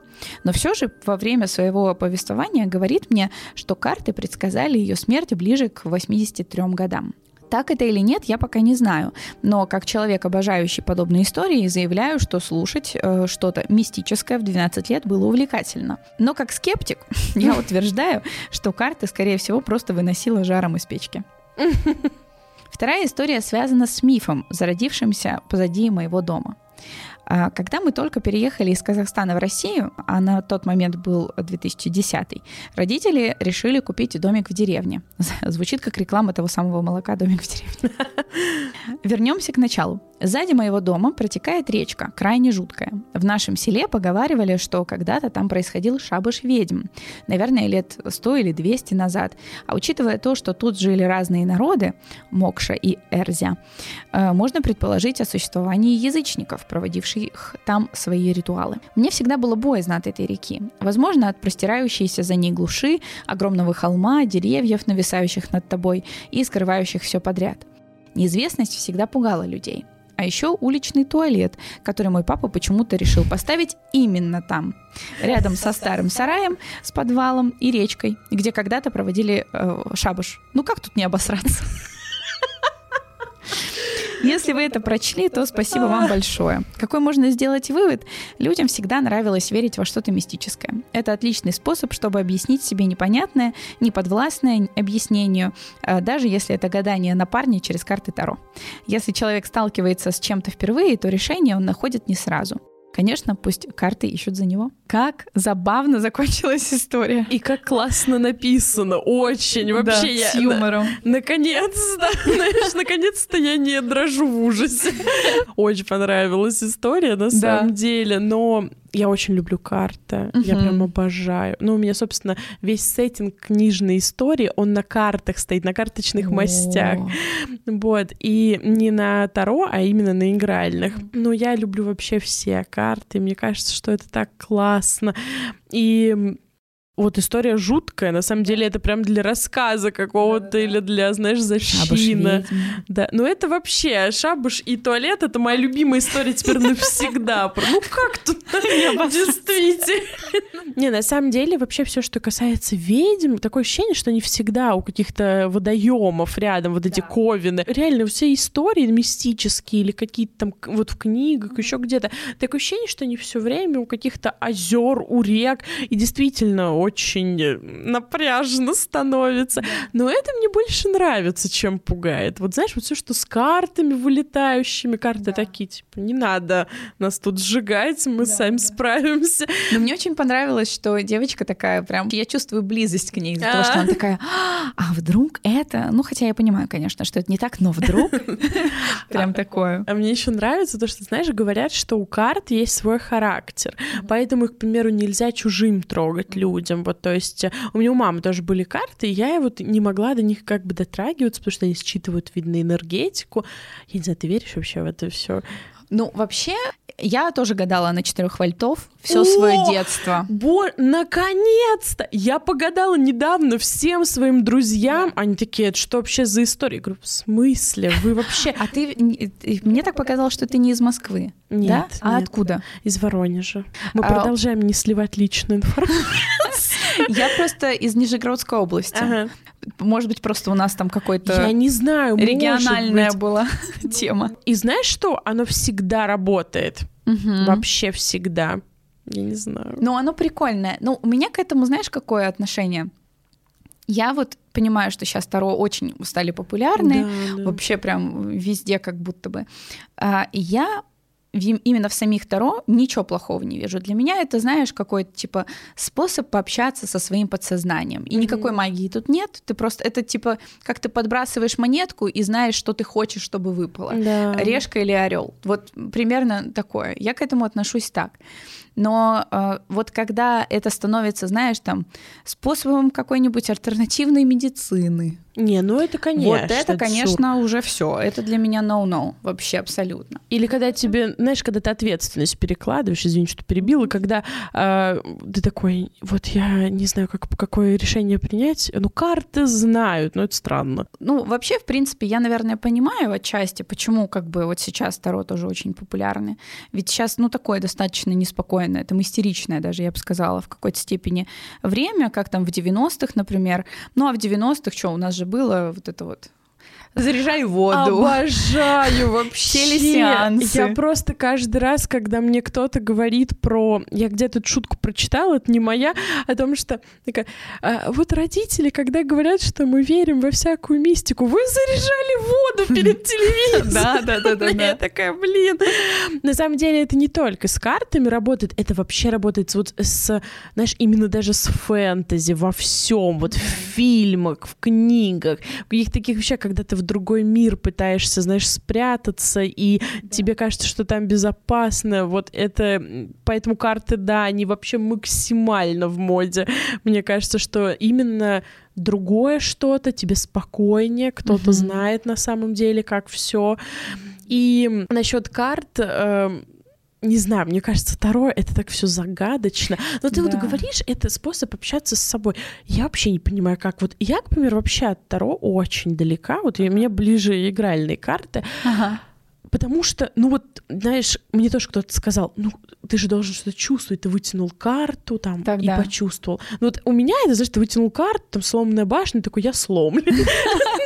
Но все же во время своего повествования говорит мне, что карты предсказали ее смерть ближе к 83 годам. Так это или нет, я пока не знаю. Но как человек, обожающий подобные истории, заявляю, что слушать э, что-то мистическое в 12 лет было увлекательно. Но как скептик, я утверждаю, что карты, скорее всего, просто выносила жаром из печки. Вторая история связана с мифом, зародившимся позади моего дома. А, когда мы только переехали из Казахстана в Россию, а на тот момент был 2010, родители решили купить домик в деревне. Звучит как реклама того самого молока «Домик в деревне». Вернемся к началу. Сзади моего дома протекает речка, крайне жуткая. В нашем селе поговаривали, что когда-то там происходил шабаш ведьм. Наверное, лет 100 или 200 назад. А учитывая то, что тут жили разные народы, Мокша и Эрзя, э, можно предположить о существовании язычников, проводивших там свои ритуалы. Мне всегда было боязно от этой реки. Возможно, от простирающейся за ней глуши, огромного холма, деревьев, нависающих над тобой и скрывающих все подряд. Неизвестность всегда пугала людей. А еще уличный туалет, который мой папа почему-то решил поставить именно там, рядом со старым сараем, с подвалом и речкой, где когда-то проводили э, шабаш. Ну как тут не обосраться? Если вы это прочли, то спасибо вам большое. Какой можно сделать вывод? Людям всегда нравилось верить во что-то мистическое. Это отличный способ, чтобы объяснить себе непонятное, неподвластное объяснению, э, даже если это гадание на парне через карты Таро. Если человек сталкивается с чем-то впервые, то решение он находит не сразу. Конечно, пусть карты ищут за него. Как забавно закончилась история. И как классно написано. Очень. Вообще да, я... С юмором. Наконец-то. Знаешь, наконец-то я не дрожу в ужасе. Очень понравилась история, на самом деле. Но я очень люблю карты, uh-huh. я прям обожаю. Ну, у меня, собственно, весь сеттинг книжной истории, он на картах стоит, на карточных oh. мастях. Вот, и не на Таро, а именно на игральных. Но я люблю вообще все карты, мне кажется, что это так классно. И вот история жуткая, на самом деле это прям для рассказа какого-то да, да, или для, знаешь, защина. Да, но это вообще шабуш и туалет это моя любимая история теперь навсегда. Ну как тут действительно? Не, на самом деле вообще все, что касается ведьм, такое ощущение, что не всегда у каких-то водоемов рядом вот эти ковины. Реально все истории мистические или какие-то там вот в книгах, еще где-то. Такое ощущение, что не все время у каких-то озер, у рек. И действительно, очень э, напряжно становится. Но это мне больше нравится, чем пугает. Вот знаешь, вот все, что с картами вылетающими, карты да. такие, типа, не надо нас тут сжигать, мы да, сами да. справимся. Но мне очень понравилось, что девочка такая прям, я чувствую близость к ней, из-за того, что она такая, а вдруг это, ну хотя я понимаю, конечно, что это не так, но вдруг прям а, такое. А мне еще нравится то, что, знаешь, говорят, что у карт есть свой характер, поэтому их, к примеру, нельзя чужим трогать людям людям. Вот, то есть э, у меня у мамы тоже были карты, и я вот не могла до них как бы дотрагиваться, потому что они считывают, видно, энергетику. Я не знаю, ты веришь вообще в это все? Ну, вообще, я тоже гадала на четырех вольтов все свое детство. Бо, наконец-то! Я погадала недавно всем своим друзьям. Да. Они такие, это что вообще за история? Я говорю, в смысле? Вы вообще... А ты... Мне так показалось, что ты не из Москвы. Нет. Да? А нет. откуда? Из Воронежа. Мы а... продолжаем не сливать личную информацию. Я просто из Нижегородской области. Ага. Может быть, просто у нас там какой-то... Я не знаю, Региональная была тема. И знаешь что? Оно всегда работает. Угу. Вообще всегда. Я не знаю. Ну, оно прикольное. Ну, у меня к этому, знаешь, какое отношение? Я вот понимаю, что сейчас Таро очень стали популярны, да, да. вообще прям везде как будто бы. А, я именно в самих Таро ничего плохого не вижу. Для меня это, знаешь, какой-то типа способ пообщаться со своим подсознанием. И mm-hmm. никакой магии тут нет. Ты просто это типа как ты подбрасываешь монетку и знаешь, что ты хочешь, чтобы выпало. Да. Решка или орел. Вот примерно такое. Я к этому отношусь так. Но э, вот когда это становится, знаешь, там способом какой-нибудь альтернативной медицины, не, ну это конечно. Вот это, конечно, сур. уже все. Это для меня no-no. Вообще абсолютно. Или когда тебе, знаешь, когда ты ответственность перекладываешь, извини, что перебила, когда э, ты такой, вот я не знаю, как, какое решение принять. Ну, карты знают, но это странно. Ну, вообще, в принципе, я, наверное, понимаю отчасти, почему как бы вот сейчас Таро тоже очень популярны. Ведь сейчас, ну, такое достаточно неспокойное, это истеричное даже, я бы сказала, в какой-то степени время, как там в 90-х, например. Ну, а в 90-х что, у нас же было вот это вот заряжай воду. Обожаю вообще. Телесеансы. Я просто каждый раз, когда мне кто-то говорит про... Я где-то эту шутку прочитала, это не моя, о том, что такая, а, вот родители, когда говорят, что мы верим во всякую мистику, вы заряжали воду перед телевизором. Да, да, да, да. Я такая, блин. На самом деле это не только с картами работает, это вообще работает вот с, знаешь, именно даже с фэнтези во всем, вот в фильмах, в книгах, в каких-то таких вещах, когда ты в другой мир пытаешься, знаешь, спрятаться, и да. тебе кажется, что там безопасно. Вот это... Поэтому карты, да, они вообще максимально в моде. Мне кажется, что именно другое что-то, тебе спокойнее, кто-то mm-hmm. знает на самом деле, как все. И насчет карт, э, не знаю, мне кажется, второе это так все загадочно. Но ты да. вот говоришь, это способ общаться с собой. Я вообще не понимаю, как вот я, к примеру, вообще от Таро очень далека. Вот у меня ближе игральные карты. Ага. Потому что, ну вот, знаешь, мне тоже кто-то сказал, ну, ты же должен что-то чувствовать, ты вытянул карту там так, и да. почувствовал. Ну вот у меня это, знаешь, ты вытянул карту, там сломанная башня, такой, я сломлен.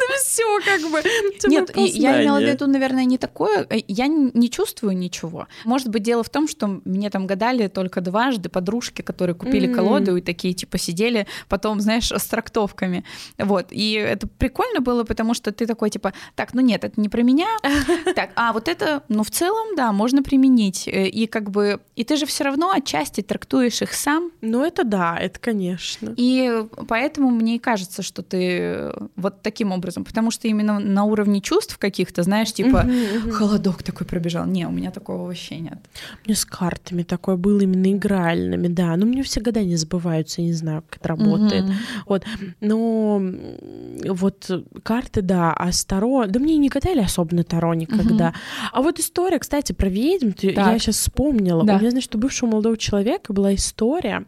Ну все, как бы. Нет, я имела в виду, наверное, не такое. Э, я не чувствую ничего. Может быть, дело в том, что мне там гадали только дважды подружки, которые купили колоду и такие, типа, сидели потом, знаешь, с трактовками. Вот. И это прикольно было, потому что ты такой, типа, так, ну нет, это не про меня. Так, а вот это, ну, в целом, да, можно применить. Э, и как бы, и ты же все равно отчасти трактуешь их сам. Ну, это да, это конечно. И поэтому мне и кажется, что ты вот таким образом, потому что именно на уровне чувств каких-то, знаешь, типа, холодок такой пробежал. Не, у меня такого вообще нет. У меня с картами такое было именно игральными, да. Но мне все года не забываются, я не знаю, как это работает. Вот. Но вот карты, да, а с Таро, да мне не гадали особо на Таро никогда. А вот история, кстати, про ведьм, ты, я сейчас вспомнила. Да. У меня, значит, у бывшего молодого человека была история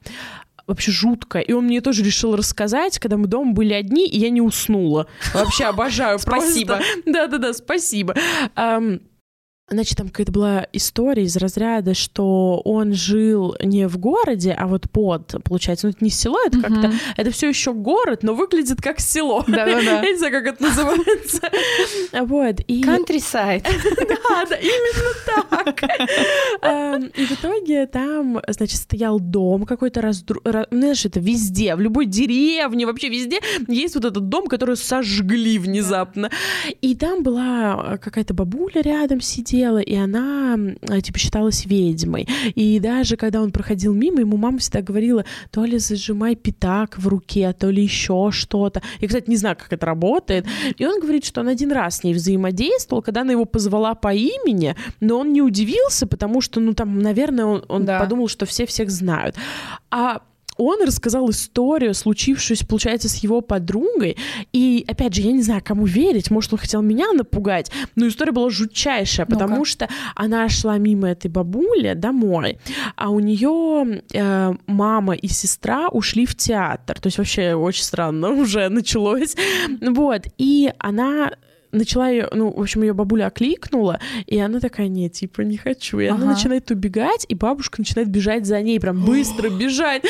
вообще жутко. И он мне тоже решил рассказать, когда мы дома были одни, и я не уснула. Вообще обожаю. Спасибо. Да-да-да, спасибо. Значит, там какая-то была история из разряда, что он жил не в городе, а вот под, получается, ну это не село, это как-то, это все еще город, но выглядит как село. Да-да-да. Я не знаю, как это называется. Вот. И... Countryside. Да, да, именно так. Эм, и в итоге там, значит, стоял дом какой-то раздру... Знаешь, это везде, в любой деревне, вообще везде есть вот этот дом, который сожгли внезапно. И там была какая-то бабуля рядом сидела, хотела, и она, типа, считалась ведьмой. И даже когда он проходил мимо, ему мама всегда говорила, то ли зажимай пятак в руке, то ли еще что-то. Я, кстати, не знаю, как это работает. И он говорит, что он один раз с ней взаимодействовал, когда она его позвала по имени, но он не удивился, потому что, ну, там, наверное, он, он да. подумал, что все всех знают. А он рассказал историю, случившуюся, получается, с его подругой. И, опять же, я не знаю, кому верить. Может, он хотел меня напугать. Но история была жутчайшая, ну потому что она шла мимо этой бабули домой, а у нее э, мама и сестра ушли в театр. То есть вообще очень странно уже началось. Вот. И она начала ее, ну, в общем, ее бабуля окликнула, и она такая, нет, типа, не хочу. И ага. она начинает убегать, и бабушка начинает бежать за ней, прям быстро бежать.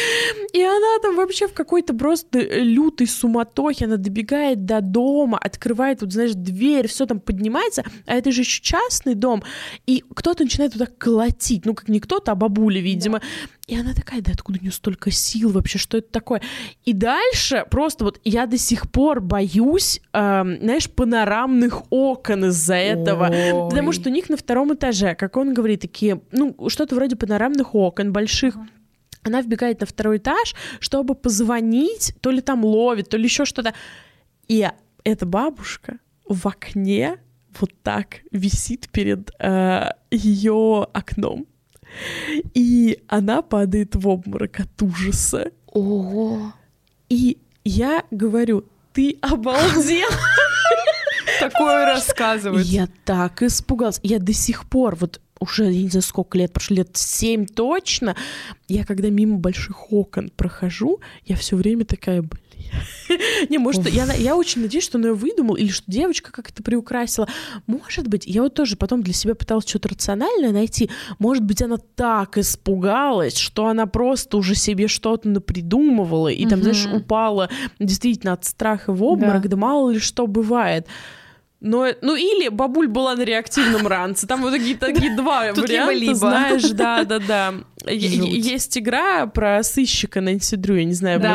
И она там вообще в какой-то просто лютой суматохе, она добегает до дома, открывает, вот, знаешь, дверь, все там поднимается, а это же еще частный дом, и кто-то начинает туда колотить, ну, как не кто-то, а бабуля, видимо. Да. И она такая, да откуда у нее столько сил вообще, что это такое? И дальше просто вот я до сих пор боюсь, э, знаешь, панорамных окон из-за этого. Ой. Потому что у них на втором этаже, как он говорит, такие, ну, что-то вроде панорамных окон больших. Uh-huh. Она вбегает на второй этаж, чтобы позвонить, то ли там ловит, то ли еще что-то. И эта бабушка в окне вот так висит перед э, ее окном. И она падает в обморок от ужаса. Ого! И я говорю, ты обалдел? Такое рассказывать. Я так испугалась. Я до сих пор, вот уже, я не знаю, сколько лет прошло, лет семь точно, я когда мимо больших окон прохожу, я все время такая, блин, Не, может, я, я очень надеюсь, что он ее выдумал, или что девочка как-то приукрасила. Может быть, я вот тоже потом для себя пыталась что-то рациональное найти. Может быть, она так испугалась, что она просто уже себе что-то напридумывала, и там, знаешь, упала действительно от страха в обморок, да, мало ли что бывает. Но, ну или бабуль была на реактивном ранце. Там вот такие, такие два варианта, знаешь, да-да-да. Есть игра про сыщика Нэнси Дрю, я не знаю, да.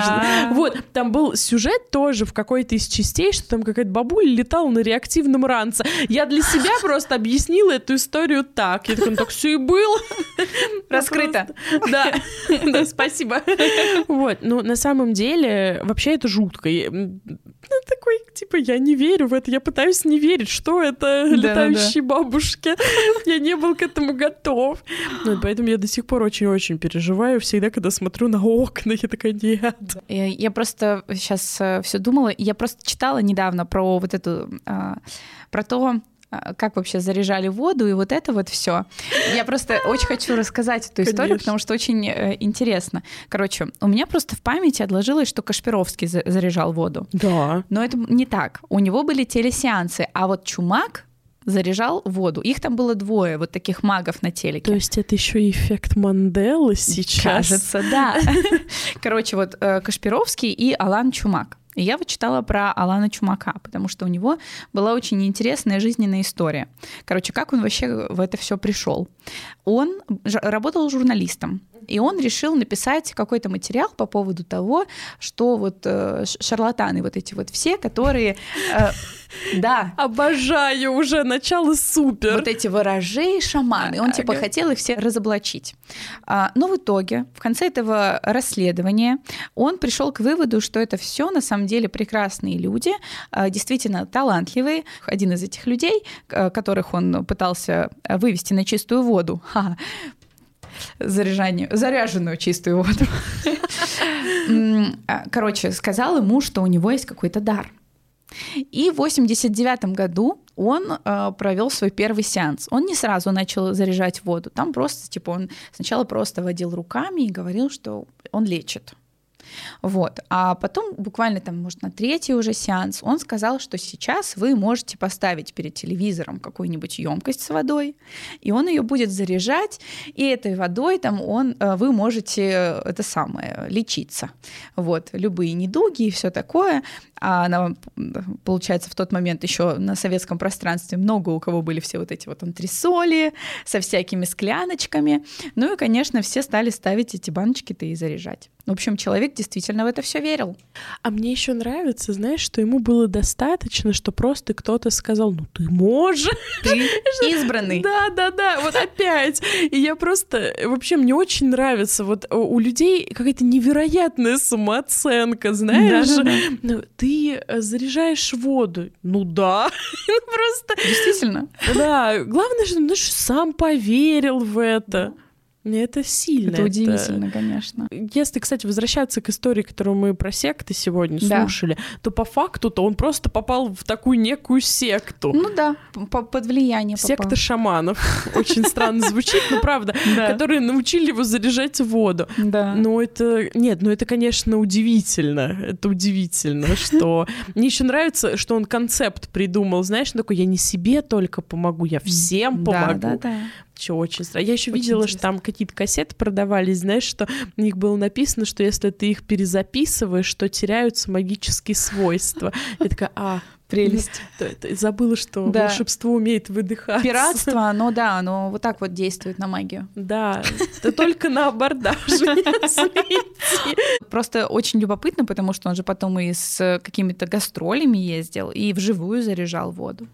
может... Вот, там был сюжет тоже в какой-то из частей, что там какая-то бабуля летала на реактивном ранце. Я для себя просто объяснила эту историю так. Я такая, ну так все и было. Раскрыто. Да, да, спасибо. Вот, ну на самом деле, вообще это жутко. Такой, типа, я не верю в это, я пытаюсь не верить, что это Да, летающие бабушки. Я не был к этому готов. Ну, поэтому я до сих пор очень-очень переживаю. Всегда, когда смотрю на окна, я такая, нет. Я, я просто сейчас все думала, я просто читала недавно про вот эту, а, про то, как вообще заряжали воду и вот это вот все. Я просто очень хочу рассказать эту историю, Конечно. потому что очень э, интересно. Короче, у меня просто в памяти отложилось, что Кашпировский за- заряжал воду. Да. Но это не так. У него были телесеансы, а вот Чумак заряжал воду. Их там было двое, вот таких магов на телеке. То есть это еще и эффект Манделы сейчас. Кажется, да. Короче, вот э, Кашпировский и Алан Чумак. И я вот читала про Алана Чумака, потому что у него была очень интересная жизненная история. Короче, как он вообще в это все пришел? Он работал журналистом, и он решил написать какой-то материал по поводу того, что вот э, шарлатаны вот эти вот все, которые... э, да, Обожаю уже начало супер. вот эти ворожей, шаманы. Он типа хотел их всех разоблачить. А, но в итоге, в конце этого расследования, он пришел к выводу, что это все на самом деле прекрасные люди, а, действительно талантливые. Один из этих людей, которых он пытался вывести на чистую воду, заряжанию, заряженную чистую воду. А, Короче, сказал ему, что у него есть какой-то дар. И в 89 году он э, провел свой первый сеанс. Он не сразу начал заряжать воду. Там просто, типа, он сначала просто водил руками и говорил, что он лечит. Вот. А потом, буквально там, может, на третий уже сеанс, он сказал, что сейчас вы можете поставить перед телевизором какую-нибудь емкость с водой, и он ее будет заряжать, и этой водой там он, э, вы можете э, это самое лечиться. Вот, любые недуги и все такое. А на- получается, в тот момент еще на советском пространстве много у кого были все вот эти вот антресоли со всякими скляночками. Ну и, конечно, все стали ставить эти баночки-то и заряжать. В общем, человек действительно в это все верил. А мне еще нравится, знаешь, что ему было достаточно, что просто кто-то сказал, ну ты можешь. Ты избранный. Да, да, да, вот опять. И я просто, вообще, мне очень нравится, вот у у людей какая-то невероятная самооценка, знаешь. Да-да-да. Ну, ты э, заряжаешь воду. Ну да. Ну просто, Действительно. да. Главное, что ну, что сам поверил в это. Это сильно. Это удивительно, конечно. Если, кстати, возвращаться к истории, которую мы про секты сегодня Да. слушали, то по факту-то он просто попал в такую некую секту. Ну да, по- под влияние попал. Секта шаманов. Очень странно звучит, но правда. Да. Которые научили его заряжать воду. Да. Но это... Нет, ну это, конечно, удивительно. Это удивительно, что... Мне еще нравится, что он концепт придумал. Знаешь, такой, я не себе только помогу, я всем Да, помогу. да, да. Чё, очень странно. Я еще Очень видела, интересно. что там какие-то кассеты продавались, знаешь, что у них было написано, что если ты их перезаписываешь, то теряются магические свойства. Я такая, а, Прелесть. забыла, что Да. волшебство умеет выдыхаться. Пиратство, оно да, оно вот так вот действует на магию. Да, это только на абордаж. если идти. Просто очень любопытно, потому что он же потом и с какими-то гастролями ездил, и вживую заряжал воду.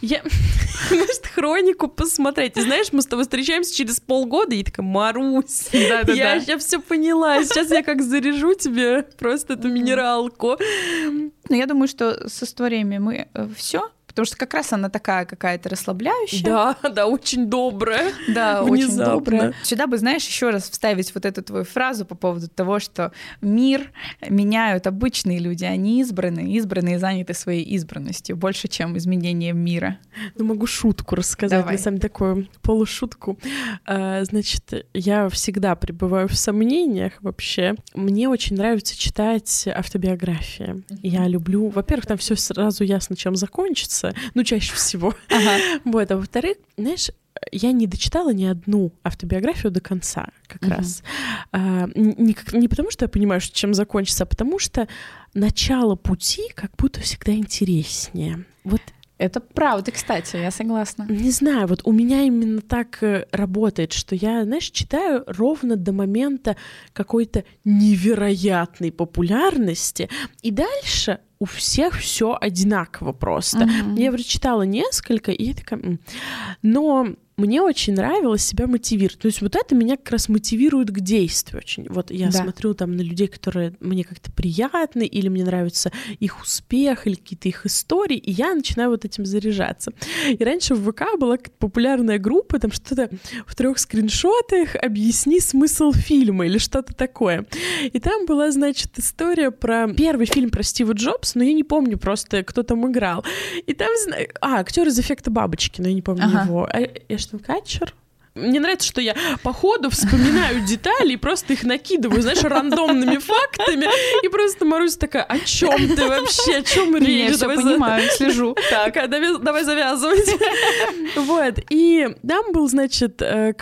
Я, может, хронику посмотреть. И знаешь, мы с тобой встречаемся через полгода, и такая, Марусь, Да-да-да. я все поняла. Сейчас я как заряжу тебе просто эту минералку. Но я думаю, что с историями мы все, потому что как раз она такая какая-то расслабляющая. Да, да, очень добрая. Да, очень добрая. Сюда бы, знаешь, еще раз вставить вот эту твою фразу по поводу того, что мир меняют обычные люди, они избранные, избранные заняты своей избранностью больше, чем изменением мира. Ну, могу шутку рассказать, Давай. на самом деле, такую полушутку. А, Значит, я всегда пребываю в сомнениях вообще. Мне очень нравится читать автобиографии. Я люблю... Во-первых, там все сразу ясно, чем закончится, ну, чаще всего. Вот, а во-вторых, знаешь, я не дочитала ни одну автобиографию до конца, как Мгм. раз. А, не, не потому, что я понимаю, что чем закончится, а потому что начало пути как будто всегда интереснее. Вот Это правда, кстати, я согласна. не знаю, вот у меня именно так э, работает, что я, знаешь, читаю ровно до момента какой-то невероятной популярности, и дальше у всех все одинаково просто. Мгм. Я прочитала несколько, и я такая... Но мне очень нравилось себя мотивировать. То есть вот это меня как раз мотивирует к действию очень. Вот я да. смотрю там на людей, которые мне как-то приятны, или мне нравится их успех, или какие-то их истории, и я начинаю вот этим заряжаться. И раньше в ВК была популярная группа, там что-то в трех скриншотах «Объясни смысл фильма» или что-то такое. И там была, значит, история про первый фильм про Стива Джобса, но я не помню просто, кто там играл. И там, а, актер из «Эффекта бабочки», но я не помню ага. его. А, Эштон Катчер? Мне нравится, что я по ходу вспоминаю детали и просто их накидываю, знаешь, рандомными фактами. И просто Марусь такая, о чем ты вообще, о чем речь? Я все понимаю, слежу. Так, а давай завязывать. Вот, и там был, значит, э,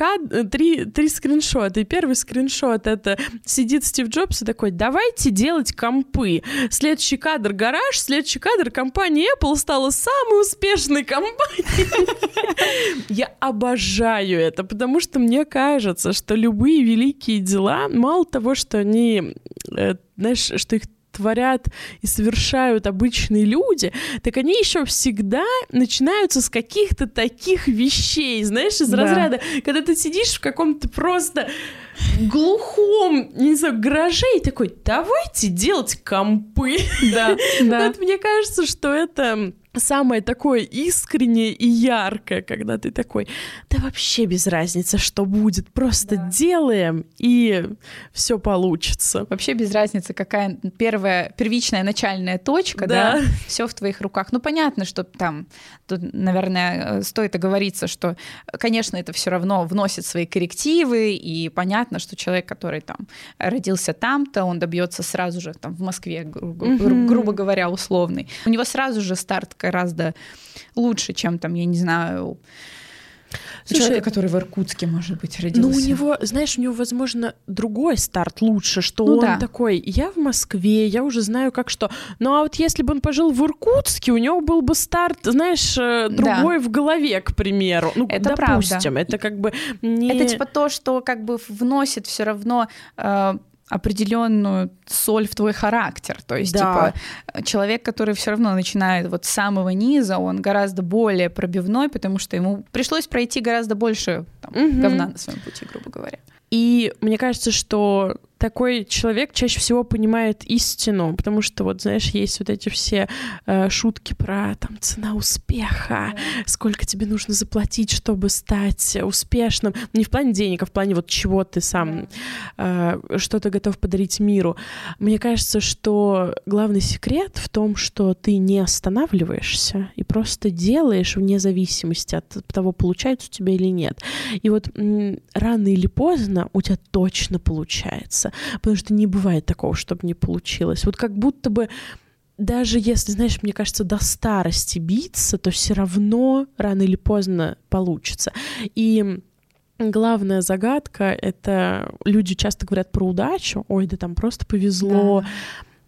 три, три скриншота. И первый скриншот — это сидит Стив Джобс и такой, давайте делать компы. Следующий кадр — гараж, следующий кадр — компания Apple стала самой успешной компанией. Я обожаю это, потому что мне кажется, что любые великие дела, мало того, что они, э, знаешь, что их творят и совершают обычные люди, так они еще всегда начинаются с каких-то таких вещей, знаешь, из да. разряда, когда ты сидишь в каком-то просто глухом, не знаю, гараже и такой, давайте делать компы. Да, да. Вот мне кажется, что это самое такое искреннее и яркое, когда ты такой, да вообще без разницы, что будет, просто да. делаем, и все получится. Вообще без разницы, какая первая, первичная начальная точка, да, да? все в твоих руках. Ну, понятно, что там, тут, наверное, стоит оговориться, что, конечно, это все равно вносит свои коррективы, и понятно, что человек, который там родился там-то, он добьется сразу же там в Москве, гру- гру- грубо говоря, условный. У него сразу же старт гораздо лучше, чем там, я не знаю, Слушай, человека, который в Иркутске, может быть, родился. Ну, у него, знаешь, у него, возможно, другой старт лучше, что ну, он да. такой, я в Москве, я уже знаю, как что. Ну, а вот если бы он пожил в Иркутске, у него был бы старт, знаешь, э, другой да. в голове, к примеру. Ну, это допустим, правда. это как бы не... Это типа то, что как бы вносит все равно э, определенную соль в твой характер. То есть, да. типа, человек, который все равно начинает вот с самого низа, он гораздо более пробивной, потому что ему пришлось пройти гораздо больше там, угу. говна на своем пути, грубо говоря. И мне кажется, что такой человек чаще всего понимает истину, потому что вот, знаешь, есть вот эти все э, шутки про там цена успеха, сколько тебе нужно заплатить, чтобы стать успешным. Не в плане денег, а в плане вот чего ты сам, э, что ты готов подарить миру. Мне кажется, что главный секрет в том, что ты не останавливаешься и просто делаешь вне зависимости от того, получается у тебя или нет. И вот рано или поздно у тебя точно получается получится, потому что не бывает такого, чтобы не получилось. Вот как будто бы даже если, знаешь, мне кажется, до старости биться, то все равно рано или поздно получится. И главная загадка — это люди часто говорят про удачу, ой, да там просто повезло, да.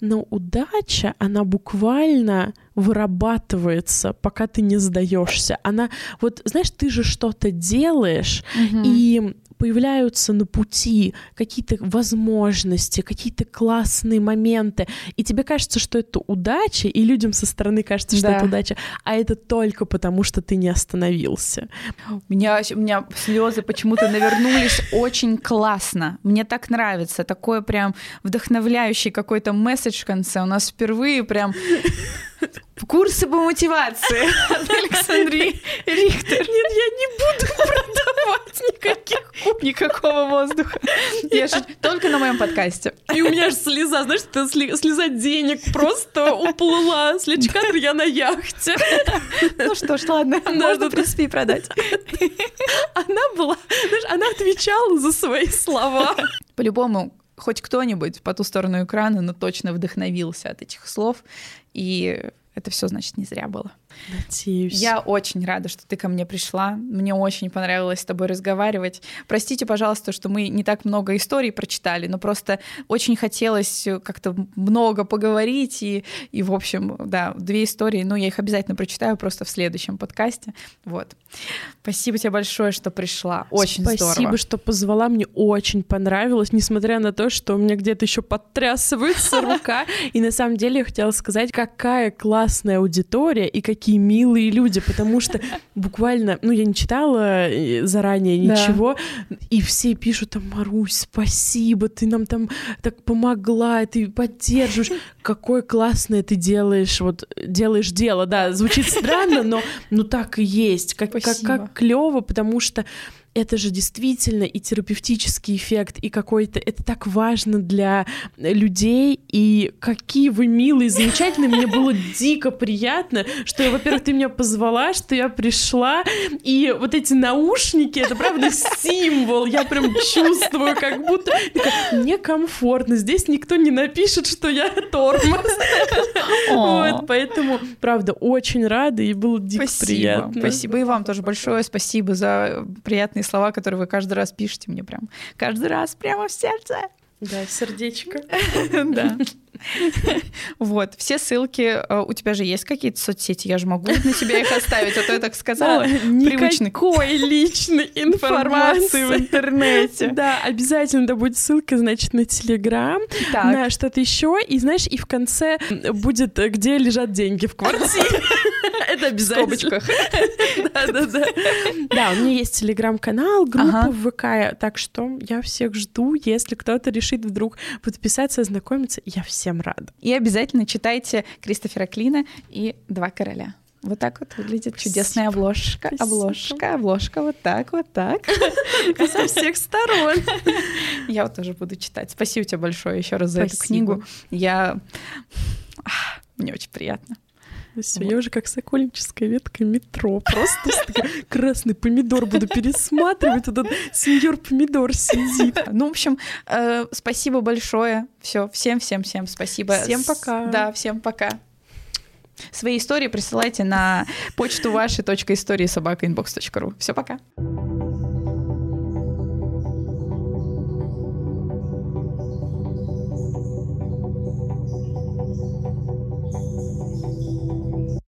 но удача, она буквально вырабатывается, пока ты не сдаешься. Она, вот, знаешь, ты же что-то делаешь, угу. и появляются на пути какие-то возможности, какие-то классные моменты, и тебе кажется, что это удача, и людям со стороны кажется, что да. это удача, а это только потому, что ты не остановился. У меня, у меня слезы почему-то навернулись очень классно. Мне так нравится. Такой прям вдохновляющий какой-то месседж в конце. У нас впервые прям Курсы по мотивации от Рихтер. Нет, я не буду продавать никаких Никакого воздуха. Я только на моем подкасте. И у меня же слеза, знаешь, это слеза денег просто уплыла. Следующий кадр я на яхте. Ну что ж, ладно, можно, в принципе, и продать. Она была, знаешь, она отвечала за свои слова. По-любому, хоть кто-нибудь по ту сторону экрана, но точно вдохновился от этих слов. И это все, значит, не зря было. Надеюсь. Я очень рада, что ты ко мне пришла. Мне очень понравилось с тобой разговаривать. Простите, пожалуйста, что мы не так много историй прочитали, но просто очень хотелось как-то много поговорить. И, и в общем, да, две истории, ну, я их обязательно прочитаю просто в следующем подкасте. Вот. Спасибо тебе большое, что пришла. Очень Спасибо, здорово. Спасибо, что позвала. Мне очень понравилось, несмотря на то, что у меня где-то еще подтрясывается рука. И на самом деле я хотела сказать, какая классная аудитория и какие такие милые люди, потому что буквально, ну, я не читала э, заранее ничего, да. и все пишут там, Марусь, спасибо, ты нам там так помогла, ты поддерживаешь. Какое классное ты делаешь, вот делаешь дело, да, звучит странно, но ну так и есть, как, как, как клево, потому что это же действительно и терапевтический эффект, и какой-то... Это так важно для людей, и какие вы милые, замечательные. Мне было дико приятно, что, во-первых, ты меня позвала, что я пришла, и вот эти наушники, это правда символ, я прям чувствую, как будто... Мне комфортно, здесь никто не напишет, что я тормоз. Вот, поэтому, правда, очень рада, и было дико приятно. Спасибо, и вам тоже большое спасибо за приятный приятные слова, которые вы каждый раз пишете мне прям. Каждый раз прямо в сердце. Да, сердечко. Да. Вот, все ссылки, э, у тебя же есть какие-то соцсети, я же могу на себя их оставить, а то я так сказала. Никакой личной информации в интернете. Да, обязательно да будет ссылка, значит, на Телеграм, на что-то еще, и знаешь, и в конце будет, где лежат деньги в квартире. Это обязательно. Да-да-да. Да, у меня есть телеграм-канал, группа в ВК, так что я всех жду. Если кто-то решит вдруг подписаться, ознакомиться, я всем рада. И обязательно читайте Кристофера Клина и «Два короля». Вот так вот выглядит Спасибо. чудесная обложка. Спасибо. Обложка, обложка, вот так, вот так. Со всех сторон. Я вот тоже буду читать. Спасибо тебе большое еще раз за эту книгу. Я... Мне очень приятно. Все, вот. я уже как сокольническая ветка метро. Просто красный помидор буду пересматривать. Этот сеньор помидор сидит. Ну, в общем, э, спасибо большое. Все, всем, всем, всем спасибо. Всем пока. Да, всем пока. Свои истории присылайте на почту вашей точка истории собака. Все, пока.